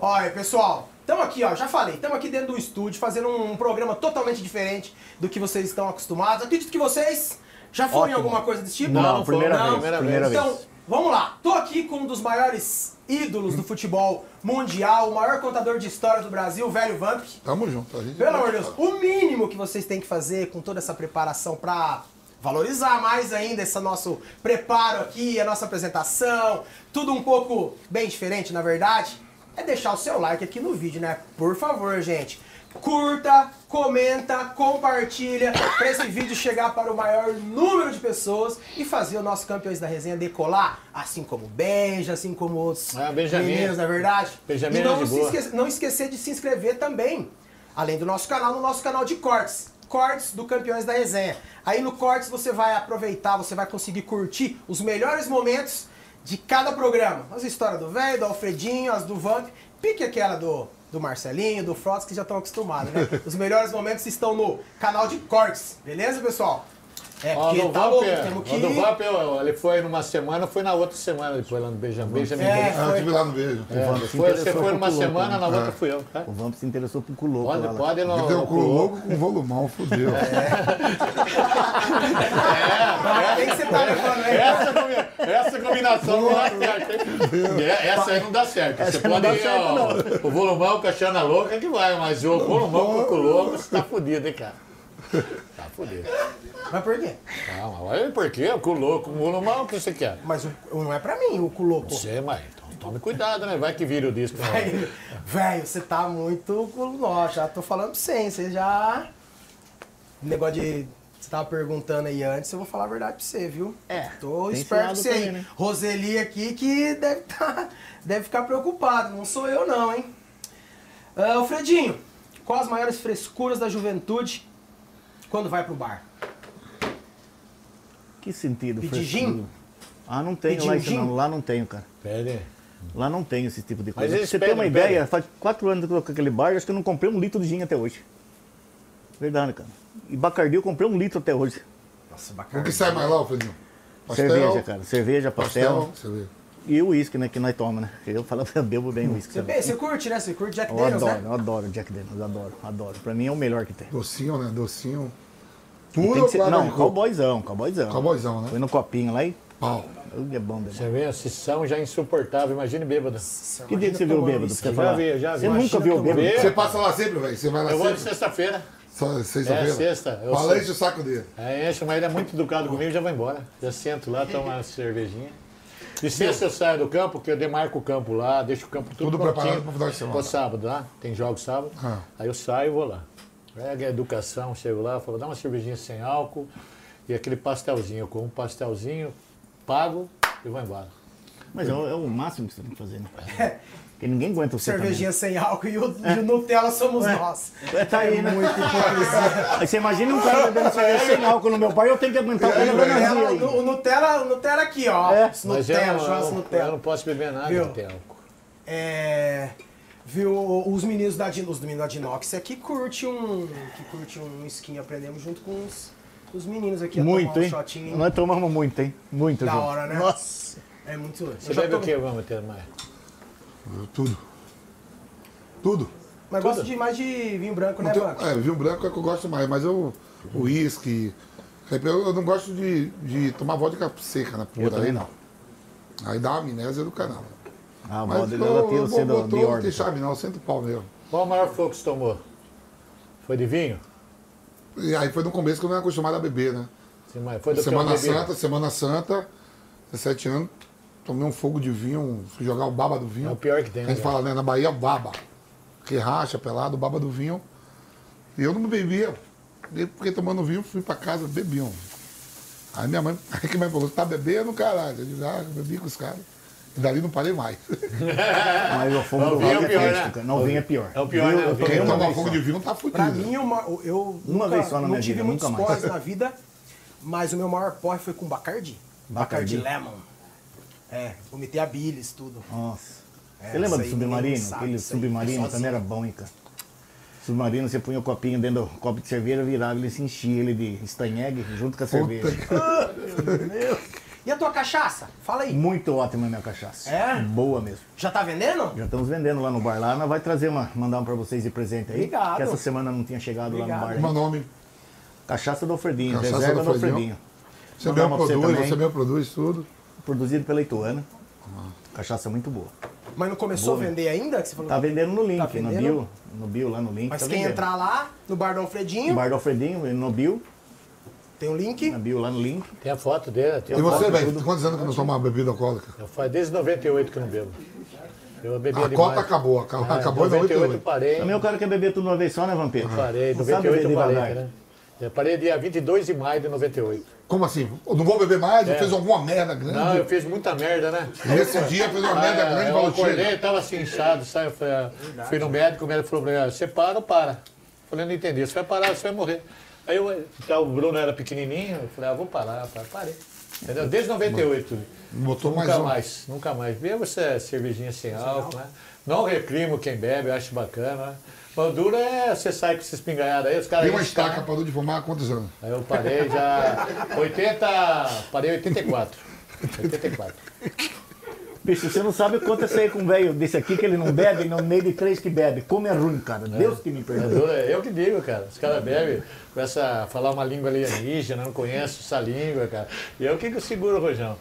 Olha, pessoal, estamos aqui, ó, já falei, estamos aqui dentro do estúdio fazendo um, um programa totalmente diferente do que vocês estão acostumados. Acredito que vocês já foram em Ótimo. alguma coisa desse tipo? Não, Não, primeira foi- vez. primeira primeira vez. vez. Então, vamos lá. Tô aqui com um dos maiores ídolos do futebol mundial, o maior contador de história do Brasil, o velho Vamp. Tamo junto. A gente Pelo amor de Deus, o mínimo que vocês têm que fazer com toda essa preparação pra valorizar mais ainda esse nosso preparo aqui, a nossa apresentação, tudo um pouco bem diferente, na verdade, é deixar o seu like aqui no vídeo, né? Por favor, gente. Curta, comenta, compartilha para esse vídeo chegar para o maior número de pessoas e fazer o nosso Campeões da Resenha decolar, assim como o Benja, assim como outros Ah, Benjamin. meninos, na verdade. Benjamin e não esqueça não esquecer de se inscrever também, além do nosso canal, no nosso canal de cortes. Cortes do Campeões da Resenha. Aí no Cortes você vai aproveitar, você vai conseguir curtir os melhores momentos de cada programa. As histórias do velho, do Alfredinho, as do Vamp, pique aquela do, do Marcelinho, do Frots, que já estão acostumados, né? Os melhores momentos estão no canal de Cortes, beleza, pessoal? É, Ó, porque tá louco, é, temos que... o eu- ele foi numa semana, foi na outra semana, depois lá no Benjamin. Benjamin É, Ah, eu tive lá no beijo. É, se foi- você foi numa semana, né? na outra fui eu. Tá? O Vamp se interessou por cu louco Pode, lá, lá. pode ir no, Ele deu no o cu louco com volumão, fudeu. Quem que você tá levando aí? Essa, essa combinação não dá certo? É, Essa aí não dá certo. Essa você não pode ir, certo, ó, o volumão com a Xana louca que vai, mas o volumão com o cu louco, você tá fudido, hein, cara? Tá fudido. Mas por quê? Calma, olha por quê? O cu louco, o volumão, o que você quer? Mas o, não é pra mim o cu louco. Você, mas então tome cuidado, né? Vai que vira o disco. Velho, você tá muito. cu- Nossa, já tô falando pra você, você já. Negócio de. Você tava perguntando aí antes, eu vou falar a verdade pra você, viu? É, Tô esperto pra você aí. né? Roseli aqui que deve, tá, deve ficar preocupado. Não sou eu, não, hein? Ah, Alfredinho, quais as maiores frescuras da juventude quando vai pro bar? Que sentido, Pedir gin? Ah, não tenho lá isso gin? não. Lá não tenho, cara. Pede. Lá não tem esse tipo de Mas coisa. Pra eles você ter uma pedem, ideia, faz quatro anos que eu tô com aquele bar, acho que eu não comprei um litro de gin até hoje. Verdade, cara. E Bacardi eu comprei um litro até hoje. Nossa, O bacana. que sai mais lá, Alfredinho? Cerveja, cara. Cerveja, pastel. Pastel, cerveja. E o uísque, né, que nós tomamos, né? Eu falo, eu bebo bem uísque. Você, sabe? você curte, né? Você curte Jack Eu Daniels, adoro, né? eu adoro Jack Daniels, adoro, adoro. Pra mim é o melhor que tem. Docinho, né? Docinho. Puro tem que ser, não, coco? cowboyzão, cowboyzão. Cowboyzão, né? Põe no copinho lá e pau. Tudo é bom, demais. Você vê a sessão já insuportável, imagine bêbado. Que dia que você viu o bêbado? Você Já falar? vi, já vi. Você nunca viu bêbado? whisky. Você passa lá sempre, velho? Você vai lá Eu vou de sempre? sexta-feira. Só Sexta-feira? É, sexta. Eu Fala sou- enche o saco dele. Aí enche, mas ele é muito educado comigo, já vou embora. Já sento lá, tomo uma cervejinha. Sexta eu saio do campo, porque eu demarco o campo lá, deixo o campo tudo, Tudo prontinho preparado pro final de semana. Sábado, lá. Tem jogos sábado. Ah. Aí eu saio e vou lá. Pega a educação, chego lá, falo, dá uma cervejinha sem álcool e aquele pastelzinho. Eu como um pastelzinho, pago e vou embora. Mas é o, é o máximo que você tem que fazer, né? Porque ninguém aguenta você Cervejinha sem álcool e o, e o Nutella somos nós. também. É, tá aí, né? Muito hipocrisia. Aí você imagina um cara bebendo cerveja sem álcool no meu pai, eu tenho que aguentar o cara O bebendo Nutella, o Nutella, o Nutella aqui, ó. É. Esse Mas eu Nutella, não, churrasco eu, não- eu Nutella. não posso beber nada Viu? tem álcool. É, viu, os meninos da, os meninos da Dinox aqui curte um, que curte um skin, aprendemos junto com os, os meninos aqui a Muito, um hein? shotinho. hein? Nós tomamos muito, hein? Muito, Da junto. hora, né? Nossa. É muito. Você bebe o que, vamos ter mais? Tudo. Tudo. Mas gosto de mais de vinho branco, né, Então, Banco? é, vinho branco é que eu gosto mais, mas eu. O uísque. Eu, eu não gosto de, de tomar vodka seca, né? Eu pura, também aí não. Aí dá uma amnésia do canal. Ah, a Mas moda eu, eu, você do, vou- de tô- não tem chave não, senta o pau mesmo. Qual o maior fogo que você tomou? Foi de vinho? E aí foi no começo que eu não era acostumado a beber, né? Sim, mas Foi do que eu Semana bebi. Santa, Semana Santa, 17 anos, tomei um fogo de vinho, fui jogar o baba do vinho. É o pior que tem, A né, gente fala, né, na Bahia, baba. Que racha, pelado, baba do vinho. E eu não bebia. Eu fiquei tomando vinho, fui pra casa, bebi um. Aí minha mãe, aí que minha mãe falou, você tá bebendo, caralho. Eu disse, ah, eu bebi com os caras. E dali não parei mais. Mas o fogo Não, do vinho é vinho o é pior, triste, né? Não, vinho é pior. É o pior, né? Eu O tomei Quem toma fogo de vinho tá fudido. Pra mim, uma- eu Uma nunca, vez só na não minha tive vida, muitos porres na vida, mas o meu maior porre foi com Bacardi. Bacardi? Lemon. É, vomitei a bilis, tudo. Nossa. É, Você lembra do submarino? Aquele submarino sozinho. também era bom, hein, cara. Submarino, você punha o copinho dentro do copo de cerveja, virava, ele se enchia ele de estanhegue junto com a cerveja. E a tua cachaça? Fala aí. Muito ótima a minha cachaça. É? Boa mesmo. Já tá vendendo? Já estamos vendendo lá no bar lá, nós vai trazer uma, mandar um pra vocês de presente aí. Obrigado. Que essa semana não tinha chegado lá Obrigado. no bar. Meu nome, Cachaça do Alfredinho, Cachaça reserva do do Alfredinho. Alfredinho. você mesmo produz, você mesmo produz tudo. Produzido pela Ituana. Cachaça muito boa. Mas não começou Boa, a vender ainda? Que você falou Tá vendendo no link, Tá no vendendo? bio. No bio, lá no link. Mas tá quem vendendo. entrar lá no Bar do Alfredinho, Bar do Alfredinho, no bio, tem o link. na bio lá no link. Tem a foto dele. Tem E você, velho, quantos anos que não toma bebida alcoólica? Eu faz desde 98 que eu não bebo. Eu bebia A demais. cota acabou, acabou, É, acabou em 98 eu 98. parei. Também o cara quer beber tudo uma vez só, né, Vampiro? Parei, Não sabe 98 eu beber parei, né? Eu parei dia 22 de maio de 98. Como assim? Eu não vou beber mais? É. fiz alguma merda grande? Não, eu fiz muita merda, né? Nesse dia fez uma merda Ah, grande e eu acordei, tava assim, inchado, sabe? Eu falei, ah, fui no médico, o médico falou pra mim, ah, você para ou para? Eu falei, não entendi, você vai parar, você vai morrer. Aí eu, então, o Bruno era pequenininho, eu falei, ah, vou parar, parar, parei. Entendeu? Desde 98. Botou mais nunca um. mais, nunca mais. Beba essa cervejinha sem álcool, né? Não recrimo quem bebe, eu acho bacana, né? Mas o duro é você sai com esses pinganhados aí, os caras... Tem uma estaca, parou de fumar há quantos anos? Aí eu parei já. 80. Parei 84. 84. Bicho, você não sabe o quanto eu sei com um velho desse aqui que ele não bebe, no meio de três que bebe. Como é ruim, cara. Deus que me Mas perdoe. eu, eu que digo, cara. Os caras bebem, começam a falar uma língua alienígena, não conheço essa língua, cara. E eu que que eu seguro o rojão.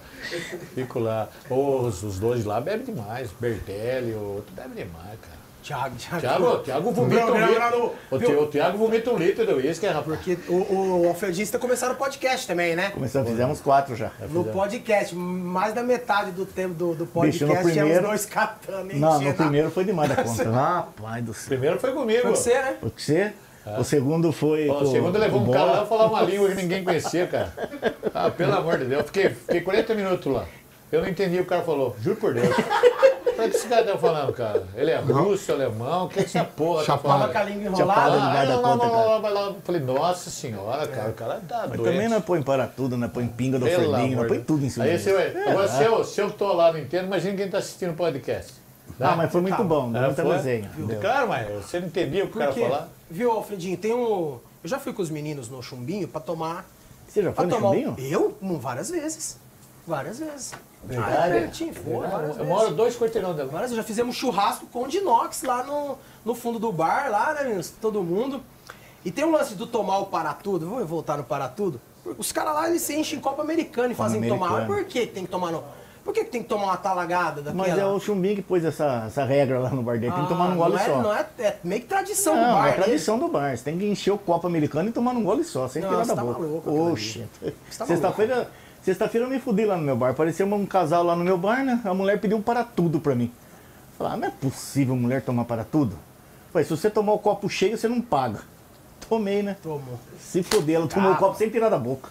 Fico lá. Os, os dois lá bebem demais. Bertelli, o outro bebe demais, cara. Thiago, Thiago. Tiago, Tiago vomita um litro. O, o Tiago vomita um litro de uísque, rapaz. Porque o, o Alfredista começaram o podcast também, né? Começamos, fizemos quatro já. No podcast, mais da metade do tempo do, do podcast Bicho, no primeiro- dois catando Não, no primeiro foi demais da conta. Rapaz do céu. Primeiro foi comigo. Foi você, né? O que você? O segundo foi. Com O segundo levou um bola. cara lá falar uma língua que ninguém conhecia, cara. Ah, pelo amor de Deus. Fiquei, fiquei 40 minutos lá. Eu não entendi o que o cara falou, juro por Deus. O que esse cara tá falando, cara? Ele é russo, alemão, o que essa porra tá Chapada. Tava falando? com a língua Chapada enrolada. Ah, não, não, não, não, vai lá. Falei, nossa senhora, cara, o cara tá Mas doente. também não põe para tudo, né? Põe pinga do Fredinho, não põe de tudo em cima. Aí você vai. Agora, se eu, se eu tô lá no inteiro, imagina quem tá assistindo o podcast. Ah, mas foi muito bom, deu É, muita foi? resenha. Cara, mas você não entendia o que o cara falar? viu, Alfredinho, tem um... Eu já fui com os meninos no chumbinho pra tomar... Você já foi no tomar... chumbinho? Eu? Várias vezes. Várias vezes. Verdade? Ah, é, foi, várias Eu vezes. moro dois quarteirão dela. Várias vezes. Já fizemos churrasco com Dinox lá no, no fundo do bar, lá, né, meninos? Todo mundo. E tem um lance do tomar o para tudo. Vamos voltar no para tudo? Os caras lá, eles se enchem Copa Americana e Copa fazem tomar. Americana. por que tem que tomar no... Por que que tem que tomar uma talagada daquela? Mas é o Chumbim que pôs essa, essa regra lá no bar dele. Tem que tomar num Ah, gole não é, só. Não é, é meio que tradição Não, do bar, é né? tradição do bar. Você tem que encher o copo americano e tomar num gole só, sem Não, tirar você da tá boca. maluco. Oxe. Tá Sexta-feira sexta-feira eu me fudi lá no meu bar. Parecia um casal lá no meu bar, né? A mulher pediu um para tudo pra mim. Falei, ah, não é possível mulher tomar para tudo. Falei, se você tomar o copo cheio, você não paga. Tomei, né? Tomou. Se fuder, ela tomou Ah. o copo sem tirar da boca.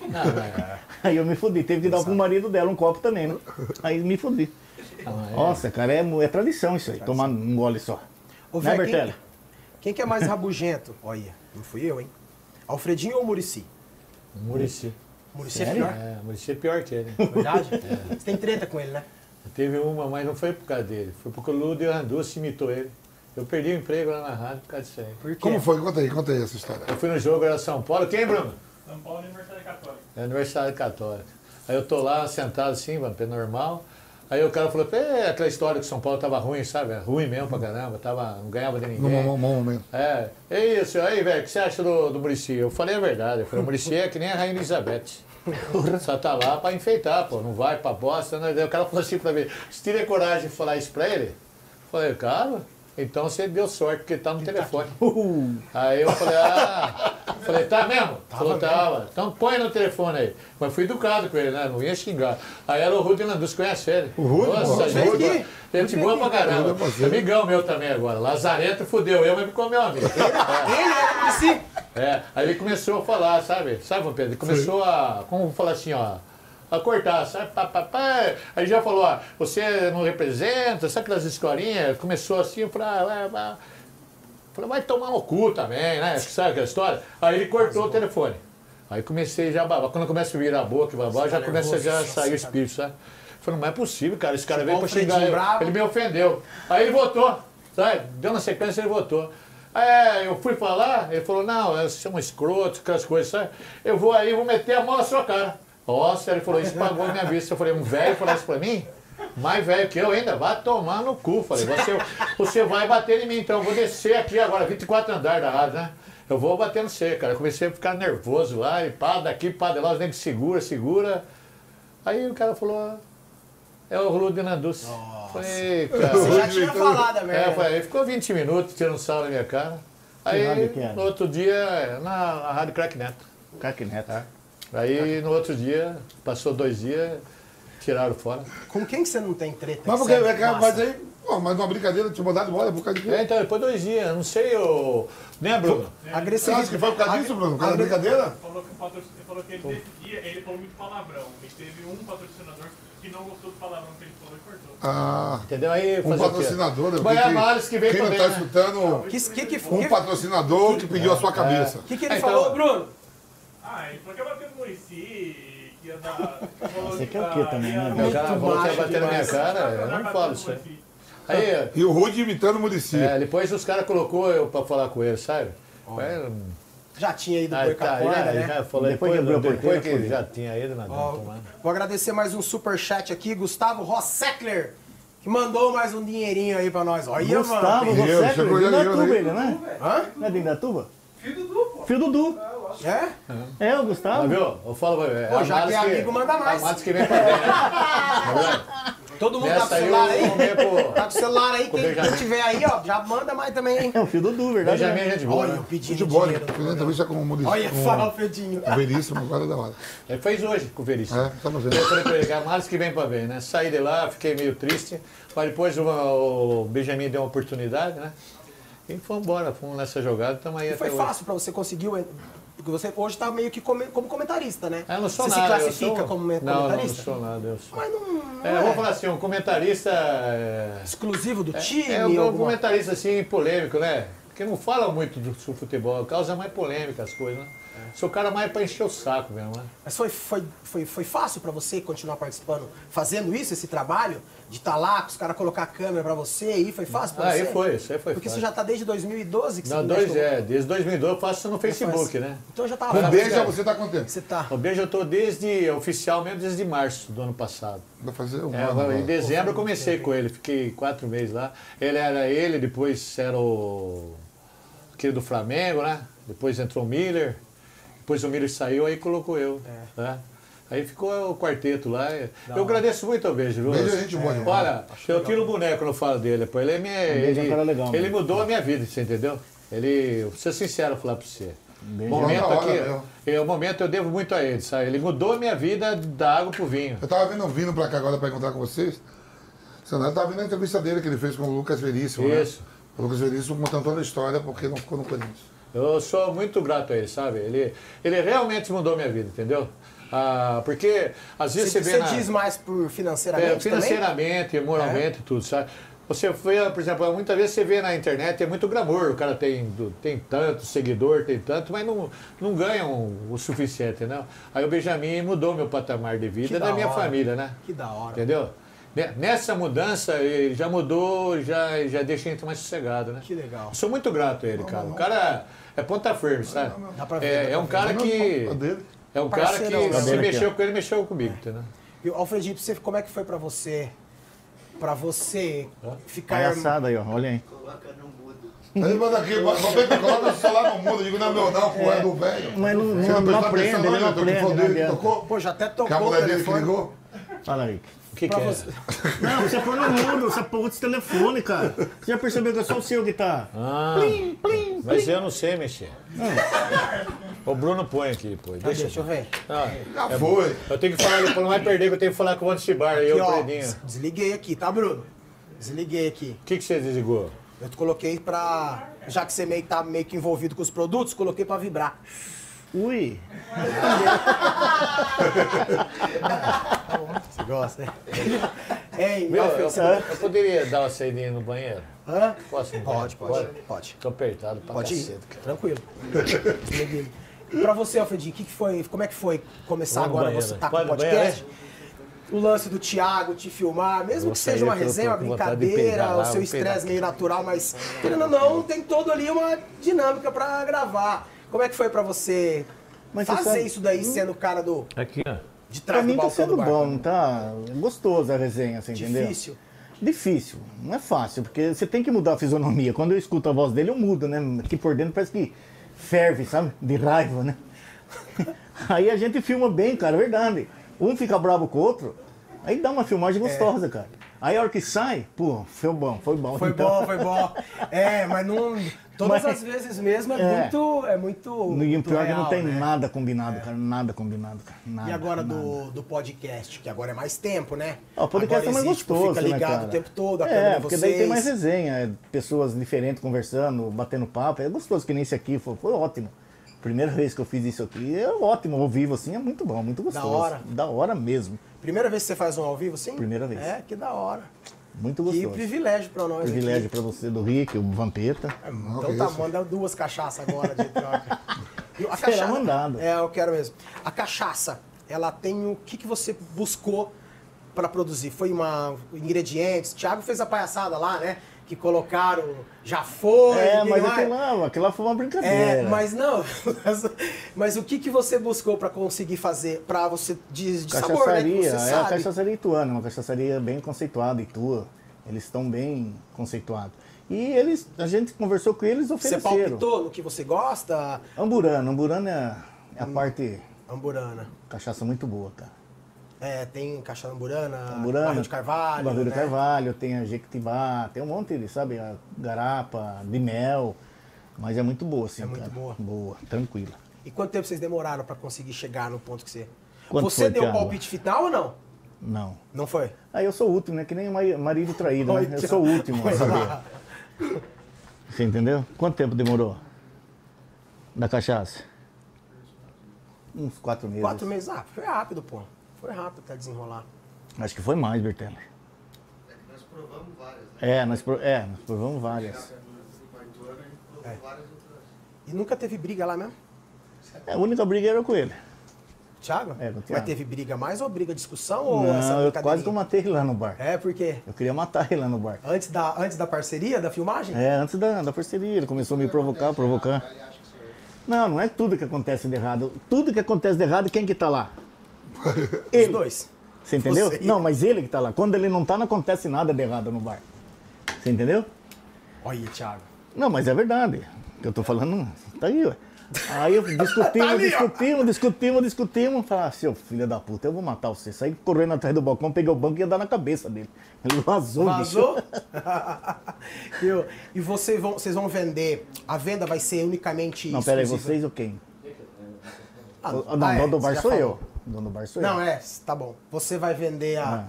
Não, mas- Aí eu me fudi, teve que dar pro marido dela um copo também, né? Aí me fudi. não, é- Nossa, cara, é, é tradição isso aí, tomar um gole só. Ô, né, velho, quem, quem que é mais rabugento? Olha, não fui eu, hein? Alfredinho ou Murici? Murici. Murici é pior, É, Murici é pior que ele. verdade? Você tem treta com ele, né? Teve uma, mas não foi por causa dele. Foi porque o Ludo Randucci imitou ele. Eu perdi o emprego lá na rádio por causa disso aí. Por quê? Como foi? Conta aí, conta aí essa história. Eu fui no jogo, era São Paulo. Quem, Bruno? São Paulo Universidade Católica. É Universidade Católica. Aí eu tô lá sentado assim, vampiro normal. Aí o cara falou, é aquela história que São Paulo tava ruim, sabe? Ruim mesmo pra caramba, tava, não ganhava de ninguém. mo- mo- momento. É, é isso, aí, velho, o que você acha do, do Murici? Eu falei a verdade, eu falei, o Murici é que nem a Rainha Elizabeth. Só tá lá pra enfeitar, pô, não vai pra bosta. Né? Daí o cara falou assim pra mim, se teria coragem de falar isso pra ele? Eu falei, cara, então você deu sorte, porque tá no telefone. Aí eu falei, ah, falei, tá mesmo? Falou, tava. Então põe no telefone aí. Mas fui educado com ele, né? Não ia xingar. Aí era o Rudy Landus, conhece ele? O Rudy, Nossa, Rudy aqui. gente boa pra caramba. É parceiro. Amigão meu também agora. Lazarento fudeu eu, mas ficou meu amigo. Ele era Murici? É, aí ele começou a falar, sabe? Sabe, Pedro? Ele começou a, como falar assim, ó, a cortar, sabe? Pá, pá, pá. Aí já falou, ó, você não representa, sabe aquelas historinhas? Começou assim pra. Vai, vai. Falei, vai tomar no cu também, né? Sabe aquela história? Aí ele cortou o telefone. Aí comecei já a babar. Quando começa a virar a boca e babar, já tá começa já a sair o espírito, sabe? Falei, não é possível, cara. Esse cara veio pra xingar eu. bravo. Ele me ofendeu. Aí ele votou, sabe? Deu na sequência ele votou. É, eu fui falar, ele falou, não, você é um escroto, aquelas coisas, sabe? Eu vou aí, vou meter a mão na sua cara. Nossa, ele falou, isso pagou a minha vista. Eu falei, um velho falar isso pra mim? Mais velho que eu ainda, vai tomar no cu. Falei, você, você vai bater em mim, então eu vou descer aqui agora, 24 andar da rádio, né? Eu vou bater no você, cara. Eu comecei a ficar nervoso lá, e pá, daqui, pá, de lá, os negros segura, segura. Aí o cara falou, "Ah, é o Rudy Nandus. Falei, cara. Você já tinha falado a É, merda. eu falei, aí ficou 20 minutos tirando sal na minha cara. Aí, era? no outro dia, na, na Rádio Crack Neto. Craque Neto. Aí, no outro dia, passou dois dias, tiraram fora. Com quem que você não tem treta? Mas que porque, é que- mas aí, pô, mas uma brincadeira, tinha mandado embora por causa de quê? É, então, depois dois dias, não sei, eu... Né, Bruno? Você Agressividade. acha que foi por causa disso, Bruno? Por causa da brincadeira? Falou que, o patrocin... ele falou que ele decidia, ele falou muito palavrão. Ele teve um patrocinador que não gostou do palavrão que ele falou e cortou. Ah, Entendeu? Aí, um o patrocinador. Mas é a Males que veio Quem não também, tá né? escutando, Que, que, que, um que, patrocinador que pediu a sua cabeça. que, que ele então- falou, Bruno? Ah, ele falou que ia bater no Murici, que ia dar... Você que quer o quê também, né, O cara falou que ia macho bater na minha cara, eu não falo isso aí. E o Rude imitando o Murici. é, depois os caras colocou eu pra falar com ele, sabe? É, Já tinha ido Ah, com a tá, já, né? já falou, Depois depois, depois porteira, que já tinha ido na tomando. vou agradecer mais um superchat aqui, Gustavo Rosseckler, que mandou mais um dinheirinho aí pra nós. Olha, Gustavo. Eu, chegou de ele eu, né? Hã? Não é de Indatuba? Filho do Pô. Fio Dudu. É? É, o Mas Gustavo. viu? Eu falo pra você. Pô, já que é amigo, manda mais. Amados que vem pra. Tá vendo? Todo mundo tá com o Nessa aí celular aí? comer pro Tá com o celular aí, Com o quem, quem tiver aí, ó, já manda mais também, hein? É o fio Dudu, verdade? Benjamin é gente boa. Olha, né? eu pedindo Futebol, dinheiro. fazendo entrevista com o Murici. Olha, com fala, Fredinho. o Veríssimo, agora é da hora. Ele fez hoje com o Veríssimo. É, tá fazendo. Eu falei pra ele, Amados que vem pra ver, né? Saí de lá, fiquei meio triste. Mas depois o, o Benjamin deu uma oportunidade, né? E fomos embora, fomos nessa jogada, estamos aí E foi fácil pra você conseguir, o- porque você hoje tá meio que como comentarista, né? Ah, Eu não sou você nada. se eu classifica sou... como Não, não, não comentarista? sou nada. Eu sou... Mas não, não É, é, vou falar assim, um comentarista... É... exclusivo do time? É um alguma- comentarista assim, polêmico, né? Porque não fala muito do futebol, causa mais polêmica as coisas, né? Sou o cara mais pra encher o saco mesmo, né? Mas foi, foi, foi, foi fácil pra você continuar participando, fazendo isso, esse trabalho? De estar lá, os caras colocar a câmera pra você aí, foi fácil pra Ah, você? aí foi, isso aí foi Porque fácil. você já tá desde 2012 que Não, você dois, mexe é, desde 2012 eu faço isso no Facebook, né? Então já tava Com fácil. beija, você tá contente. Você tá. O beijo eu tô desde, oficialmente desde março do ano passado. Vai fazer um É, ano em dezembro eu comecei com ele, fiquei quatro meses lá. Ele era ele, depois era o aquele do Flamengo, né? Depois entrou o Miller. Depois o Miller saiu, aí colocou eu. É. né? Aí ficou o quarteto lá. Eu agradeço muito ao Beijo, viu? Beijo é gente boa demais. Olha, eu tiro o boneco quando eu falo dele, pô. Ele, é minha, Beijo é um ele, cara legal, ele né? mudou a minha vida, você entendeu? Ele, vou ser sincero falar pra você. Beijo. momento Da hora aqui, é, o momento eu devo muito a ele, sabe? Ele mudou a minha vida da água pro vinho. Eu tava vindo, vindo pra cá agora pra encontrar com vocês. Eu tava vendo a entrevista dele que ele fez com o Lucas Veríssimo, né? Isso. O Lucas Veríssimo contando toda a história porque não ficou no Corinthians. Eu sou muito grato a ele, sabe? Ele, ele realmente mudou a minha vida, entendeu? Ah, porque às vezes Você, você, vê você na- diz mais por É, financeiramente também? financeiramente, moralmente, tudo, sabe? Você vê, por exemplo, muitas vezes você vê na internet, é muito glamour, o cara tem, tem tanto seguidor, tem tanto, mas não, não ganham o suficiente, né? Aí o Benjamin mudou meu patamar de vida e da da minha hora. família, né? Que da hora. Entendeu? Ne- Nessa mudança, ele já mudou, já, já deixa a gente mais sossegado, né? Que legal. Eu sou muito grato a ele, cara. O cara é ponta firme, sabe? Dá pra ver, É, dá é um cara Não, que. Não, a. É um cara que né? se mexeu com ele, mexeu comigo, entendeu? E, Alfredinho, você, como é que foi pra você? Pra você ficar. Palhaçada aí, ó. Olha aí. Aí ele manda aqui, Roberto, coloca o celular no mundo. Eu digo, não é meu não, pô, é do velho. Mas não, Você não, não prestou aprende, atenção, ele não que aprende. Não que tocou? Pô, já até Que tocou a o mulher dele que ligou? Fala aí. O que, que é? você. Não, você põe no mundo, você põe outro telefone, cara. Você já percebeu que é só o seu que tá? Ah, Plim, plim, mas eu não sei mexer. O Bruno põe aqui, pô. Ah, Deixa, Deixa eu ver. Ah, Já foi. eu tenho que falar, ele não vai perder, que eu tenho que falar com o aí Aqui, eu Predinho. desliguei aqui, tá, Bruno? Desliguei aqui. O que, que você desligou? Eu te coloquei pra. Já que você meio, tá meio que envolvido com os produtos, coloquei pra vibrar. Ui. Você gosta, né? Ei, Meu, eu, você- eu poderia dar uma saidinha no banheiro? Hã? Posso? Pode, pode, pode. Tô apertado pra Pode ir. cacete, cara. Tranquilo. E pra você, Alfredinho, que que foi, como é que foi começar agora banheiro, você né? tá com Pode o no banheiro, podcast? O lance do Thiago te filmar, mesmo vou que seja uma resenha, uma com brincadeira, lá, o seu estresse meio natural, mas querendo ou não, tem todo ali uma dinâmica pra gravar. Como é que foi pra você Mas você fazer sabe- isso daí sendo o cara do, Aqui, ó. De Pra trás mim do tá sendo bar? bom, tá gostoso a resenha, você entendeu? Difícil. Difícil, não é fácil, porque você tem que mudar a fisionomia. Quando eu escuto a voz dele, eu mudo, né? Aqui por dentro parece que ferve, sabe? De raiva, né? Aí a gente filma bem, cara, é verdade. Um fica bravo com o outro, aí dá uma filmagem gostosa, cara. Aí a hora que sai, pô, foi bom, foi bom. Foi Então, bom, foi bom. É, mas não. Todas Mas- as vezes mesmo é, É. muito. É muito. E o muito pior é que não real, tem né? nada combinado, cara. Nada combinado, cara. Nada, E agora nada. do, do podcast, que agora é mais tempo, né? Ah, o podcast agora é mais existe, gostoso, Fica né, ligado cara? o tempo todo, a é, de porque vocês. daí tem mais resenha, é, pessoas diferentes conversando, batendo papo. É gostoso que nem esse aqui, foi, foi ótimo. Primeira vez que eu fiz isso aqui, é ótimo, ao vivo assim, é muito bom, muito gostoso. hora. Da hora mesmo. Primeira vez que você faz um ao vivo, sim? Primeira vez. É, que da hora. Muito Que gostoso. privilégio pra nós. Privilégio pra você do Rick, o Vampeta. Não, Então que tá, isso. manda duas cachaças agora de troca. A Será mandado. É, eu quero mesmo. A cachaça, ela tem o que, que você buscou pra produzir? Foi uma ingredientes? Thiago fez a palhaçada lá, né? Que colocaram, já foi. É, mas aquilo lá, aquilo lá foi uma brincadeira. É, mas não. Mas, mas o que, que você buscou pra conseguir fazer pra você de, de sabor, né? Que você é a sabe. cachaçaria ituana, uma cachaçaria bem conceituada, Itua. Eles estão bem conceituados. E eles, a gente conversou com eles, Você ofereceram. palpitou no que você gosta? Amburana, Amburana é, é a parte Amburana. cachaça muito boa, cara. É, tem cachaça amburana, Amburana, barril de carvalho. Barril de né? carvalho, tem a Jequitibá, tem um monte de, sabe, a garapa, de mel. Mas é muito boa, sim, É muito cara. boa. Boa, tranquila. E quanto tempo vocês demoraram pra conseguir chegar no ponto que você. Quanto você foi, deu o palpite final ou não? Não. Não foi? Aí eu sou o último, né? Que nem mari- marido traído, né? Eu sou o último a saber. Você entendeu? Quanto tempo demorou? Da cachaça? Uns quatro meses. Quatro meses. Ah, foi rápido, pô. Foi rápido até desenrolar. Acho que foi mais, Bertelli. É que nós provamos várias, né? É, nós, pro- é, nós provamos várias. É. E nunca teve briga lá mesmo? É, a única briga era com ele. Thiago? É, com o Mas teve briga mais ou briga discussão ou essa Não, eu quase que eu matei ele lá no bar. É, porque Eu queria matar ele lá no bar. antes da, antes da parceria, da filmagem? É, antes da, da parceria, ele começou a me provocar, provocar. Não, não é tudo que acontece de errado. Tudo que acontece de errado, quem que tá lá? Os Ele. dois. Você entendeu? Você. Não, mas ele que tá lá. Quando ele não tá, não acontece nada de errado no bar. Você entendeu? Olha, Thiago. Não, mas é verdade. Eu tô falando, tá aí, ué. Aí eu discutimos, Tá ali, discutimos, discutimos, discutimos. Falei, ah, seu filho da puta, eu vou matar você. Saí correndo atrás do balcão, peguei o banco e ia dar na cabeça dele. Ele vazou, Vazou? e vocês vão, vocês vão vender. A venda vai ser unicamente. Não, peraí, vocês ou quem? Ah, O- não, ah, é, dono do você bar sou falou. eu. Dono do bar sou eu. Não, é, tá bom. Você vai vender a.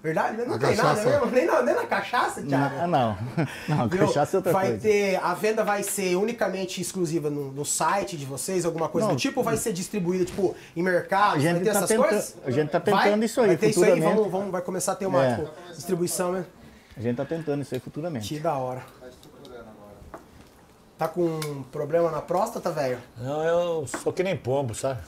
Verdade? Não A tem nada cachaça. mesmo? Nem na, nem na cachaça, Thiago? Ah, não. Não, Viu? cachaça é outra vai coisa. ter a venda vai ser unicamente exclusiva no, no site de vocês alguma coisa Não. do tipo ou vai ser distribuída tipo em mercado A gente vai tá essas tenta- coisas a gente tá Vai? tentando isso aí, vai ter isso aí vamos, vamos vai começar a ter uma É. tipo, distribuição né A gente tá tentando isso aí futuramente. que da hora tá com um problema na próstata velho Não, eu sou que nem pombo, sabe?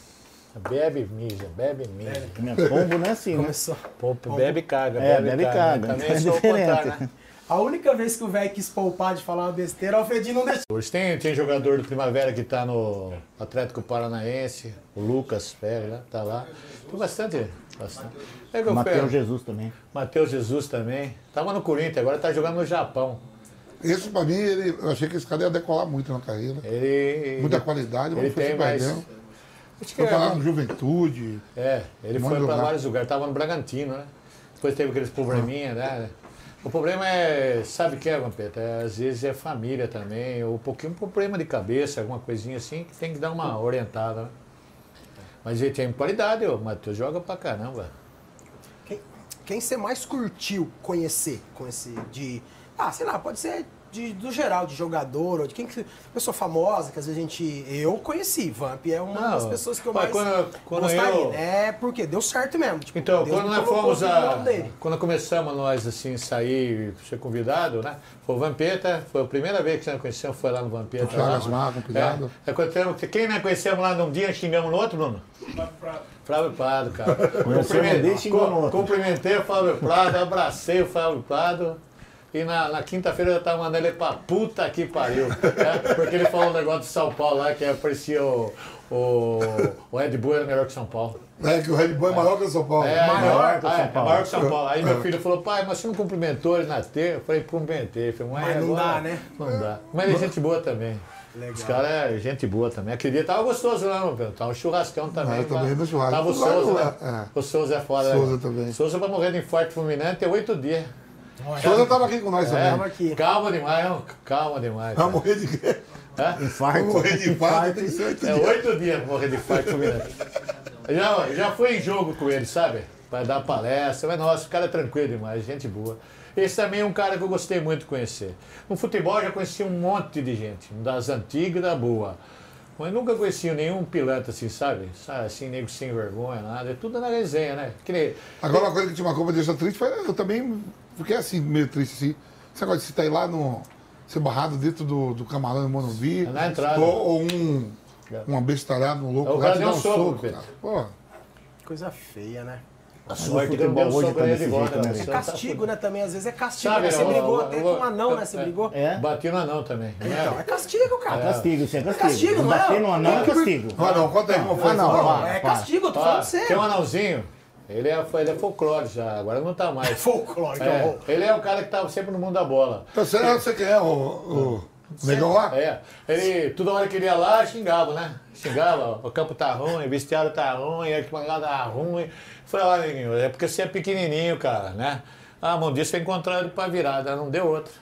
Bebe, mija, bebe, mija. Minha pombo não é assim, né? começou Pombo, bebe e caga, É, bebe, bebe e caga. caga. Também É sou o diferente. contrário, né? a única vez que o velho quis poupar de falar uma besteira o Alfredinho não deixou Hoje tem, tem jogador do Primavera que tá no Atlético Paranaense, o Lucas Pérez, né? tá lá. Tem bastante. bastante. É Mateus Jesus também. Matheus Jesus também. Tava no Corinthians, agora tá jogando no Japão. Esse, pra mim, ele, eu achei que esse cara ia decolar muito na carreira. Ele. Muita qualidade, Ele mas foi tem se mais. Acho que Foi é, no Juventude. É, ele Um foi para vários lugares, tava no Bragantino, né? Depois teve aqueles probleminha, né? O problema é, sabe o que é, Vampeta? É, às vezes é família também, ou um pouquinho problema de cabeça, alguma coisinha assim, que tem que dar uma orientada, né? Mas ele tem qualidade, o Matheus joga pra caramba. quem, quem você mais curtiu conhecer com esse de ah sei lá pode ser de, do geral de jogador ou de quem que pessoa famosa que às vezes a gente eu conheci Vamp é uma Não, das pessoas que eu mas mais quando- quando gostaria eu- é porque deu certo mesmo tipo, Então, Deus quando nós fomos a. Quando começamos nós assim, sair, ser convidado, né? Foi o Vampeta, foi a primeira vez que nós conhecemos, foi lá no Vampeta. O com pilhado. É, que quem nós conhecemos lá num dia, xingamos no outro, Bruno? Flávio Prado, cara. Outro. Cumprimentei o Flávio Prado, abracei o Flávio Prado. E na, na quinta-feira eu já tava mandando ele pra puta que pariu. né? Porque ele falou um negócio de São Paulo lá, que parecia o, o, o Red Bull era melhor que São Paulo. É, que o Red Bull é maior que o São Paulo. É, Maior que o ah, São é, Paulo. maior que São Paulo. Aí meu filho falou, pai, mas você não cumprimentou ele na terça? Eu falei, cumprimentei. Falei, Mas não agora dá, né? Não dá. Mas ele é gente boa também. Legal. Os caras é gente boa também. Aquele dia tava gostoso lá, meu filho. Tava um churrascão também. Ah, eu também no churrasco. Tava o Souza, né? é. O Souza é. Souza né? também. Souza vai morrer de infarto fulminante tem oito dias. Souza tava aqui com nós É, também. Aqui. Calma demais, calma demais. Vai morrer de quê? Vai Infarto. morrer de infarto, tem ser oito É dias. oito dias pra morrer de infarto. Já, já fui em jogo com ele, sabe? Pra dar palestra. Mas, nossa, o cara é tranquilo demais, gente boa. Esse também é um cara que eu gostei muito de conhecer. No futebol eu já conheci um monte de gente, das antigas e da boa. Mas nunca conheci nenhum pilantra assim, sabe? Sabe, Assim, nego sem vergonha, nada. É tudo na resenha, né? Que nem- Agora, uma coisa que te marcou pra deixar triste foi. Eu também fiquei assim, meio triste assim. Esse negócio de você tá aí lá no. ser barrado dentro do, do camarão no Monovi. É na entrada. Ou, ou um. Uma bestalhada no louco É, o cara deu um um soco, soco. Pô, coisa feia né O sorte que dei um hoje tá ele desse jeito, né? né, é castigo né também às vezes é castigo Sabe, né? você eu- brigou eu- até eu- com um anão né você é. brigou É? Bati no anão também. então é castigo cara Castigo, isso é castigo. castigo, não é? Bater no anão é castigo. vai não, conta aí como foi não, palavra. é castigo eu tô falando tem um sério anãozinho, ele é, ele é folclore já, agora não tá mais. folclore que É, ele é o cara que tava sempre no mundo da bola. Então, você, você quem é? O, o, o negão lá? É, ele toda hora que ele ia lá, xingava, né? Xingava, ó, o campo tá ruim, o vestiário tá ruim, a arquibancada tá ruim. Falei, olha, neguinho, é porque você é pequenininho, cara, né? Ah, um dia você encontrou ele pra virada, não deu outro.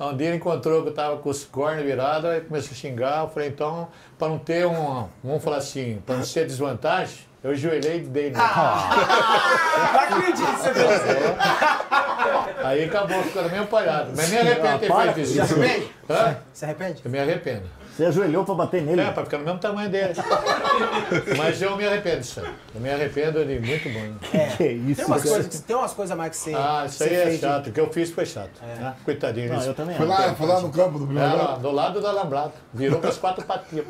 Um dia ele encontrou que eu tava com os cornos virados, aí começou a xingar. Eu falei, então, pra não ter um, vamos falar assim, pra não ser desvantagem, eu ajoelhei e dei nele. não acredito que você fez isso Aí acabou ficando meio palhado. Mas me arrependo de ter para feito com se isso. arrepende Hã? se arrepende Eu me arrependo. Você ajoelhou pra bater nele? É, pra ficar no mesmo tamanho dele. Mas eu me arrependo disso. aí. Eu me arrependo de muito bom. Que isso, tem umas cara. coisas que- tem umas coisas mais que você Ah, isso aí é fez chato. O que eu fiz foi chato. né? Coitadinho Não, disso. eu também Foi lá, foi lá no campo do É, primeiro lá, do lado do alambrado. Virou com as quatro patinhas.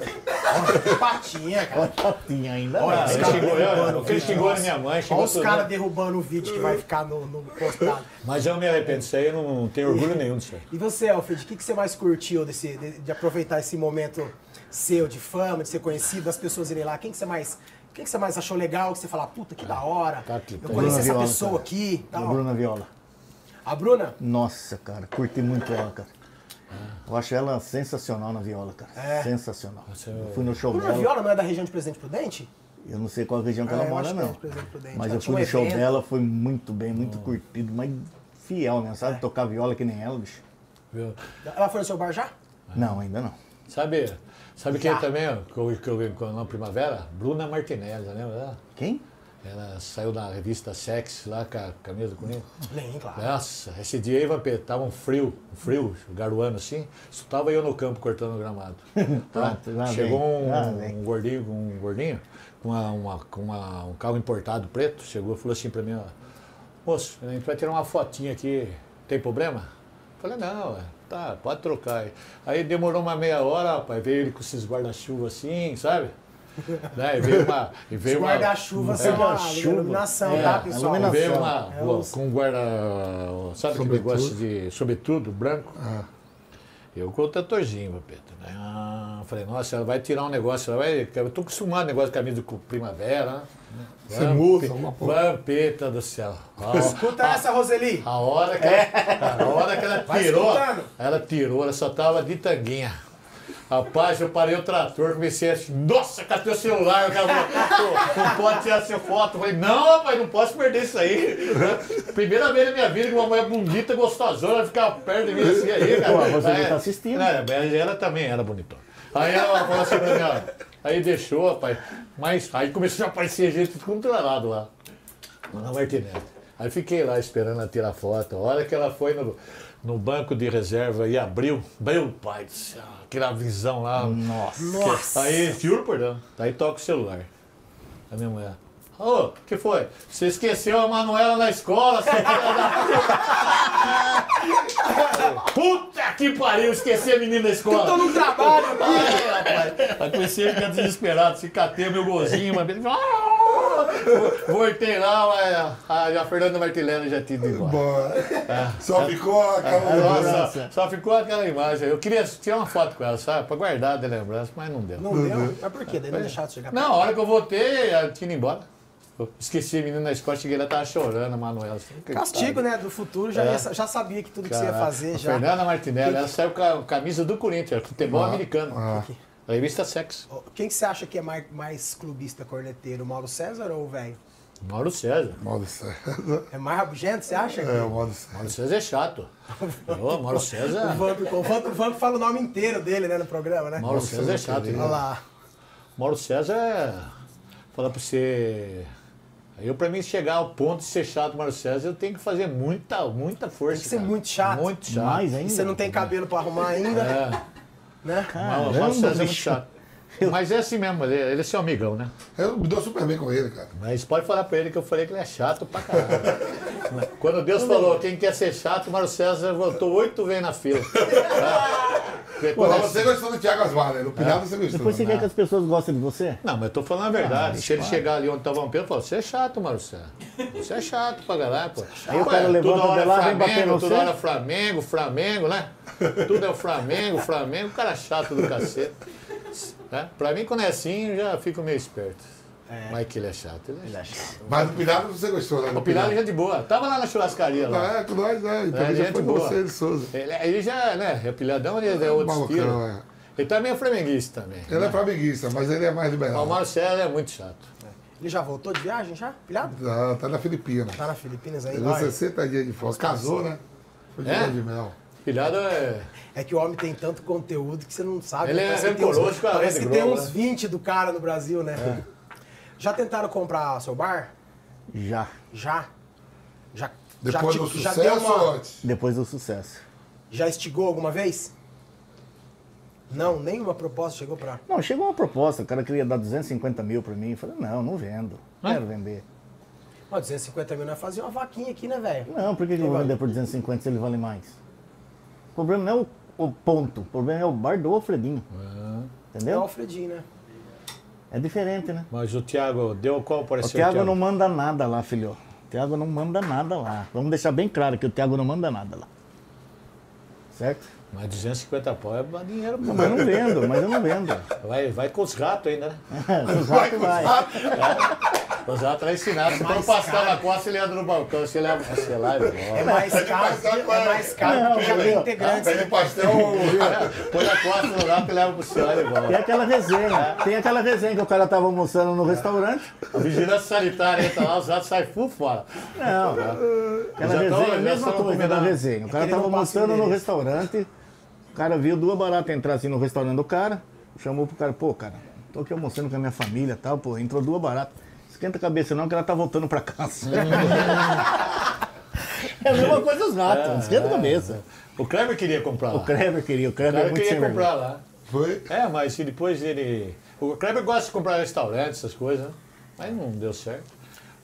patinha cara Patinha ainda. Olha, Ele xingou, eu, o ele vídeo. xingou a minha mãe, xingou Olha os caras derrubando o vídeo que vai ficar no, no postado. Mas eu me arrependo disso aí, eu não tenho orgulho nenhum disso aí. E você, Alfred, o que, que você mais curtiu desse, de, de aproveitar esse momento seu de fama, de ser conhecido, das pessoas irem lá? Quem que você mais, quem que você mais achou legal? Que você fala, puta, que da hora. Tá aqui, eu tá conheci Bruna essa Viola, pessoa cara. aqui. A. Bruna Viola. A Bruna? Nossa, cara, curti muito ela, cara. Eu acho ela sensacional na viola, cara. É. Sensacional. Você- Eu fui no show Bruna dela. Viola não é da região de Presidente Prudente? Eu não sei qual região que ela eu mora, é não. Mas Ela eu tinha fui um no show evento. dela, foi muito bem, muito curtido, mas fiel, né? Sabe tocar viola que nem ela, bicho? Ela foi no seu bar já? Não, ainda não. Sabe, sabe quem também, ó, que eu, que eu vi na primavera? Bruna Martinelli, lembra dela? Quem? Ela saiu na revista Sex lá com a camisa do Corinthians. Nem, claro. Nossa, esse dia aí, Vampeta, tava um frio, um frio, garoando assim. Só tava eu no campo cortando o gramado. Tá? Lá Chegou um, um gordinho, um gordinho com, uma, uma- com uma- um carro importado preto, chegou e falou assim pra mim, ó, moço, a gente vai tirar uma fotinha aqui, tem problema? Falei, não, ué, tá, pode trocar aí. Aí demorou uma meia hora, rapaz, veio ele com esses guarda-chuva assim, sabe? Né? E veio uma. E Os veio uma- guarda-chuva são uma guarda-chuva. iluminação, É, tá, pessoal? iluminação. Veio uma, É os- com guarda. Sabe aquele negócio de sobretudo, branco? Ah. Eu com o tratorzinho, Papeta. Né? Ah, falei, nossa, ela vai tirar um negócio, ela vai. Eu tô acostumado com negócio de camisa de primavera, né? Você Vamp- muda alguma porra. Vampeta do céu. Escuta essa, Roseli. a hora que ela, a hora que ela É. Tirou, ela tirou, ela só tava de tanguinha. Rapaz, eu parei o trator, comecei a. Nossa, catei o celular, cara, pô, não pode tirar essa foto. Eu falei, não, rapaz, não posso perder isso aí. Primeira vez na minha vida que uma mulher bonita, gostosona, ficava perto de mim assim aí, cara. Pô, você Aí- tá assistindo. Não, mas ela também era bonitona. Aí ela falou assim pra mim, ó. Aí deixou, rapaz. Mas aí começou a aparecer gente de tudo lado lá. Na Martinelli. Aí fiquei lá esperando ela tirar foto. A hora que ela foi no, no banco de reserva e abriu, meu pai do céu, aquela visão lá. Nossa. Nossa. Aí, juro por Deus, aí toca o celular. A minha mulher. Ô, o que foi? Você esqueceu a Manuela na escola, seu filho da puta. Que pariu, esqueci a menina na escola. Eu tô no trabalho aqui. Ai, rapaz. Aí comecei a ficar desesperado, se catei meu golzinho, uma vez. Voltei lá, mas a, a Fernanda Martilena já tinha ido embora. Bora. É. Só ficou aquela Nossa, só ficou aquela imagem. Eu queria tirar uma foto com ela, sabe? Pra guardar de lembrança, mas não deu. Não deu? Mas por quê? Daí não deixaram de chegar Não, a hora que eu voltei, ela tinha ido embora. Eu esqueci a menina na escola, cheguei lá, tava chorando, a Manuela. Castigo, né? Do futuro, já, É. ia- já sabia que tudo que você ia Caraca, fazer a já. Fernanda Martinelli, ela saiu com a camisa do Corinthians, futebol americano. Ah. A revista Sex. Quem que você acha que é mais, mais clubista corneteiro? O Mauro César ou o velho? Mauro César. Modo César. É mais rabugento, você acha? É, o modo César. Mauro César é chato. Ô, Mauro O César. Vamp, o, Vamp, o Vamp fala o nome inteiro dele, né, no programa, né? Mauro César é chato. Olha né? lá. Mauro César é. Falar pra você. Eu, pra mim, chegar ao ponto de ser chato, Mauro César, eu tenho que fazer muita, muita força. Tem que ser cara. muito chato. Muito chato. Mais E ainda. você não tem cabelo pra arrumar ainda, É, né? Caramba, César é muito chato. Mas é assim mesmo, ele, ele é seu amigão, né? Eu me dou super bem com ele, cara. Mas pode falar pra ele que eu falei que ele é chato pra caralho. Quando Deus falou quem quer ser chato, Mauro César voltou oito vezes na fila. É. Pô, você gostou do Thiago Asmar, né? No Pinado você gostou. Depois você né? quer que as pessoas gostem de você? Não, mas eu tô falando a verdade. Se ele chegar ali onde tava o Pedro, fala, você é chato, Marcelo. Você é chato pra caralho, pô. Aí o cara é, levanta toda hora de lá, é vem bater no toda hora Flamengo, Flamengo, né? Tudo é o Flamengo, Flamengo, o cara é chato do cacete. Né? Pra mim, quando é assim, eu já fico meio esperto. Mas que ele é chato, ele é chato. Mas no Pinado você gostou, né? O Pilar é gente boa. Tava lá na churrascaria lá. É, com nós, né? Então É, já gente foi boa. você, ele Souza. Ele, ele já, né? É pilhadão, ele é outro Malucão, estilo. é. Ele também é flamenguista também. Ele né? é flamenguista, mas ele é mais Mas O liberal. Marcelo é muito chato. Ele já voltou de viagem, já? Pilhado? Tá, tá na Filipina. Tá na Filipinas aí? Ele deu Olha, 60 dias de fora. Casou, né? Foi de É? de mel. Pilhado é. É que o homem tem tanto conteúdo que você não sabe. Ele é Parece que tem uns- rancoroso com a Parece que tem uns né? 20 do cara no Brasil, né? Já tentaram comprar seu bar? Já. Já? Já, Depois já, do já sucesso deu uma- ou antes? Depois do sucesso. Já instigou alguma vez? Não, nenhuma proposta chegou pra. Não, chegou uma proposta, o cara queria dar 250 mil pra mim. Eu falei, não, não vendo. Não quero vender. Mas 250 mil nós fazia uma vaquinha aqui, né, velho? Não, por que, que eu vou vender por 250 se ele vale mais? O problema não é o, o ponto, o problema é o bar do Alfredinho. É o Entendeu? Alfredinho, né? É diferente, né? Mas o Thiago deu qual O parecer? Thiago não manda nada lá, filho. O Thiago não manda nada lá. Vamos deixar bem claro que o Thiago não manda nada lá. Certo? Mas 250 pau é dinheiro, pô. Mas eu não vendo, mas eu não vendo. Vai, vai com os ratos ainda, né? Os ratos vai. Oswaldo tá ensinado. Se for mais pastar caro. na costa, ele anda no balcão. Você leva você lá e É volta. mais caro, é mais caro Não, porque já tem entendeu? integrantes. Pede pastel. Põe na costa no lado e leva pro senhor e Tem volta. aquela resenha. Tem aquela resenha que o cara tava almoçando no restaurante. A vigilância sanitária entra lá, os ratos saem full fora. Não, aquela resenha, é a mesma coisa da resenha. O cara ele tava não almoçando no restaurante, o cara viu duas baratas entrar assim no restaurante do cara, chamou pro cara, pô, cara, tô aqui almoçando com a minha família e tal, pô, entrou duas baratas. Esquenta a cabeça não, que ela tá voltando pra casa. é a mesma coisa os ratos, esquenta a cabeça. O Kleber queria comprar lá. O Kleber queria, o O Kleber é Kleber muito sem queria vergonha. comprar lá. Foi? É, mas se depois ele. O Kleber gosta de comprar restaurante, essas coisas, né? Mas não deu certo.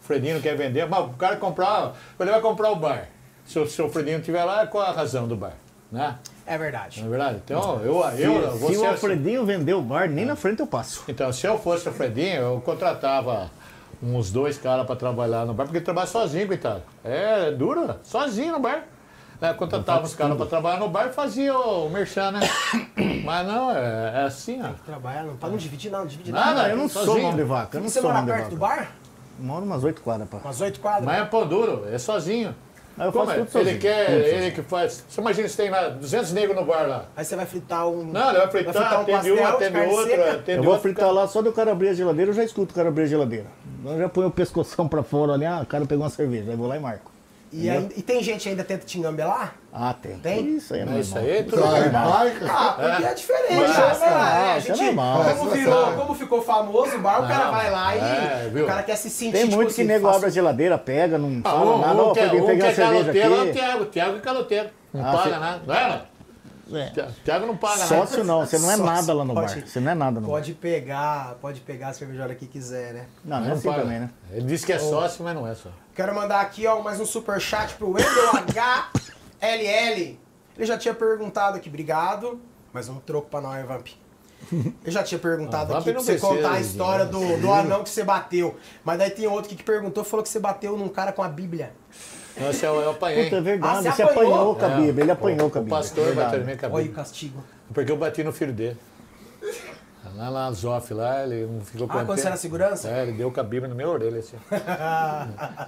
O Fredinho não quer vender, mas o cara comprar. Ele vai comprar o bar. Se o, se o Fredinho estiver lá, qual a razão do bar? Né? É verdade. Não é verdade? Então, eu, eu, Se, você, se o Alfredinho vender o bar, nem na frente eu passo. Então, se eu fosse o Fredinho, eu contratava uns dois caras para trabalhar no bar, porque ele trabalha sozinho, coitado. É, duro, sozinho no bar. É, contratava os caras para trabalhar no bar e fazia o merchan, né? Mas não, é, é assim, ó. Trabalhar, não, pra não dividir, não, não divide Nada, nada. eu não sou sozinho. mão de vaca, eu não Você sou mora perto vaca. do bar? Moro umas oito quadras, pá. Umas oito quadras? Mas é pão duro, é sozinho. Aí eu Como faço é? tudo sozinho. Ele quer, tudo ele que faz. Você imagina se tem lá 200 negros no bar lá. Aí você vai fritar um. Não, ele vai fritar, um atende pastel um, de atende outro, atende Eu vou outro. fritar lá, só do cara abrir a geladeira, eu já escuto o cara abrir a geladeira. Eu já ponho o pescoção pra fora ali, ah, o cara pegou uma cerveja, aí vou lá e marco. E, aí- e tem gente que ainda tenta te engambelar? Ah, tem. Tem? Isso aí é normal. isso aí é tudo Sai, normal. marca. Ah, porque é, diferente. Mas né? é É, a é gente, normal. como, virou, é como ficou famoso o bar, o cara Não, vai lá e é, o cara quer se sentir Tem tipo muito que assim, nego faço- abre a geladeira, pega, não Ah, fala um, nada, um é, peguei, um peguei que é cerveja caloteiro é o aqui. Thiago. O Thiago é caloteiro. Não Ah, paga nada. Não é, não? É. Thiago não paga nada. Sócio não, você não é Sócio, nada lá no bar. pode- Você não é nada no bar. Pode pegar, pode pegar a cerveja a hora que quiser, né? Não, não é Não assim paga. também, né? Ele disse que é sócio, mas não é só. Quero mandar aqui, ó, mais um superchat pro Wendel HLL. Ele já tinha perguntado aqui, obrigado. Mais um troco pra nós, Vamp. Ele já tinha perguntado Ah, aqui pra não você precisa contar a história do, do anão que você bateu. Mas daí tem outro que perguntou, falou que você bateu num cara com a Bíblia. Não, esse é o- eu apanhei. Puta, é Ah, verdade. você você apanhou? apanhou com a É, Bíblia, ele o- apanhou com a O Bíblia. pastor verdade. bateu na minha Olha o cabeça. castigo. Porque eu bati no filho dele. Lá na Zof, lá, ele não ficou Ah, quando contente. você era segurança? É, ele deu com a Bíblia na minha orelha, assim.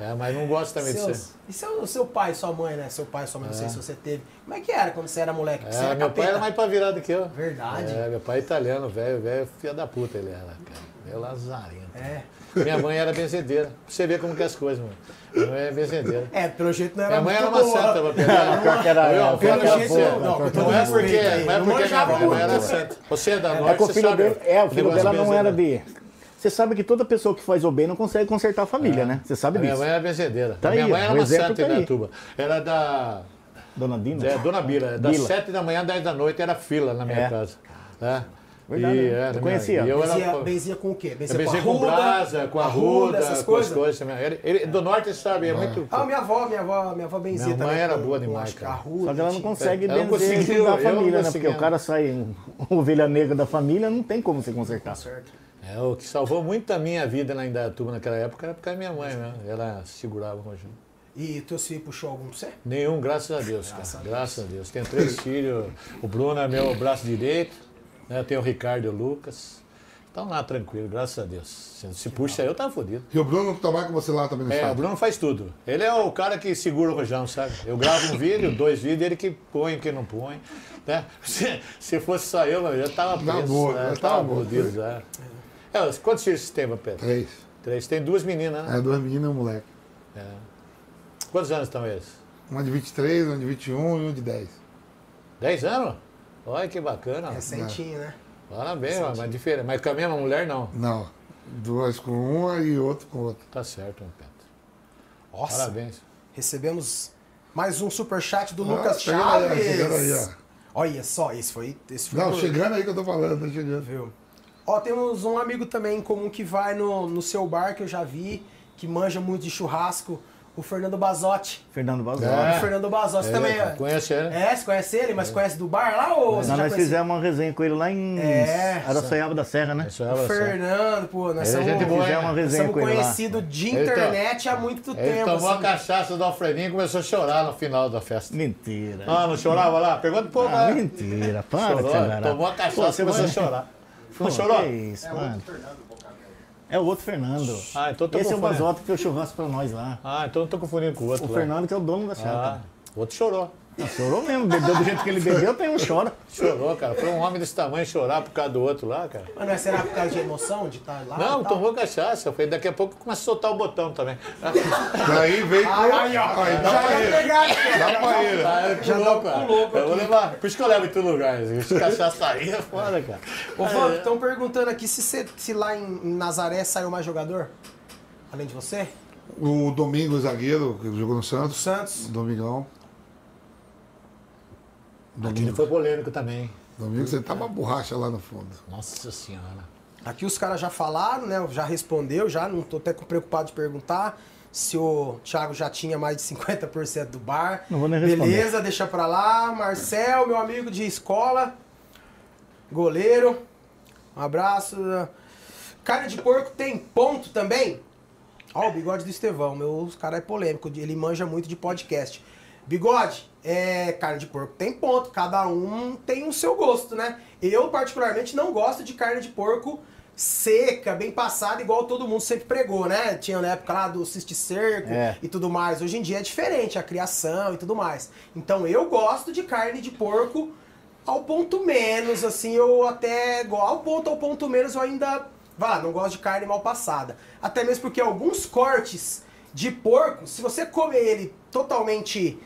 é, mas não gosto também Seus- disso. E seu, seu pai, sua mãe, né? Seu pai, sua mãe, não sei se você teve. Como é que era quando você era moleque? Você É, era meu pai capeta? era mais pra virada que eu. Verdade. É, meu pai é italiano, velho, velho, filha da puta ele era, cara. Meu lazarento. É. Minha mãe era benzedeira. Pra você ver como que é as coisas, mano. Minha mãe é benzedeira. É, pelo jeito não era Minha mãe era uma boa. santa pra pegar. Pior que era- Eu, pior Pelo que era jeito, boa, não, que todo Não é porque, não é não porque minha mãe era santa. Você é da É norte, que o você sabe. dele, é, o filho dela não era de. Você sabe que toda pessoa que faz o bem não consegue consertar a família, né? Você sabe A minha disso. mãe era benzedeira. Tá minha aí, mãe era uma santa tá em. Datuba. Era da Dona Dina? é, Dona Bila. Das Bila. 7 da manhã, 10 da noite era fila na minha É. casa. É. Verdade, E, né? é, Eu na conhecia. minha- eu Benzia, era, benzia com o quê? eu Benzia benzia com, com arruda, brasa, com arruda, essas com coisas. as coisas. Ele, ele- do norte, sabe, é muito... Ah, minha avó, minha avó, minha avó benzia Minha mãe também. era com- boa com, demais, cara. arruda, Só que ela não consegue Ela benzer conseguiu, da família, né? Porque o cara sai um, ovelha negra da família, não tem como você consertar. Certo. É, o que salvou muito a minha vida lá em Datuba naquela época era por causa da minha mãe, né? Ela segurava o Rogério. E teu filho puxou algum pra você? Nenhum, graças a Deus, cara. Graças a Deus. Tenho três filhos. O Bruno é meu braço direito. Né? Tenho o Ricardo e o Lucas. Estão lá tranquilo, graças a Deus. Se, se puxa aí, eu tava fodido. E o Bruno trabalha com você lá também no É, o estado. Bruno faz tudo. Ele é o cara que segura o rojão, sabe? Eu gravo um vídeo, dois vídeos, ele que põe, que não põe. Né? Se, se fosse só eu, eu já tava Na preso. boa, né? já tava fodido já. É, quantos filhos você tem, Pedro? Três. Três. Tem duas meninas, né? É, duas meninas e um moleque. Quantos anos estão eles? Uma de 23, uma de 21 e um de 10. Dez anos? Olha que bacana. Recentinho, né? Parabéns, mas, mas diferente. Mas com a mesma mulher, não. Não. Duas com uma e outro com outra. Tá certo, Pedro. Nossa, Parabéns. recebemos mais um superchat do Ah, Lucas chegando aí, Chaves. chegando aí, ó. Olha só, esse foi, esse foi Não, do- chegando aí que eu tô falando, tá chegando. Viu? Ó, temos um amigo também em comum que vai no, no seu bar, que eu já vi, que manja muito de churrasco, o Fernando Bazotti. Fernando Basotti. É. O Fernando Bazotti É, também, ó. Conhece ele? É, você conhece ele, mas conhece do bar lá ou você Nós, já nós fizemos uma resenha com ele lá em É. Araçoiaba da Serra, né? É O. Fernando, pô, nós Ele é somos, gente boa, Fizemos uma nós resenha somos com ele lá. conhecidos de Ele tá- internet há muito Ele tempo. tomou a assim. cachaça do Alfredinho e começou a chorar no final da festa. Mentira. Ah, não chorava lá? Pergunta pro povo Ah, lá. mentira. Para Chorou, tomou a cachaça e começou a chorar. Não chorou? Que isso, mano. É o outro Fernando. Ah, então eu tô Esse é o. Basoto que fez o churrasco pra nós lá. Ah, então eu tô confundindo com o outro. O lá. Fernando que é o dono da Ah, chácara. o outro chorou. Chorou mesmo, bebeu do jeito que ele bebeu, tem um chora. Chorou, cara. Foi um homem desse tamanho chorar por causa do outro lá, cara. Mas não é, será por causa de emoção de estar lá? Não, tomou cachaça. Foi daqui a pouco começa a soltar o botão também. Daí veio. Ai, ó. Aí dá já pra ele. pegar aqui. Dá pra ele. Dá um cara. puloco Eu vou levar. Por isso que eu levo em todo lugar. Se cachaça aí é foda, cara. Ô, Fábio, estão perguntando aqui se, você- se lá em, Nazaré saiu mais jogador? Além de você? O Domingos, zagueiro, que jogou no Santos. Santos? Domingão. Aquele foi polêmico também. Domingos, você tá uma borracha lá no fundo. Nossa senhora. Aqui os caras já falaram, né? Já respondeu, já não tô até preocupado de perguntar se o Thiago já tinha mais de 50% do bar. Não vou nem responder. Beleza, deixa pra lá. Marcel, meu amigo de escola, goleiro. Um abraço. Carne de porco tem ponto também? Ó, o bigode do Estevão, meu cara é polêmico, ele manja muito de podcast. Bigode, é, carne de porco tem ponto, cada um tem o seu gosto, né? Eu, particularmente, não gosto de carne de porco seca, bem passada, igual todo mundo sempre pregou, né? Tinha na época lá do cisticerco É. e tudo mais. Hoje em dia é diferente, a criação e tudo mais. Então eu gosto de carne de porco ao ponto menos, assim, eu até. Ao ponto, ao ponto menos, eu ainda. Vá, não gosto de carne mal passada. Até mesmo porque alguns cortes de porco, se você comer ele totalmente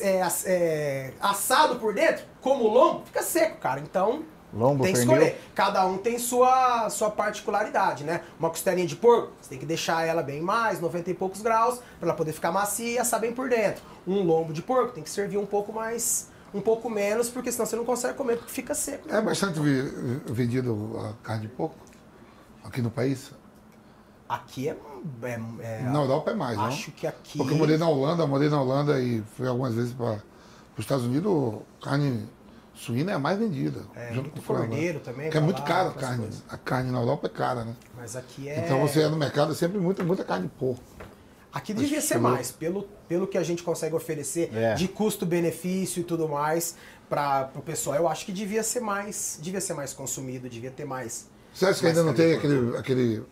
é, é, assado por dentro, como o lombo, fica seco, cara. Então. Lombo, tem que pernil. escolher. Cada um tem sua, sua particularidade, né? Uma costelinha de porco, você tem que deixar ela bem mais, 90 e poucos graus, para ela poder ficar macia e assar bem por dentro. Um lombo de porco tem que servir um pouco mais, um pouco menos, porque senão você não consegue comer, porque fica seco. É bastante vi- vendido a carne de porco aqui no país. Aqui é. é- é- Na Europa é mais, não? Acho que aqui. Porque eu morei na Holanda, morei na Holanda e fui algumas vezes para os Estados Unidos, carne suína é a mais vendida. É, junto muito com frango, cordeiro né? também, Porque é muito caro a carne. coisas. A carne na Europa é cara, né? Mas aqui é. Então você é no mercado é sempre muita, muita carne de porco. Aqui devia ser mais, pelo, pelo que a gente consegue oferecer É. de custo-benefício e tudo mais para o pessoal. Eu acho que devia ser mais, devia ser mais consumido, devia ter mais. Você acha que ainda não tem aquele, aquele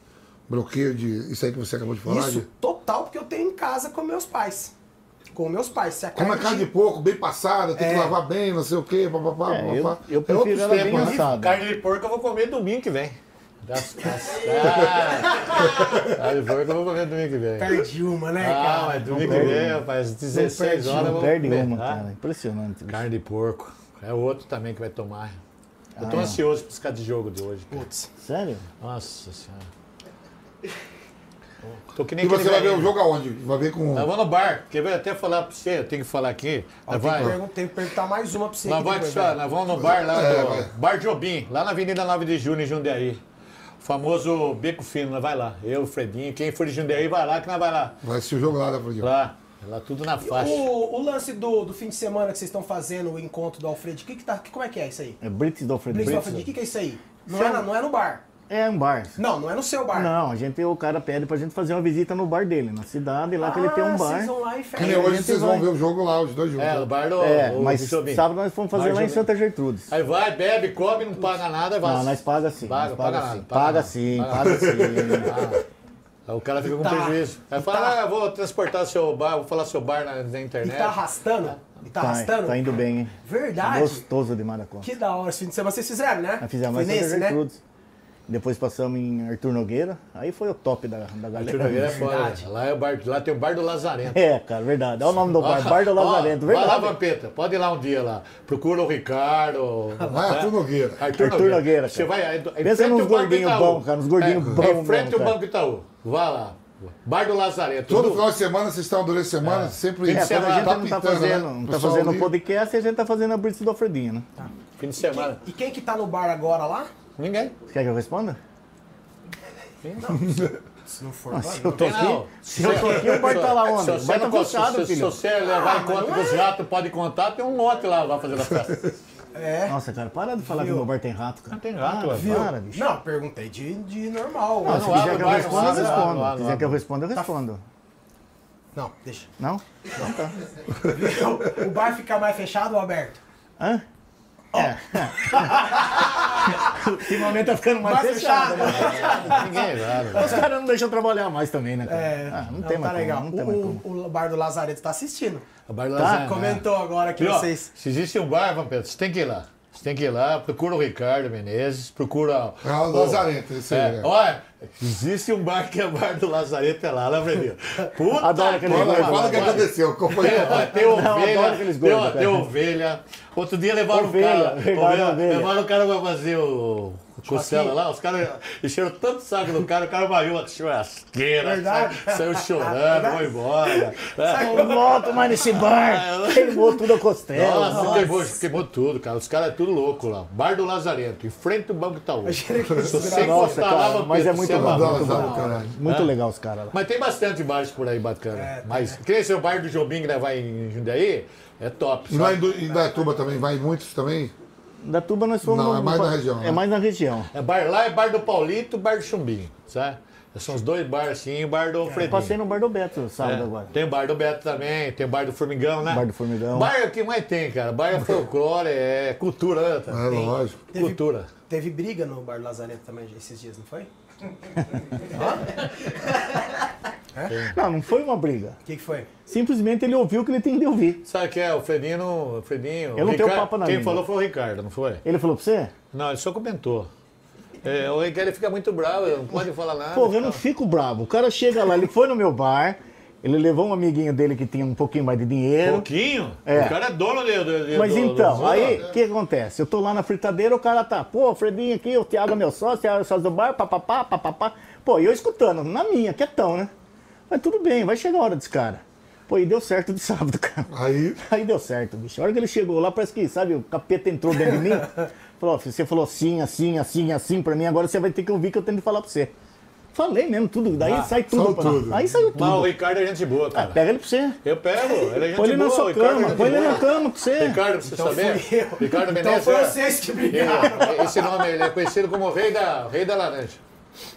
bloqueio de. Isso aí que você acabou de falar? Isso de- total porque eu tenho em casa com meus pais. Com meus pais. Se a Como a carne de porco, bem passada, tem que É. lavar bem, não sei o quê, papapá, É, eu, papapá. eu É prefiro outros ela bem tempos, né? assada. Carne de porco eu vou comer domingo que vem. Das caçadas. Carne de porco eu vou comer domingo que vem. Perdi uma, né, Ah, cara? mas domingo que perde, vem, rapaz, perde, 16 horas eu Não perde comer, uma, tá? cara. Impressionante. bicho. Carne de porco. É outro também que vai tomar. Eu tô Ah. ansioso pra esse cara de jogo de hoje. cara. Putz. Sério? Nossa senhora. Tô que nem E você vai ver o jogo aonde? Vai ver com. Nós vamos no bar. Quer ver? Até falar pra você, eu tenho que falar aqui. Tem, vai. tem que perguntar mais uma pra você. Nós, vai, velho. nós vamos no bar lá, É, do. Bar Jobim, lá na Avenida 9 de Junho, em Jundiaí. O famoso Beco Fino, nós vai lá. Eu, o Fredinho, quem for de Jundiaí vai lá, que nós vai lá. Vai assistir o jogo lá da Frodinho. Lá, lá tudo na faixa. O, o lance do, do fim de semana que vocês estão fazendo, o encontro do Alfredo, que que tá, que- como é que é isso aí? É Brits do Alfredo. Blitz do Brits. Alfredo, o que, que é isso aí? Não é, na- não é no bar. É um bar. Não, não é no seu bar. Não, a gente, o cara pede pra gente fazer uma visita no bar dele, na cidade, lá que ele tem Ah, um bar. Vocês vão lá e fecham. hoje vocês vai. vão ver o jogo lá, os dois juntos. É, no bar do, É, do mas sábado nós fomos fazer Bar lá em. Santa Gertrudes. Aí vai, bebe, come, não paga nada, vai. Não, nós paga sim. Paga, paga paga, nada, sim. paga Paga sim, Paga paga sim. Aí o cara fica com Tá. prejuízo. Aí E fala, tá. ah, vou transportar seu bar, vou falar seu bar na, na E internet. tá arrastando? E tá Tá, arrastando? tá indo bem, hein? Verdade. Gostoso da conta. Que da hora esse fim de semana. Vocês fizeram, né? Fizemos Foi nesse, né? Gertrudes. Depois passamos em Arthur Nogueira. Aí foi o top da, da galera. Arthur Nogueira é foda. Verdade. Lá, é o bar, lá tem o bar do Lazarento. É, cara, verdade. Olha o nome do bar. Bar do ó, Lazarento, Vai lá, verdade. Vampeta. Pode ir lá um dia lá. Procura o Ricardo. Vai, Arthur Nogueira. Arthur, Arthur Nogueira, Você cara. vai aí, em Pensa frente nos gordinhos bons, cara, nos gordinhos é, bons Em frente mesmo, ao cara. Banco Itaú. Vá lá. Bar do Lazarento. Todo final de semana, vocês estão durante a semana, sempre. É, quando a gente tá não tá pintando, fazendo, né? não O tá fazendo podcast, a gente tá fazendo a Brits do Alfredinho, né? Fim de semana. E quem que tá no bar agora lá? Ninguém. Você quer que eu responda? Se não for, Ah, vai, se não. eu tô aqui, não. se eu tô aqui, o bar tá lá onde? Se O você bar tá não fechado, se, se filho. você levar em conta que os ratos podem contar, tem um lote lá, vai fazer a festa. É. Nossa, cara, para de falar Viu? que meu bar tem rato, cara. Não tem rato, ah, ué. para, bicho. Não, perguntei de, de normal. Não, Não, se não quiser que eu o responda, não eu não respondo. não Se quiser que eu responda, eu respondo. deixa. Não? Então tá. o bar fica mais fechado ou aberto? Hã? Ultimamente tá ficando mais, Mais fechado, né? Ninguém vai. Os caras não deixam trabalhar mais também, né, cara? É, Ah, não, tem tá mais legal. como, não tem mais como. o, o, o bar do Lazareto tá assistindo. A Bar Tá, Lasanha, né? Comentou agora que E, ó, vocês. Se existe um bar, Vampeta, você tem que ir lá. Você tem que ir lá, procura o Ricardo Menezes, procura. É o Lazareto, esse aí. É, né? olha, existe um bar que é o bar do Lazareto, é lá, lá, Fredinho. Puta Adoro aquele que Fala, o que aconteceu. Foi Tem, ó, tem ovelha, adoro aqueles tem, tem ovelha. Outro dia levaram Ovelha, o cara. levaram ovelha. levaram o cara pra fazer o. o Costela lá, os caras encheram tanto saco do cara, o cara vaiou a churrasqueira, Verdade. saiu chorando, foi embora. É. Não volto mais nesse bar. Queimou tudo a costela. Nossa, queimou, queimou tudo, cara. Os caras é tudo louco lá. Bar do Lazarento, em frente do Banco Itaú. Se você Nossa, lá, cara, mas é muito vai- bom, muito bom. caralho. Muito legal os caras lá. Mas tem bastante bares por aí bacana. É, Mas que nem esse bar do Jobim que vai em Jundiaí, é top. E lá sabe? em, Datuba também, vai muitos também? Da Tuba nós fomos. Não, é mais na região, É né? mais na região. É bar lá, é bar do Paulito, bar do Chumbinho, sabe? São os dois bares assim, o bar do Fredinho. Passei no bar do Beto sábado É. agora. Tem o bar do Beto também, tem o bar do Formigão, né? Bar do Formigão. Bar é o que mais tem, cara. Bar é folclore, é cultura, né? tá? É lógico. Teve- Cultura. Teve briga no bar do Lazareto também esses dias, não foi? Não, não foi uma briga. O que, que foi? Simplesmente ele ouviu o que ele tem de ouvir. Sabe o que é? O Fredinho, não- o Fredinho. Eu o não tenho papo na Quem língua. falou foi o Ricardo, não foi? Ele falou pra você? Não, ele só comentou. É, o Ricardo fica muito bravo, não pode falar nada. Porra, eu não fico bravo. O cara chega lá, ele foi no meu bar, ele levou um amiguinho dele que tinha um pouquinho mais de dinheiro. Pouquinho? É. O cara é dono de, de, de Mas do- então, do- aí, o que acontece? Eu tô lá na fritadeira, o cara tá, pô, Fredinho aqui, o Thiago é meu sócio, Thiago é sócio do bar, papapá, papapá. Pô, e eu escutando, na minha, quietão, né? Mas tudo bem, vai chegar a hora desse cara. Pô, e deu certo de sábado, cara. Aí, Aí deu certo, bicho. A hora que ele chegou lá, parece que, sabe, o capeta entrou dentro de mim. Falou, você falou assim, assim, assim, assim pra mim, agora você vai ter que ouvir que eu tenho que falar pra você. Falei mesmo tudo, daí Ah, sai tudo. tudo. Aí saiu Mas o tudo. Ricardo é gente boa, Ah, cara. pega ele pra você. Eu pego, ele é gente Põe ele na boa. sua o Ricardo é cama, gente põe ele na cama pra você. Ricardo, pra você Então saber? Ricardo Então Menezes foi é- vocês que brigaram. Ele- Esse nome ele é conhecido como Rei da, Rei da Laranja.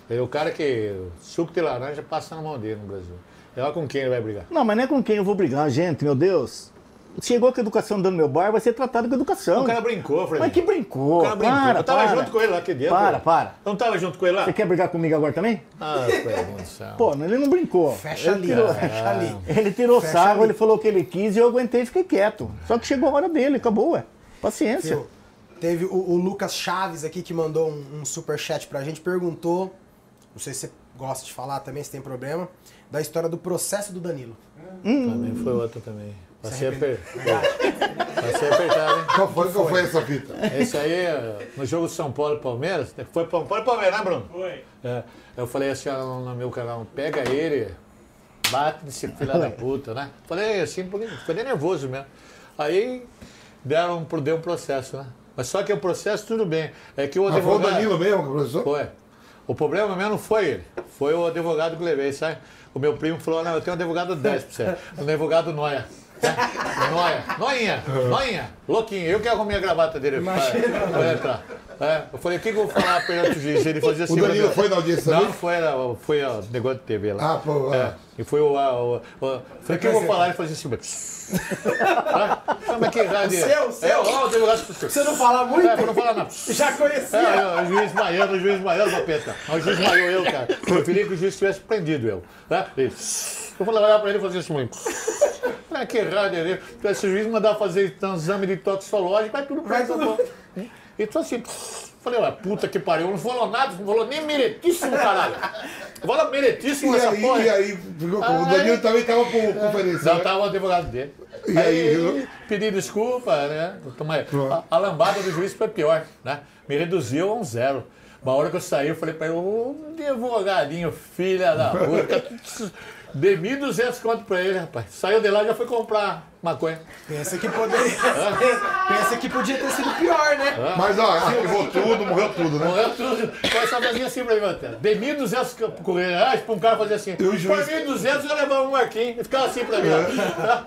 Ele é o cara que suco de laranja passa na mão dele no Brasil. É lá com quem ele vai brigar. Não, mas não é com quem eu vou brigar, gente, meu Deus. Chegou com a educação dando meu bar, vai ser tratado com educação. O cara brincou, Fred. Mas que brincou? O cara brincou. Para, eu tava para. junto com ele lá aqui dentro. Para, para. Eu não tava junto com ele lá? Você quer brigar comigo agora também? Ah, céu. Pô, ele não brincou. Fecha ele ali, tirou, fecha ali. Ele tirou Fecha sarro, ali. ele falou o que ele quis e eu aguentei e fiquei quieto. Só que chegou a hora dele, acabou, ué. Paciência. Viu? Teve o, o Lucas Chaves aqui que mandou um, um superchat pra gente, perguntou, não sei se você gosta de falar também, se tem problema, da história do processo do Danilo. Também foi outra também. Passei, aper... Passei apertado, hein? qual foi, qual foi essa fita? Esse aí, eh, no jogo de São Paulo e Palmeiras, foi São Paulo e Palmeiras, né, Bruno? Foi. É, eu falei assim ó, no meu canal, pega ele, bate nesse filho da puta, né? Falei assim, porque fiquei nervoso mesmo. Aí deram, deu um processo, né? Mas só que o processo tudo bem. É que o Mas foi o advogado. Danilo mesmo, professor? Foi. O problema mesmo não foi ele, foi o advogado que levei, sabe? O meu primo falou, não, eu tenho um advogado 10 pra você. Um advogado Noia. Noia. Noinha. Noinha. Louquinho. Eu que arrumei a gravata dele pra, pra entrar. É, eu falei, o que, que eu vou falar perante o juiz? Ele fazia assim. O Danilo pra foi na audiência Não, foi, era- foi o negócio de TV lá. Ah, pô, É, ah. e foi o. a- o, o- falei, o que eu vou falar? Ele fazia assim. Ah, mas que rádio é? seu, seu. É, ó, o advogado. Você não fala muito? É, pra não falar nada. Já conhecia. É, o juiz maiando, o juiz maiando, papeta. O juiz maiou eu, cara. Eu preferia que o juiz tivesse prendido eu. Né? Eu falei olhar pra ele e fazer assim, mãe. Falei, que errado ele. Se o juiz mandar fazer um exame de toxicológico, vai tudo Vai preso. tudo- E tô assim. Falei, ué, puta que pariu, não falou nada, não falou nem meretíssimo, caralho. Fala meretíssimo E essa aí, porra. e aí, ficou- o Aí- Danilo também tava com conferência. Não, né? tava o advogado dele. E aí, viu? pedi desculpa, né? A, a lambada do juiz foi pior, né? Me reduziu a um zero. Uma hora que eu saí, eu falei pra ele, ô advogadinho, filha da puta. Dei 1.200 conto pra ele, rapaz. Saiu de lá e já foi comprar maconha. Pensa que poderia. Pensa que podia ter sido pior, né? Mas ó, arquivou tudo, morreu tudo, né? Morreu tudo. Foi só fazia assim pra mim, Mantena. Dei 1.200 reais pra um cara fazer assim. E o Foi juiz- 1.200 eu levava um marquinho. E ficava assim pra mim, ó.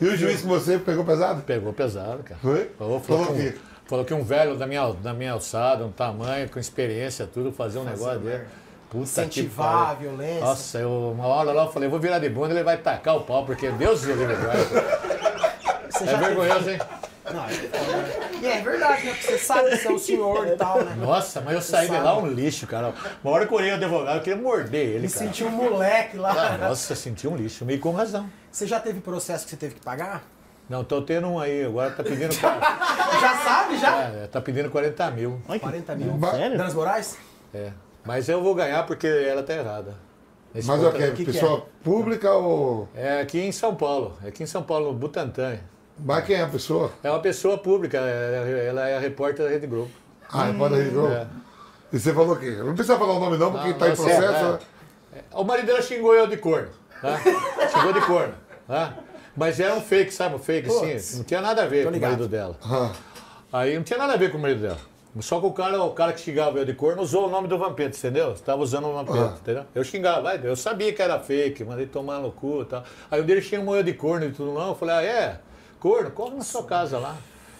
E o juiz com você pegou pesado? Pegou pesado, cara. Foi? Falou, falou, Falou que um, falou que um velho da minha, da minha alçada, um tamanho, com experiência, tudo, fazer um negócio dele. Puta Incentivar que a violência. Nossa, eu, uma hora lá eu falei, vou virar de bunda, ele vai tacar o pau, porque Deus o livre É já, teve, vergonhoso, hein? Não, é foda? E é verdade, né? Porque você sabe que você é o senhor e tal, né? Nossa, mas eu saí de lá um lixo, cara. Uma hora que eu olhei o advogado, eu queria morder ele, Me cara. senti um moleque Ah, lá. nossa, senti um lixo, meio com razão. Você já teve processo que você teve que pagar? Não, tô tendo um aí, agora tá pedindo. Já sabe, já? É, tá pedindo 40 mil. Que- 40 mil. Sério? Danas Moraes? É. Mas eu vou ganhar porque ela tá errada. Nesse Mas ponto, o que? ela- que Pessoa pública ou. É aqui em São Paulo, é aqui em São Paulo, no Butantã. Mas quem é a pessoa? É uma pessoa pública, é- ela é a repórter da Rede Globo. Ah, é para da Rede Globo? É. E você falou o quê? Não precisa falar o nome não, porque Não, tá em processo. é, né? é. O marido dela xingou eu de corno. Tá? xingou de corno. Tá? Mas era um fake, sabe? Um fake, sim. Não tinha nada a ver com o marido dela. Ah, Aí não tinha nada a ver com o marido dela. Só que o cara, o cara que xingava eu de corno usou o nome do Vampeta, entendeu? Estava usando o Vampeta, Ah. entendeu? Eu xingava, eu sabia que era fake, mandei tomar no cu e tal. Aí um dia ele xingou eu de corno e tudo não. Eu falei, ah, é? Corno? Corre na sua casa lá.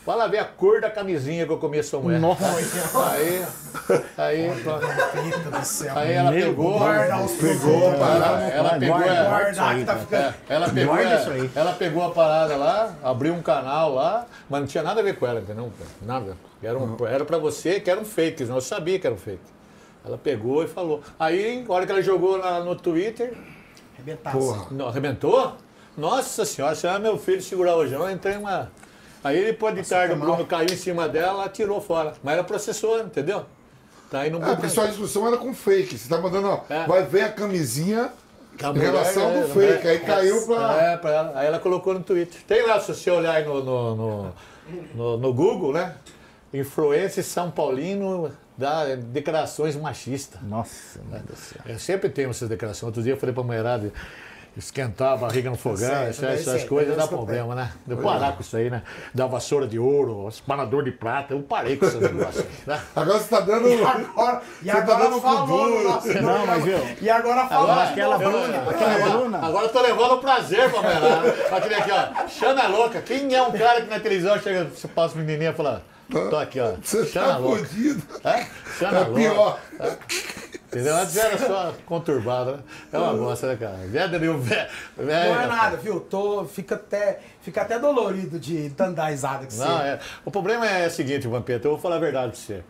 Vai lá ver a cor da camisinha que eu comi a sua mulher. Nossa. Aí, aí, aí ela Meu pegou. Guarda os pegou, Ela, parada. ela pegou, é, é, ela pegou, Guarda é, isso aí. ela pegou a parada lá, abriu um canal lá, mas não tinha nada a ver com ela, entendeu? Nada. Era, um, era pra você que era um fake, eu sabia que era um fake. Ela pegou e falou. Aí, a hora que ela jogou lá no Twitter, Arrebentaço. porra. não, arrebentou? Nossa senhora, se era meu filho segurar o João, eu entrei uma. Aí depois de tarde o mal. Bruno caiu em cima dela, ela tirou fora. Mas ela processou, entendeu? Tá aí no É, porque sua discussão era com fake. Você tá mandando, ó, É. vai ver a camisinha em relação do né, fake. Aí caiu pra. É, pra ela. Aí ela colocou no Twitter. Tem lá, se você olhar aí no, no, no, no- no Google, né? Influência São Paulino dá declarações machistas. Nossa, meu Deus do céu. Eu sempre tenho essas declarações. Outro dia eu falei pra mulherada esquentar a barriga no fogão, sei, essas, essas coisas é dá problema, né? Eu parar com isso aí, né? Da vassoura de ouro, espanador de prata, eu parei com esses negócios né? Agora você tá dando. E agora, e tá agora dando falou com duro. no nosso Não, mas viu? E agora falou. Agora aquela. Bruna, aquela Bruna. Agora eu tô levando o prazer pra mulherada. Aquele aqui, ó. Xana louca. Quem é um cara que na televisão chega, você passa o menininha e fala, tô aqui, ó. Você Xana tá louca. fodido. É? Xana É louca. pior. Entendeu? Antes era só conturbada, né? É uma bosta, né, cara? Velho, velho, velho. Não é nada, viu? Tô, fica, até, fica até dolorido de tanto dar risada que você. Não, é. O problema é o seguinte, Vampeta, eu vou falar a verdade pra você.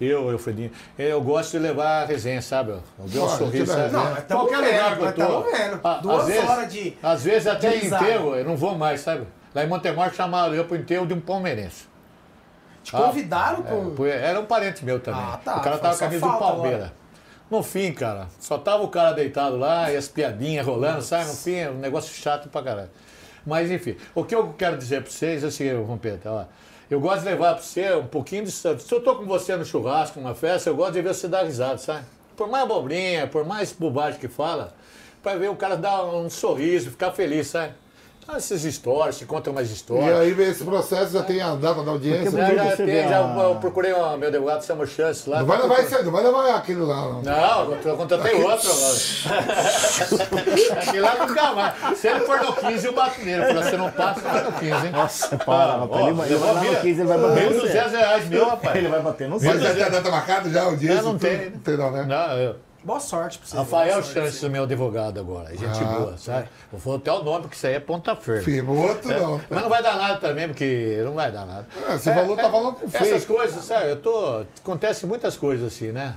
Eu, eu, Fredinho, eu gosto de levar a resenha, sabe? Eu ver um sorriso, sabe? Não, mas tamo Qualquer lugar que eu mas tô. Duas vezes, horas de- Às vezes até em enterro, eu não vou mais, sabe? Lá em Montemor chamaram eu pro enterro de um palmeirense. Te convidaram pra um. É, foi- era um parente meu também. Ah, tá. O cara tava com a camisa do Palmeiras. agora. No fim, cara, só tava o cara deitado lá e as piadinhas rolando, sabe? No fim, é um negócio chato pra caralho. Mas enfim, o que eu quero dizer pra vocês é o seguinte, Rompeta, ó. Eu gosto de levar pra você um pouquinho de. Se eu tô com você no churrasco, numa festa, eu gosto de ver você dar risada, sabe? Por mais abobrinha, por mais bobagem que fala, pra ver o cara dar um sorriso, ficar feliz, sabe? Ah, essas histórias, se contam mais E histórias. aí vem esse processo, já tem a data da audiência. Porque Já, já, você tem, vê já a- eu procurei o meu advogado Samuel Chance lá. Não vai tá levar esse aí, não vai levar aquele lá, não. Não, eu contratei outro agora. Aquele lá nunca mais. Se ele for no 15, eu bato nele. Falei, você não passa, vai no 15, hein? Nossa, para, rapaz. Ele vai- ele levou vai lá no mil- 15, ele vai bater mil no duzentos reais meu, rapaz. Ele vai bater no Mas céu. já tem a data marcada já, a audiência? Eu não tudo? tenho. Não tem não, né? Não, eu. Boa sorte pra você. Rafael boa sorte. Chance, meu advogado agora. Gente Ah, boa, sabe? Eu vou até o nome, porque isso aí é ponta firme. Firme, o outro não. Mas não vai dar nada também, porque não vai dar nada. É, você falou, tá falando com Essas fake. coisas, sabe? Eu tô. Acontece muitas coisas assim, né?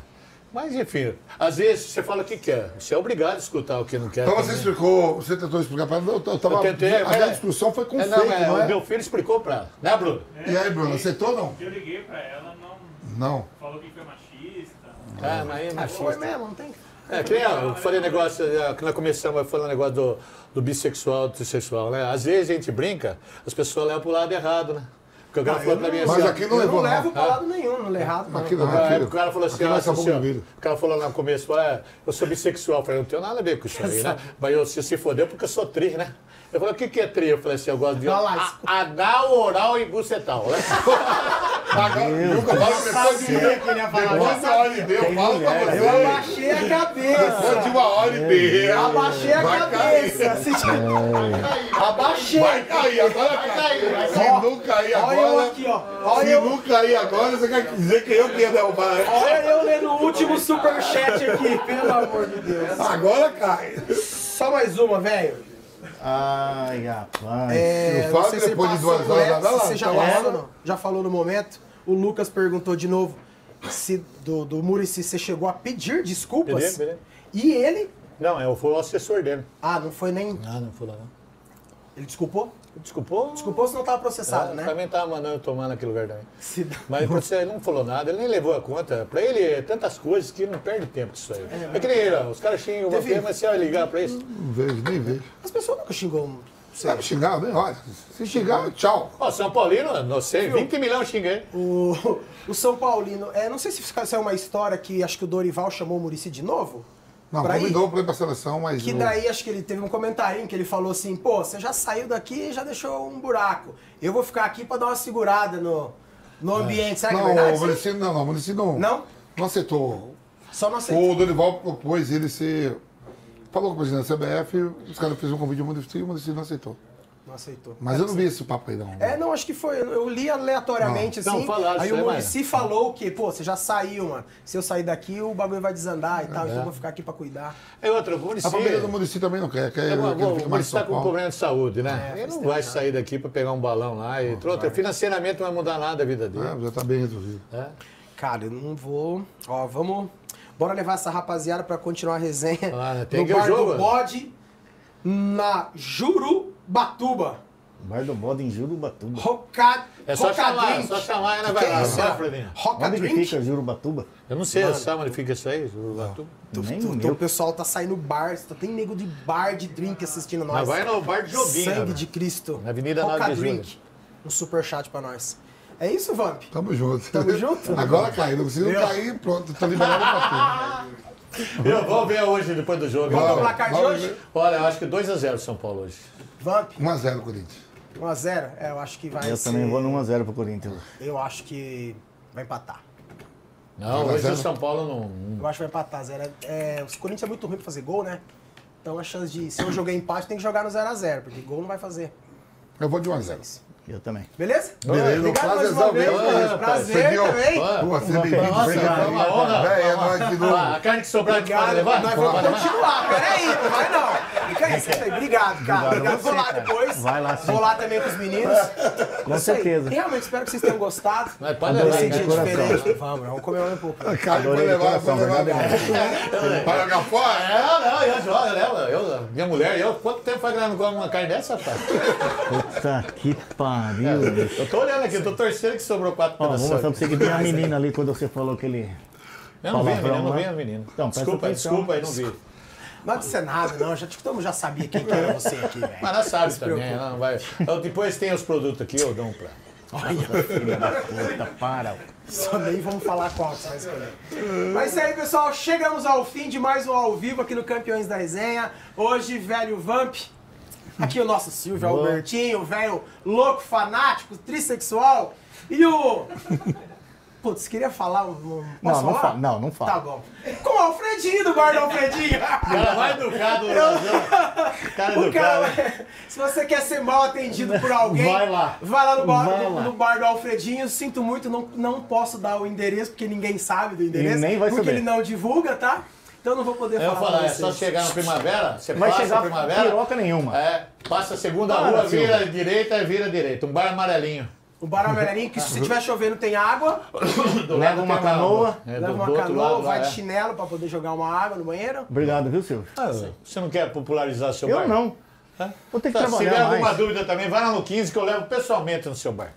Mas enfim, às vezes você fala o que quer. Você é obrigado a escutar o que não quer. Então você também. explicou, você tentou explicar pra ela, eu eu tava. Eu tentei, a minha discussão foi com É, fake, não, é, não o é? meu filho explicou pra ela, né, Bruno? E aí, Bruno, aceitou ou não? Eu liguei pra ela, não Não. falou que foi machista. Ah, mas aí, Ah, mas foi mesmo, não tem. É, que nem eu falei negócio, é, que nós começamos falando negócio do, do bissexual, do trissexual, né? Às vezes a gente brinca, as pessoas levam pro lado errado, né? Porque o cara falou pra mim assim, Mas aqui não Eu não levou, levo não. pra lado nenhum, não é errado. Aqui não, Ah, aqui é, o cara falou assim, ah, é assim, ó, milho. o cara falou no começo, falou, é, eu sou bissexual. Eu falei, não tenho nada a ver com isso aí, né? Mas eu se, se fodeu porque eu sou tri, né? Eu falei, o que, que é tri? Eu falei assim, eu gosto de anal, oral e bucetal, né? Agora, nunca depois de depois de uma hora e meia, eu falo pra Eu você. abaixei a Depois de cabeça. uma hora e meia. Eu abaixei a cabeça. Abaixei. Vai cair, agora cai. Se não cair Olha eu agora. aqui, ó. Olha Se eu, não cair agora, você quer dizer que eu que ia derrubar. olha eu lendo o último superchat aqui, pelo amor de Deus. Agora cai. Só mais uma, velho. Ai, rapaz. É, que se depois de duas horas, lá, você já tá falou, ou não. já falou no momento. O Lucas perguntou de novo se do, do Murici você chegou a pedir desculpas. Pedi, pedi. E ele. Não, eu fui o assessor dele. Ah, não foi nem. Ah, não fui lá não. Ele desculpou? Desculpou? Desculpou se não estava processado, Ah, né? Também tava mandando eu tomar naquele lugar também. Se- Mas você ele não falou nada, ele nem levou a conta. Pra ele, é tantas coisas que ele não perde tempo disso aí. É, que nem ele, ó, os caras xingam Teve- vampiro, mas você vai ligar pra isso. Não vejo, nem vejo. As pessoas nunca xingam você. Sabe xingar, nem olha. Se xingar, tchau. Ó, São Paulino, não sei, 20 milhões xinguei. O, o São Paulino, é, não sei se isso é uma história que acho que o Dorival chamou o Murici de novo. Não, pra convidou pra ir pra seleção, mas. Que daí acho que ele teve um comentarinho que ele falou assim, pô, você já saiu daqui e já deixou um buraco. Eu vou ficar aqui pra dar uma segurada no, no ambiente. Será que é Não, verdade? o isso aí? Muricy não, não, o Muricy não. Não? Não aceitou. Só não aceitou. O Dorival propôs ele ser. Falou com o presidente da CBF, os caras fizeram um convite Muricy e o Muricy não aceitou. Não aceitou. Mas eu não vi esse papo aí, não. É, não, acho que foi. Eu li aleatoriamente, Não, assim. falaram aí o aí, Murici falou que, pô, você já saiu, mano. Se eu sair daqui, o bagulho vai desandar e tal, É. então eu vou ficar aqui pra cuidar. É outra, o Muricy... A família do Muricy também não quer, quer É, que bom, fique o Muricy tá com um problema de saúde, né? É, ele não vai sair daqui pra pegar um balão lá e outra. Financeiramente não vai mudar nada a vida dele. É, já tá bem resolvido. né? Cara, eu não vou. Ó, vamos. Bora levar essa rapaziada pra continuar a resenha. Ah? Tem no que bar jogo, do né? bode, na Jurubatuba. Bar do bode em Jurubatuba. Roca... É só chamar, é Drink. só chamar e ela Que vai lá. é? Vai, Fredinho. Roca Onde Drink. fica Jurubatuba? Eu não sei, sabe onde fica isso aí? Urubatuba? Tu, Nem tu- o tu- meu. o pessoal tá saindo bar, só tem nego de bar de drink assistindo nós. Mas vai no bar de Jobim, Sangue né? de Cristo. Na Avenida Roca 9 de Julho. Drink. Um superchat pra nós. É isso, Vamp? Tamo junto. Tamo junto? Agora caiu. Se não cair, pronto, tá liberado pra Eu vou ver hoje, depois do jogo. É o Vamos. placar de Vamos hoje? Olha, eu acho que 2x0 São Paulo hoje. Vamp, tudo. 1x0 Corinthians. 1x0? É, eu acho que vai Eu ser... também vou no 1x0 pro Corinthians. Eu acho que vai empatar. Não, 2 a hoje 0. o São Paulo não. Eu acho que vai empatar. Zero. É, o Corinthians é muito ruim pra fazer gol, né? Então a chance de. Se eu jogar empate, tem que jogar no 0x0, porque gol não vai fazer. Eu vou de É 1x0. isso. Eu também. Beleza? Beleza, Obrigado mais uma vez. mesmo, mano. Prazer Você também. Pô, você bem-vindo. Nossa, foi uma honra. Véi, é nóis de novo. A carne que sobrar pode Obrigado. levar? Nós vamos continuar. Peraí, não vai não. Aí, senta aí. Obrigado, cara. Obrigado a Vou lá cara. depois. Vai lá, sim. Vou lá também com os meninos. Com Isso aí. certeza. Realmente, espero que vocês tenham gostado. Mas pode levar, Esse dia coração. diferente. Vamos, vamos comer um pouco. A carne vai levar, vai levar. Para jogar fora? É, não, eu jogo, eu levo. Eu, minha mulher, eu, quanto tempo faz que ela não come uma carne dessa, rapaz? Puta que pariu, bicho. Eu tô olhando aqui, eu tô torcendo que sobrou quatro pedaços. mostrar pra você que tem uma menina ali quando você falou que ele. Eu não vi a menina, não vi né? a menina. Então, desculpa, desculpa aí, não vi. Não pode ser nada, não. Já, todo mundo já sabia quem que era você aqui, velho. Mas ela sabe também, ela não vai. Então, depois tem os produtos aqui, eu dou um pra. Nossa, filha da puta, para. Só nem vamos falar qual que você vai escolher. Mas é isso aí, pessoal. Chegamos ao fim de mais um ao vivo aqui no Campeões da Resenha. Hoje, velho Vamp. Aqui o nosso Silvio Boa. Albertinho, velho louco, fanático, trissexual. E o. Putz, queria falar. Posso Não, não fala. Não, não fala. Tá bom. Com o Alfredinho do bar do Alfredinho. Cara mais educado do Brasil. Cara O cara, educado. se você quer ser mal atendido por alguém, Vai lá. vai lá no bar, Vai no, lá. no bar do Alfredinho. Sinto muito, não, não posso dar o endereço, porque ninguém sabe do endereço. nem vai porque saber. ele não divulga, tá? Então eu não vou poder Eu falar. vou falar, é só chegar na primavera, você Vai passa chegar a primavera. piroca nenhuma. É, passa a segunda Para, rua, Silvio. vira direita, vira direita. Um bar amarelinho. O bar amarelinho, que se tiver chovendo tem água, Do Leva lado uma tem canoa. É, do- leva uma canoa, lado vai é. de chinelo pra poder jogar uma água no banheiro. Obrigado, viu, Silvio? Ah, Você não quer popularizar seu bar? Eu não. Vou ter que Tá, se tiver trabalhar alguma dúvida também, vai lá no 15 que eu levo pessoalmente no seu bar.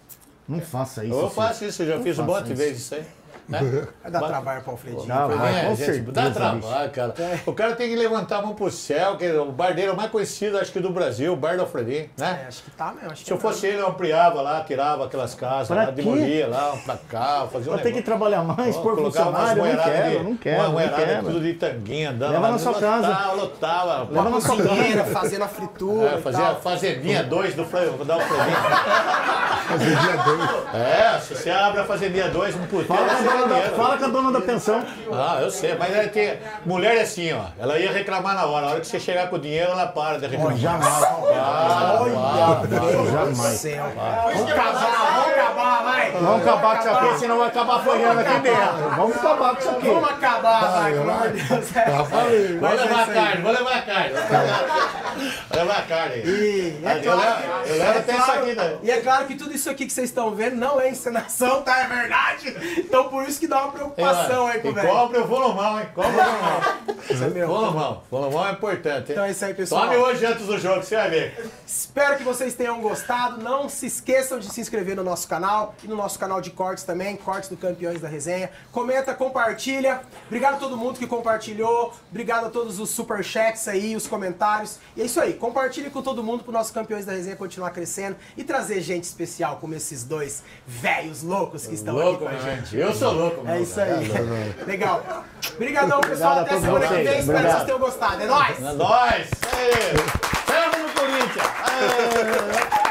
Não faça isso. Eu faço isso, eu já fiz um monte de vezes isso aí. Né? Vai dar Vai- trabalho pro Alfredinho. Dá, Foi vai, bem, com gente, certeza, dá bicho. trabalho, cara. O cara tem que levantar a mão pro céu, que é o mais conhecido, acho que do Brasil, o bar do Alfredinho, É, né? acho que tá mesmo. Acho que Se eu fosse ele, eu ampliava lá, tirava aquelas casas, Pra lá, demolia lá, pra cá, fazia um ter que trabalhar mais, umas funcionário. Eu não quero, de- eu não quero, Uma não moerada quero. tudo de tanguinha, andando Leva lá, na sua lotava, casa. Lotava, Leva na sua casa. fazendo a fritura É, fazia a fazendinha 2 do. Fazer dia dois. É, se você abre a fazendinha 2 no puteiro, Fala com, a você dona da, fala com a dona da pensão. Ah, eu sei, mas é que mulher é assim, ó. Ela ia reclamar na hora. A hora que você chegar com o dinheiro, ela para de reclamar. Jamais. Para. Meu Deus do Jamais. Vamos acabar, vamos acabar, vai. Vamos acabar com isso aqui, senão vai acabar apanhando aqui dentro. Vamos acabar com isso aqui. Vamos acabar, vai, pelo amor de Deus. Já falei. Vou é levar a carne, vou levar a carne. Vou levar a carne. E é claro, até isso claro- aqui, né? E é claro que tudo isso aqui que vocês estão vendo não é encenação, tá? É verdade. Então por isso que dá uma preocupação aí com o velho. compra o volumão, hein? Compra o volumão. Isso é meu. Volumão. Volumão é importante, hein? Então é isso aí, pessoal. Tome hoje antes do jogo, você vai ver. Espero que vocês tenham gostado. Não se esqueçam de se inscrever no nosso canal e no nosso canal de cortes também, cortes do Campeões da Resenha. Comenta, compartilha. Obrigado a todo mundo que compartilhou. Obrigado a todos os superchats aí, os comentários. E é isso aí. Compartilhe com todo mundo pro nosso Campeões da Resenha continuar crescendo e trazer gente especial como esses dois velhos loucos que estão Louco, aqui com a né, gente? Eu sou louco, É mano. isso aí. Legal. Obrigadão, pessoal. Até semana que vem. Espero que vocês tenham gostado. É nóis! É nóis! Ferro no Corinthians! Aê!